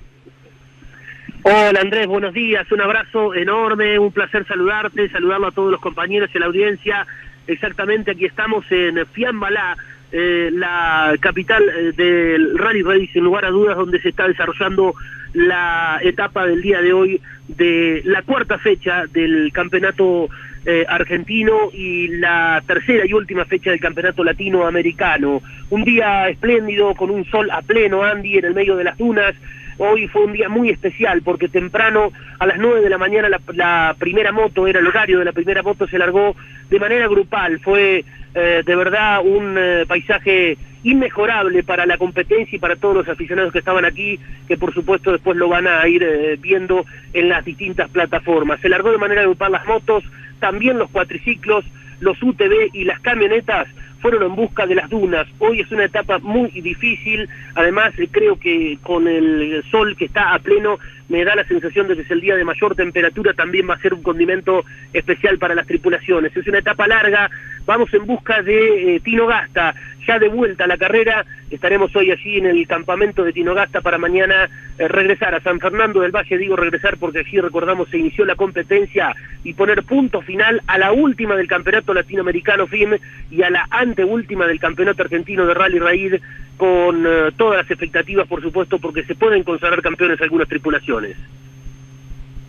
Hola Andrés, buenos días, un abrazo enorme, un placer saludarte, saludarlo a todos los compañeros y a la audiencia. Exactamente, aquí estamos en Fiambalá, eh, la capital eh, del Rally Race, sin lugar a dudas, donde se está desarrollando la etapa del día de hoy de la cuarta fecha del campeonato eh, argentino y la tercera y última fecha del campeonato latinoamericano. Un día espléndido, con un sol a pleno, Andy, en el medio de las dunas. Hoy fue un día muy especial porque temprano a las 9 de la mañana la, la primera moto, era el horario de la primera moto, se largó de manera grupal. Fue eh, de verdad un eh, paisaje inmejorable para la competencia y para todos los aficionados que estaban aquí, que por supuesto después lo van a ir eh, viendo en las distintas plataformas. Se largó de manera grupal las motos, también los cuatriciclos, los UTV y las camionetas fueron en busca de las dunas. Hoy es una etapa muy difícil, además creo que con el sol que está a pleno me da la sensación de que es el día de mayor temperatura, también va a ser un condimento especial para las tripulaciones. Es una etapa larga, vamos en busca de eh, Tino Gasta, ya de vuelta a la carrera, estaremos hoy allí en el campamento de Tino Gasta para mañana eh, regresar a San Fernando del Valle, digo regresar porque allí recordamos se inició la competencia y poner punto final a la última del campeonato latinoamericano FIM y a la anteúltima del campeonato argentino de Rally Raid con eh, todas las expectativas por supuesto porque se pueden consagrar campeones algunas tripulaciones.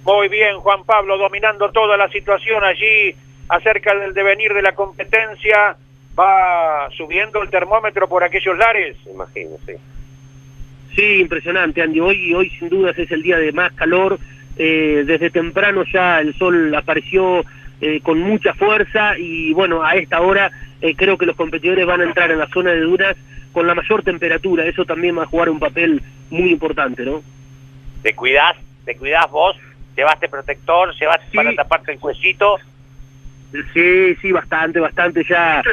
Muy bien, Juan Pablo, dominando toda la situación allí acerca del devenir de la competencia. Va subiendo el termómetro por aquellos lares. Imagino, sí. Sí, impresionante, Andy. Hoy, hoy sin dudas es el día de más calor. Eh, desde temprano ya el sol apareció eh, con mucha fuerza y bueno, a esta hora eh, creo que los competidores van a entrar en la zona de dunas con la mayor temperatura. Eso también va a jugar un papel muy importante, ¿no? Te cuidás, te cuidás vos, llevaste protector, llevaste para taparte el cuellito. Sí, sí, bastante, bastante. Ya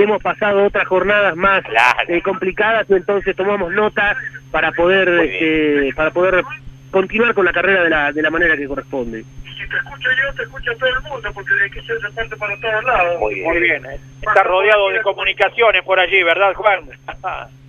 hemos pasado otras jornadas más eh, complicadas, entonces tomamos nota para poder, este, para poder continuar con la carrera de la, de la manera que corresponde. Si te escucho yo, te escucha todo el mundo, porque hay que hacerse parte para todos lados. Muy bien. ¿eh? Está rodeado de comunicaciones por allí, ¿verdad, Juan?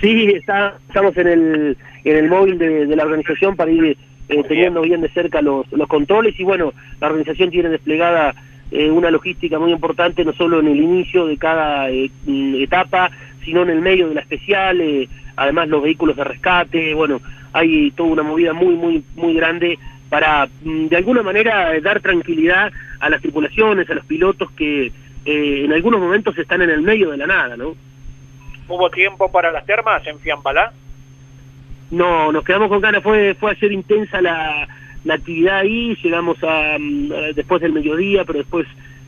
Sí, está, estamos en el, en el móvil de, de la organización para ir eh, teniendo bien. de cerca los, los controles y bueno, la organización tiene desplegada eh, una logística muy importante, no solo en el inicio de cada eh, mm, etapa, sino en el medio de la especial, eh, además los vehículos de rescate, bueno, hay toda una movida muy, muy, muy grande para mm, de alguna manera dar tranquilidad a las tripulaciones, a los pilotos que eh, en algunos momentos están en el medio de la nada, ¿no? ¿Hubo tiempo para las termas en Fiambalá? No, nos quedamos con ganas, fue, fue ayer intensa la, la actividad ahí, llegamos a, mm, a- después del mediodía, pero después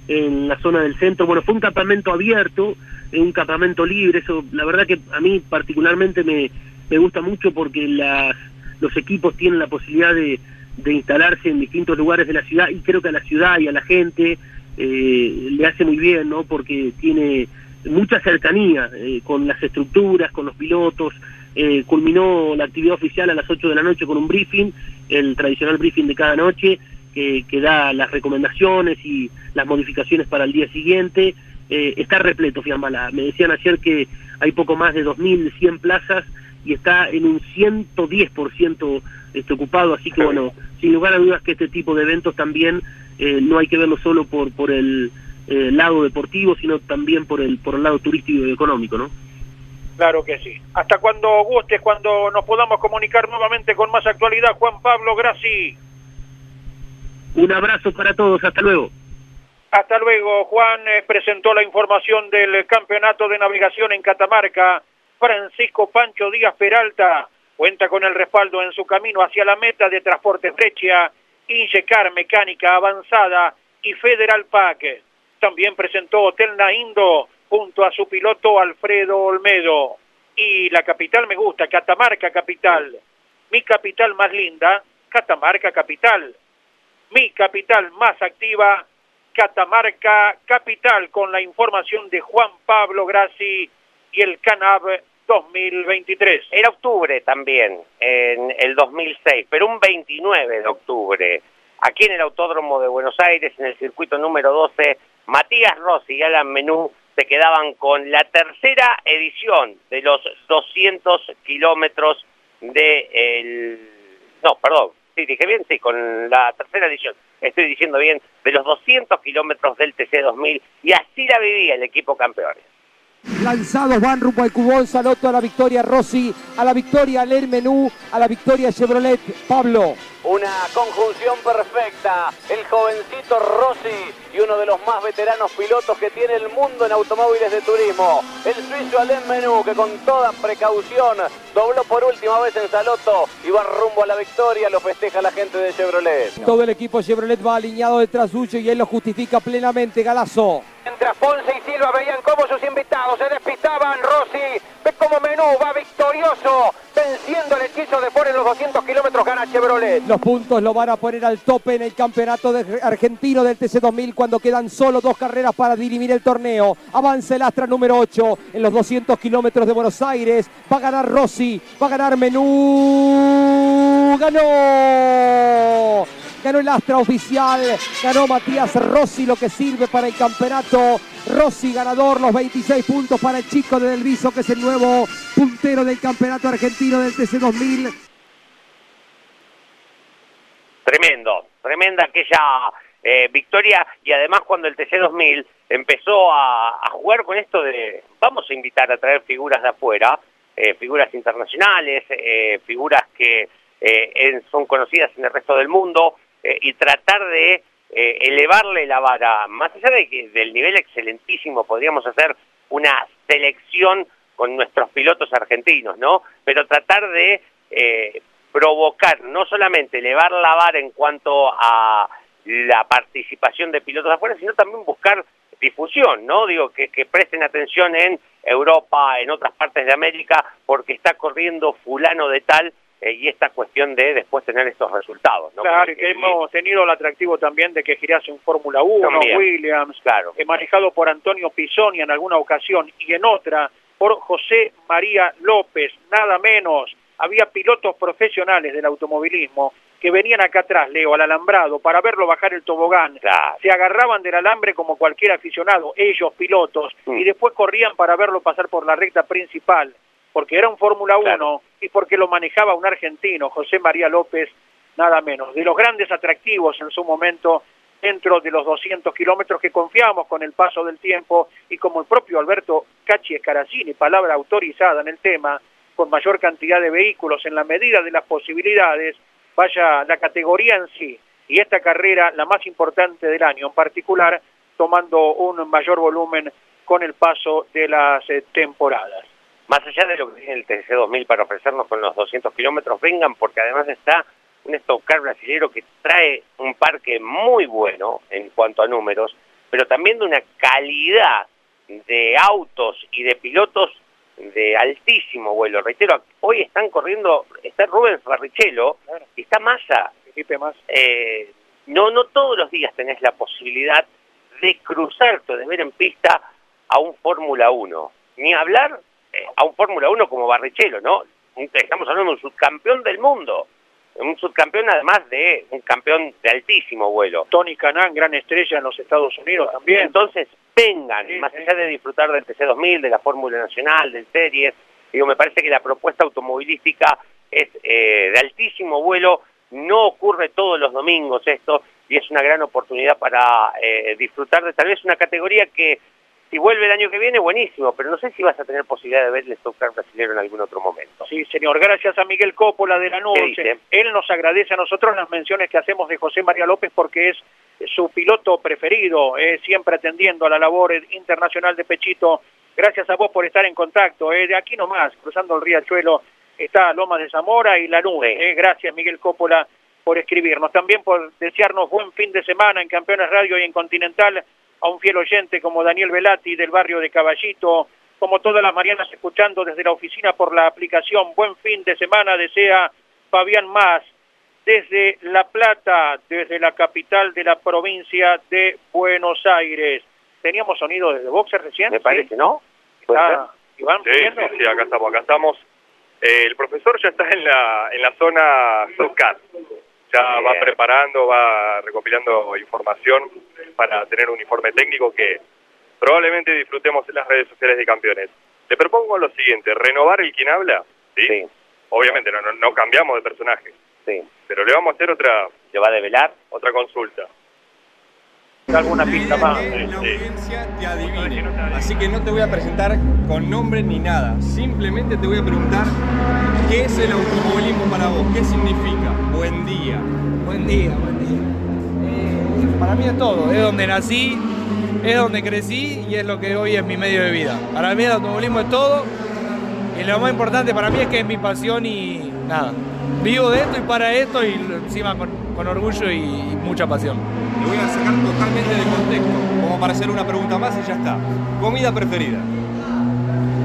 en la zona del centro, bueno, fue un campamento abierto, eh, un campamento libre, eso la verdad que a mí particularmente me, me gusta mucho porque las, los equipos tienen la posibilidad de, de instalarse en distintos lugares de la ciudad y creo que a la ciudad y a la gente eh, le hace muy bien, ¿no? Porque tiene mucha cercanía eh, con las estructuras, con los pilotos. Eh, culminó la actividad oficial a las 8 de la noche con un briefing, el tradicional briefing de cada noche, que, que da las recomendaciones y las modificaciones para el día siguiente. Eh, está repleto Fiambalá. Me decían ayer que hay poco más de 2.100 plazas y está en un 110% este, ocupado, así que bueno, sin lugar a dudas que este tipo de eventos también eh, no hay que verlo solo por por el eh, lado deportivo, sino también por el por el lado turístico y económico, ¿no? Claro que sí. Hasta cuando gustes, cuando nos podamos comunicar nuevamente con más actualidad, Juan Pablo Grassi. Un abrazo para todos, hasta luego. Hasta luego, Juan eh, presentó la información del campeonato de navegación en Catamarca. Francisco Pancho Díaz Peralta cuenta con el respaldo en su camino hacia la meta de Transporte Frecha, Ingecar Mecánica Avanzada y Federal PAC. También presentó Hotel Naindo junto a su piloto Alfredo Olmedo. Y la capital me gusta, Catamarca Capital. Mi capital más linda, Catamarca Capital. Mi capital más activa, Catamarca Capital, con la información de Juan Pablo Grassi y el CANAB 2023. Era octubre también, en el 2006, pero un 29 de octubre, aquí en el Autódromo de Buenos Aires, en el circuito número 12, Matías Rossi y Alan Menú se quedaban con la tercera edición de los 200 kilómetros de el... No, perdón, sí, dije bien, sí, con la tercera edición, estoy diciendo bien, de los 200 kilómetros del TC2000, y así la vivía el equipo campeones. Lanzados van rumbo al Cubón, Salotto a la victoria Rossi, a la victoria Ler Menú, a la victoria Chevrolet. Pablo. Una conjunción perfecta. El jovencito Rossi y uno de los más veteranos pilotos que tiene el mundo en automóviles de turismo. El suizo Alain Menú que con toda precaución dobló por última vez en Salotto y va rumbo a la victoria. Lo festeja la gente de Chevrolet. Todo el equipo Chevrolet va alineado detrás suyo y él lo justifica plenamente. Galazo. Mientras Ponce y Silva veían cómo sus invitados se despistaban, Rossi ve como Menú va victorioso, venciendo el hechizo de Ford en los 200 kilómetros, gana Chevrolet. Los puntos lo van a poner al tope en el campeonato de- argentino del TC2000 cuando quedan solo dos carreras para dirimir el torneo. Avanza el Astra número 8 en los 200 kilómetros de Buenos Aires. Va a ganar Rossi, va a ganar Menú. ¡Ganó! Ganó el Astra oficial, ganó Matías Rossi, lo que sirve para el campeonato. Rossi ganador, los 26 puntos para el chico de Del Viso, que es el nuevo puntero del campeonato argentino del TC2000. Tremendo, tremenda aquella eh, victoria y además cuando el TC2000 empezó a, jugar con esto de vamos a invitar a traer figuras de afuera, eh, figuras internacionales, eh, figuras que son conocidas en el resto del mundo y tratar de elevarle la vara, más allá de que del nivel excelentísimo podríamos hacer una selección con nuestros pilotos argentinos, ¿no? Pero tratar de provocar, no solamente elevar la vara en cuanto a la participación de pilotos de afuera, sino también buscar difusión, ¿no? Digo, que, que presten atención en Europa, en otras partes de América, porque está corriendo fulano de tal eh, y esta cuestión de después tener estos resultados. ¿no? Claro, que hemos tenido el atractivo también de que girase en Fórmula 1, También. Williams, Claro. eh, manejado por Antonio Pisoni en alguna ocasión y en otra por José María López, nada menos. Había pilotos profesionales del automovilismo que venían acá atrás, Leo, al alambrado, para verlo bajar el tobogán. Se agarraban del alambre como cualquier aficionado, ellos pilotos, Mm. y después corrían para verlo pasar por la recta principal, porque era un Fórmula 1 y porque lo manejaba un argentino, José María López, nada menos. De los grandes atractivos en su momento dentro de los 200 kilómetros que confiamos con el paso del tiempo y como el propio Alberto Cachi Escaracini, palabra autorizada en el tema, con mayor cantidad de vehículos en la medida de las posibilidades, vaya la categoría en sí y esta carrera la más importante del año en particular, tomando un mayor volumen con el paso de las eh, temporadas. Más allá de lo que tiene el TC2000 para ofrecernos con los 200 kilómetros, vengan porque además está un stock car brasilero que trae un parque muy bueno en cuanto a números, pero también de una calidad de autos y de pilotos de altísimo vuelo. Reitero, hoy están corriendo, está Rubén Barrichello está Massa. Eh, no, no todos los días tenés la posibilidad de cruzarte, de ver en pista a un Fórmula 1. Ni hablar eh, a un Fórmula 1 como Barrichello, ¿no? Estamos hablando de un subcampeón del mundo. Un subcampeón además de un campeón de altísimo vuelo. Tony Canan, gran estrella en los Estados Unidos también. Entonces, vengan, más allá de disfrutar del TC2000, de la Fórmula Nacional, del Series, digo, me parece que la propuesta automovilística es eh, de altísimo vuelo, no ocurre todos los domingos esto, y es una gran oportunidad para eh, disfrutar de tal vez una categoría que si vuelve el año que viene, buenísimo, pero no sé si vas a tener posibilidad de ver el Stock Car brasileño en algún otro momento. Sí, señor. Gracias a Miguel Coppola de la ¿Qué Nube. dice? Él nos agradece a nosotros las menciones que hacemos de José María López porque es su piloto preferido, eh, siempre atendiendo a la labor internacional de Pechito. Gracias a vos por estar en contacto. eh, de aquí nomás, cruzando el riachuelo, está Lomas de Zamora y la Nube. eh. gracias, Miguel Coppola, por escribirnos. También por desearnos buen fin de semana en Campeones Radio y en Continental a un fiel oyente como Daniel Velati del barrio de Caballito, como todas las Marianas escuchando desde la oficina por la aplicación. Buen fin de semana, desea Fabián Más, desde La Plata, desde la capital de la provincia de Buenos Aires. ¿Teníamos sonido desde Boxer recién? Me parece, ¿no? Está, Iván, sí, sí, acá estamos, acá estamos. Eh, el profesor ya está en la, en la zona SOCAT. Ya va preparando, va recopilando información para tener un informe técnico que probablemente disfrutemos en las redes sociales de campeones. Le propongo lo siguiente, renovar el quien habla, ¿sí? Obviamente no, no, no cambiamos de personaje, Sí. pero le vamos a hacer otra... ¿Le va a develar? Otra consulta. alguna pista más. La audiencia te adivine. Así que no te voy a presentar con nombre ni nada. Simplemente te voy a preguntar qué es el automovilismo para vos, qué significa. Buen día. Buen día, buen día. Eh, para mí es todo, es donde nací, es donde crecí y es lo que hoy es mi medio de vida. Para mí el automovilismo es todo y lo más importante para mí es que es mi pasión y nada. Vivo de esto y para esto y encima con, con orgullo y, y mucha pasión. Te voy a sacar totalmente de contexto, como para hacer una pregunta más y ya está. Comida preferida.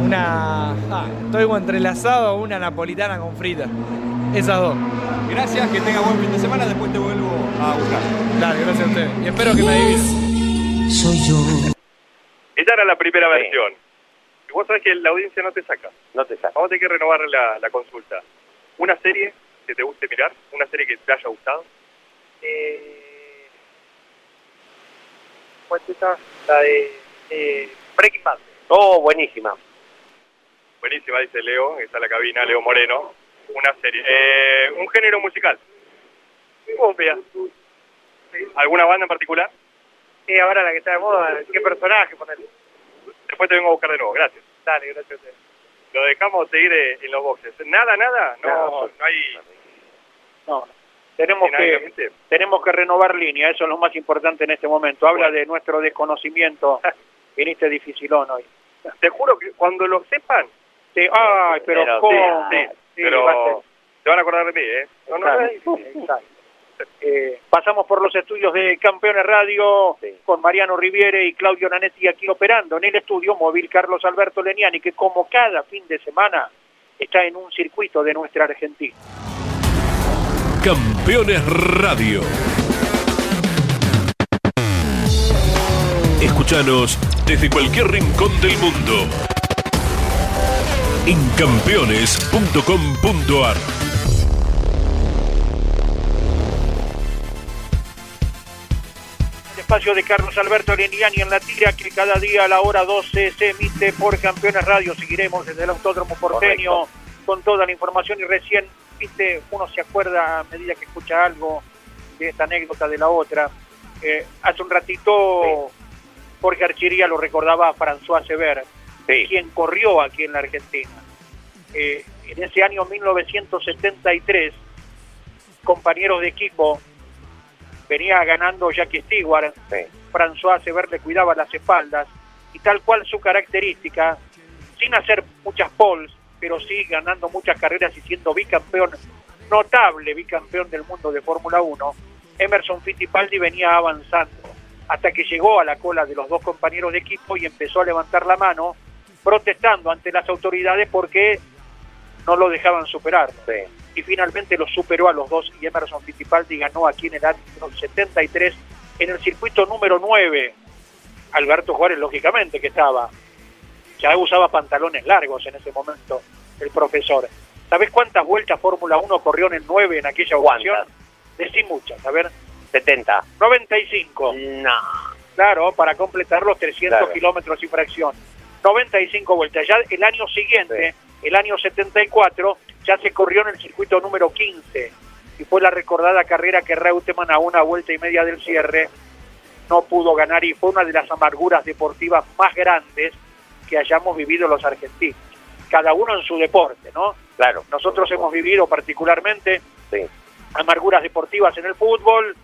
Una... ah, estoy entrelazado a una napolitana con frita. Esas dos. Gracias, que tenga buen fin de semana, después te vuelvo a buscar. Dale, gracias a ustedes. Y espero que me adivinen. Soy yo. Esta era la primera versión. Y vos sabés que la audiencia no te saca. No te saca. Vamos a tener que renovar la, la consulta. ¿Una serie que te guste mirar? ¿Una serie que te haya gustado? Eh, pues esta, la de eh, Breaking Bad. Oh, buenísima. Buenísima, dice Leo. Está en la cabina, Leo Moreno. Una serie. Eh, un género musical. Obvia. ¿Alguna banda en particular? Y ahora la que está de moda, ¿qué personaje ponerle? Después te vengo a buscar de nuevo. Gracias. Dale, gracias a. Lo dejamos seguir eh, en los boxes. Nada, nada. No, No. no hay... No, tenemos que, tenemos que renovar línea, eso es lo más importante en este momento. Habla de nuestro desconocimiento. Viniste dificilón hoy. Te juro que cuando lo sepan... Sí, ay, pero, Pero, ¿cómo? sí, sí, Sí, pero se van a acordar de mí, ¿eh? No, no, Exacto, exacto. Eh, pasamos por los estudios de Campeones Radio con Mariano Riviere y Claudio Nanetti aquí operando en el estudio móvil Carlos Alberto Leniani, que como cada fin de semana está en un circuito de nuestra Argentina. Campeones Radio. Escúchanos desde cualquier rincón del mundo. En campeones.com.ar. El espacio de Carlos Alberto Leniani en la tira que cada día a la hora 12 se emite por Campeones Radio. Seguiremos desde el Autódromo Porteño con toda la información y recién, viste, uno se acuerda a medida que escucha algo de esta anécdota de la otra. Eh, hace un ratito Jorge Archería lo recordaba a François Sever, quien corrió aquí en la Argentina. Eh, en ese año 1973, compañeros de equipo, venía ganando Jackie Stewart, François Sever le cuidaba las espaldas, y tal cual su característica, sin hacer muchas poles, pero sí ganando muchas carreras y siendo bicampeón, notable bicampeón del mundo de Fórmula 1, Emerson Fittipaldi venía avanzando hasta que llegó a la cola de los dos compañeros de equipo y empezó a levantar la mano protestando ante las autoridades porque no lo dejaban superar. Y finalmente lo superó a los dos y Emerson Fittipaldi ganó aquí en el año 73 en el circuito número 9. Alberto Juárez, lógicamente, que estaba. Ya usaba pantalones largos en ese momento el profesor. ¿Sabés cuántas vueltas Fórmula 1 corrió en el 9 en aquella ocasión? Decí muchas, a ver. 70. 95. No. Claro, para completar los 300 Claro. kilómetros y fracción. 95 vueltas. Ya el año siguiente, el año 74, ya se corrió en el circuito número 15. Y fue la recordada carrera que Reutemann a una vuelta y media del cierre no pudo ganar y fue una de las amarguras deportivas más grandes que hayamos vivido los argentinos. Cada uno en su deporte, ¿no? Claro. Nosotros hemos vivido particularmente amarguras deportivas en el fútbol,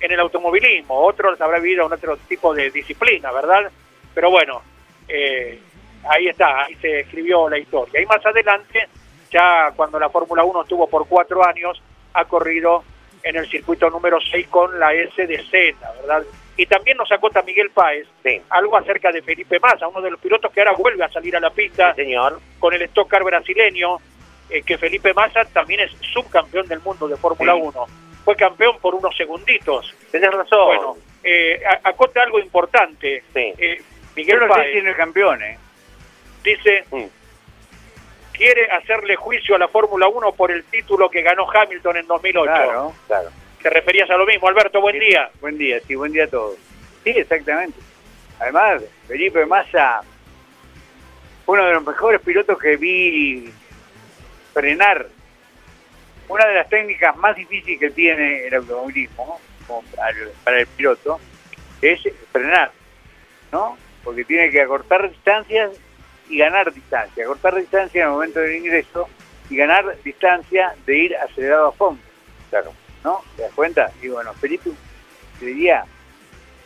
en el automovilismo, otros habrá vivido en otro tipo de disciplina, ¿verdad? Pero bueno, eh, ahí está, ahí se escribió la historia. Y más adelante, ya cuando la Fórmula 1 estuvo por cuatro años, ha corrido en el circuito número 6 con la S de ¿verdad? Y también nos acota Miguel Páez algo acerca de Felipe Massa, uno de los pilotos que ahora vuelve a salir a la pista con el Stock Car brasileño, eh, que Felipe Massa también es subcampeón del mundo de Fórmula 1. Fue campeón por unos segunditos. Tenés razón. Bueno, eh, acota algo importante. Eh, Miguel Yo no sé Páez si no es campeón, ¿eh? dice, quiere hacerle juicio a la Fórmula 1 por el título que ganó Hamilton en 2008. Claro, claro. Te referías a lo mismo, Alberto, buen día. Buen día, sí, buen día a todos. Sí, exactamente. Además, Felipe Massa, uno de los mejores pilotos que vi frenar. Una de las técnicas más difíciles que tiene el automovilismo, como para el, para el piloto, es frenar, ¿no? Porque tiene que acortar distancias y ganar distancia. Acortar distancia en el momento del ingreso y ganar distancia de ir acelerado a fondo. Claro. ¿No? ¿Te das cuenta? Y bueno, Felipe te diría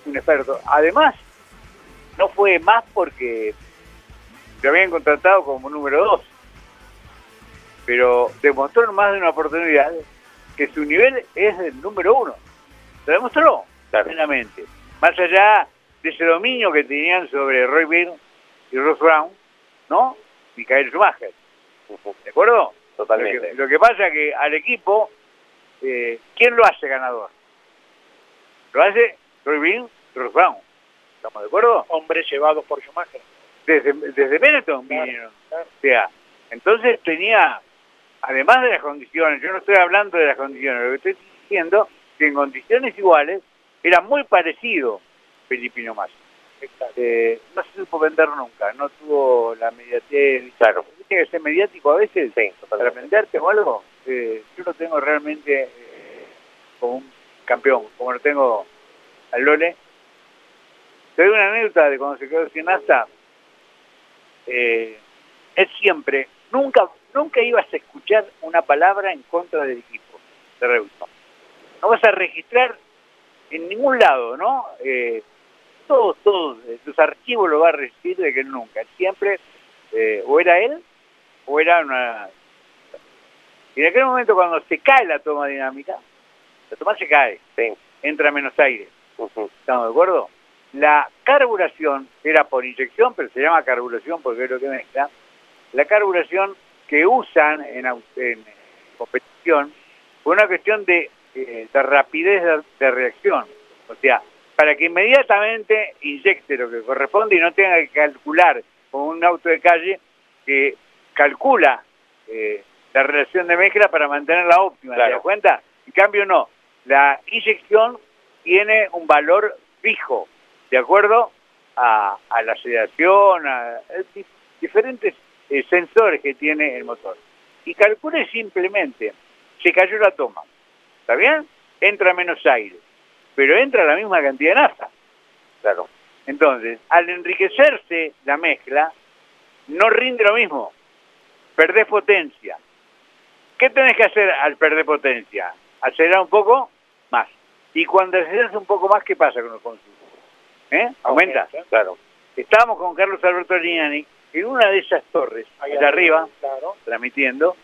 un experto. Además, no fue más porque lo habían contratado como número dos. Pero demostró en más de una oportunidad que su nivel es el número uno. Lo demostró plenamente. Más allá de ese dominio que tenían sobre Roy Byrne y Ross Brown, ¿no? Michael Schumacher. ¿De acuerdo? Totalmente. Lo que, lo que pasa que al equipo, eh, ¿quién lo hace ganador? Lo hace Roy Byrne y Ross Brown. ¿Estamos de acuerdo? Hombres llevados por Schumacher. Desde, desde Benetton vinieron. O sea, entonces tenía, además de las condiciones, yo no estoy hablando de las condiciones, lo que estoy diciendo que en condiciones iguales era muy parecido Felipino Massa. Eh, no se supo vender nunca, no tuvo la mediatez. Claro. Tiene que ser mediático a veces para venderte o algo. Eh, yo lo tengo realmente eh, como un campeón, como lo tengo al Lole. Te doy una anécdota de cuando se quedó sin asta. Eh, él siempre, nunca, nunca ibas a escuchar una palabra en contra del equipo de Reutemann. No vas a registrar en ningún lado, ¿no? Eh, todos, todos, eh, tus archivos lo vas a recibir de que nunca. Siempre, eh, o era él, o era una... Y en aquel momento cuando se cae la toma dinámica, la toma se cae, entra menos aire. ¿Estamos de acuerdo? La carburación era por inyección, pero se llama carburación porque es lo que mezcla. La carburación que usan en, competición por una cuestión de, eh, de rapidez de, de reacción. O sea, para que inmediatamente inyecte lo que corresponde y no tenga que calcular con un auto de calle que calcula eh, la relación de mezcla para mantenerla óptima, ¿te das cuenta? En cambio no, la inyección tiene un valor fijo, de acuerdo a, a la sedación, a, a di- diferentes eh, sensores que tiene el motor. Y calcule simplemente, se cayó la toma, ¿está bien? Entra menos aire, pero entra la misma cantidad de nafta. Claro. Entonces, al enriquecerse la mezcla, no rinde lo mismo, perdés potencia. ¿Qué tenés que hacer al perder potencia? Acelerar un poco más. Y cuando aceleras un poco más, ¿qué pasa con los consumos? ¿Eh? ¿Aumenta? Claro. Estábamos con Carlos Alberto Lignani en una de esas torres, allá arriba, transmitiendo,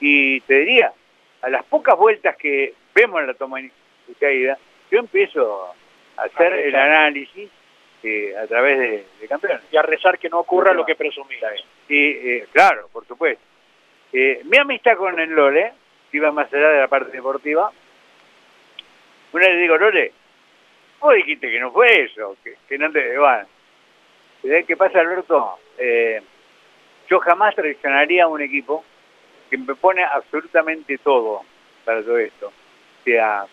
y te diría, a las pocas vueltas que vemos en la toma de caída, yo empiezo a hacer el análisis eh, a través de, de campeones. Y a rezar que no ocurra lo que presumí. Y, eh, claro, por supuesto. Eh, mi amistad con el Lole, que iba más allá de la parte deportiva, una vez le digo, Lole, vos dijiste que no fue eso, que, que no te... Bueno, ¿sabés ¿qué pasa, Alberto? Eh, yo jamás traicionaría a un equipo que me pone absolutamente todo para todo esto. O sea,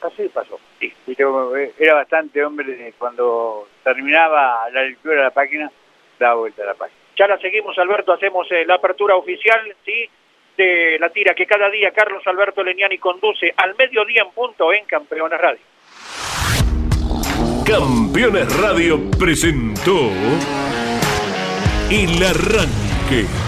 así pasó. Sí, eh, era bastante hombre cuando terminaba la lectura de la página, daba vuelta a la página. Ya la seguimos, Alberto, hacemos eh, la apertura oficial, ¿sí? De la tira que cada día Carlos Alberto Leniani conduce al mediodía en punto en Campeones Radio. Campeones Radio presentó El Arranque.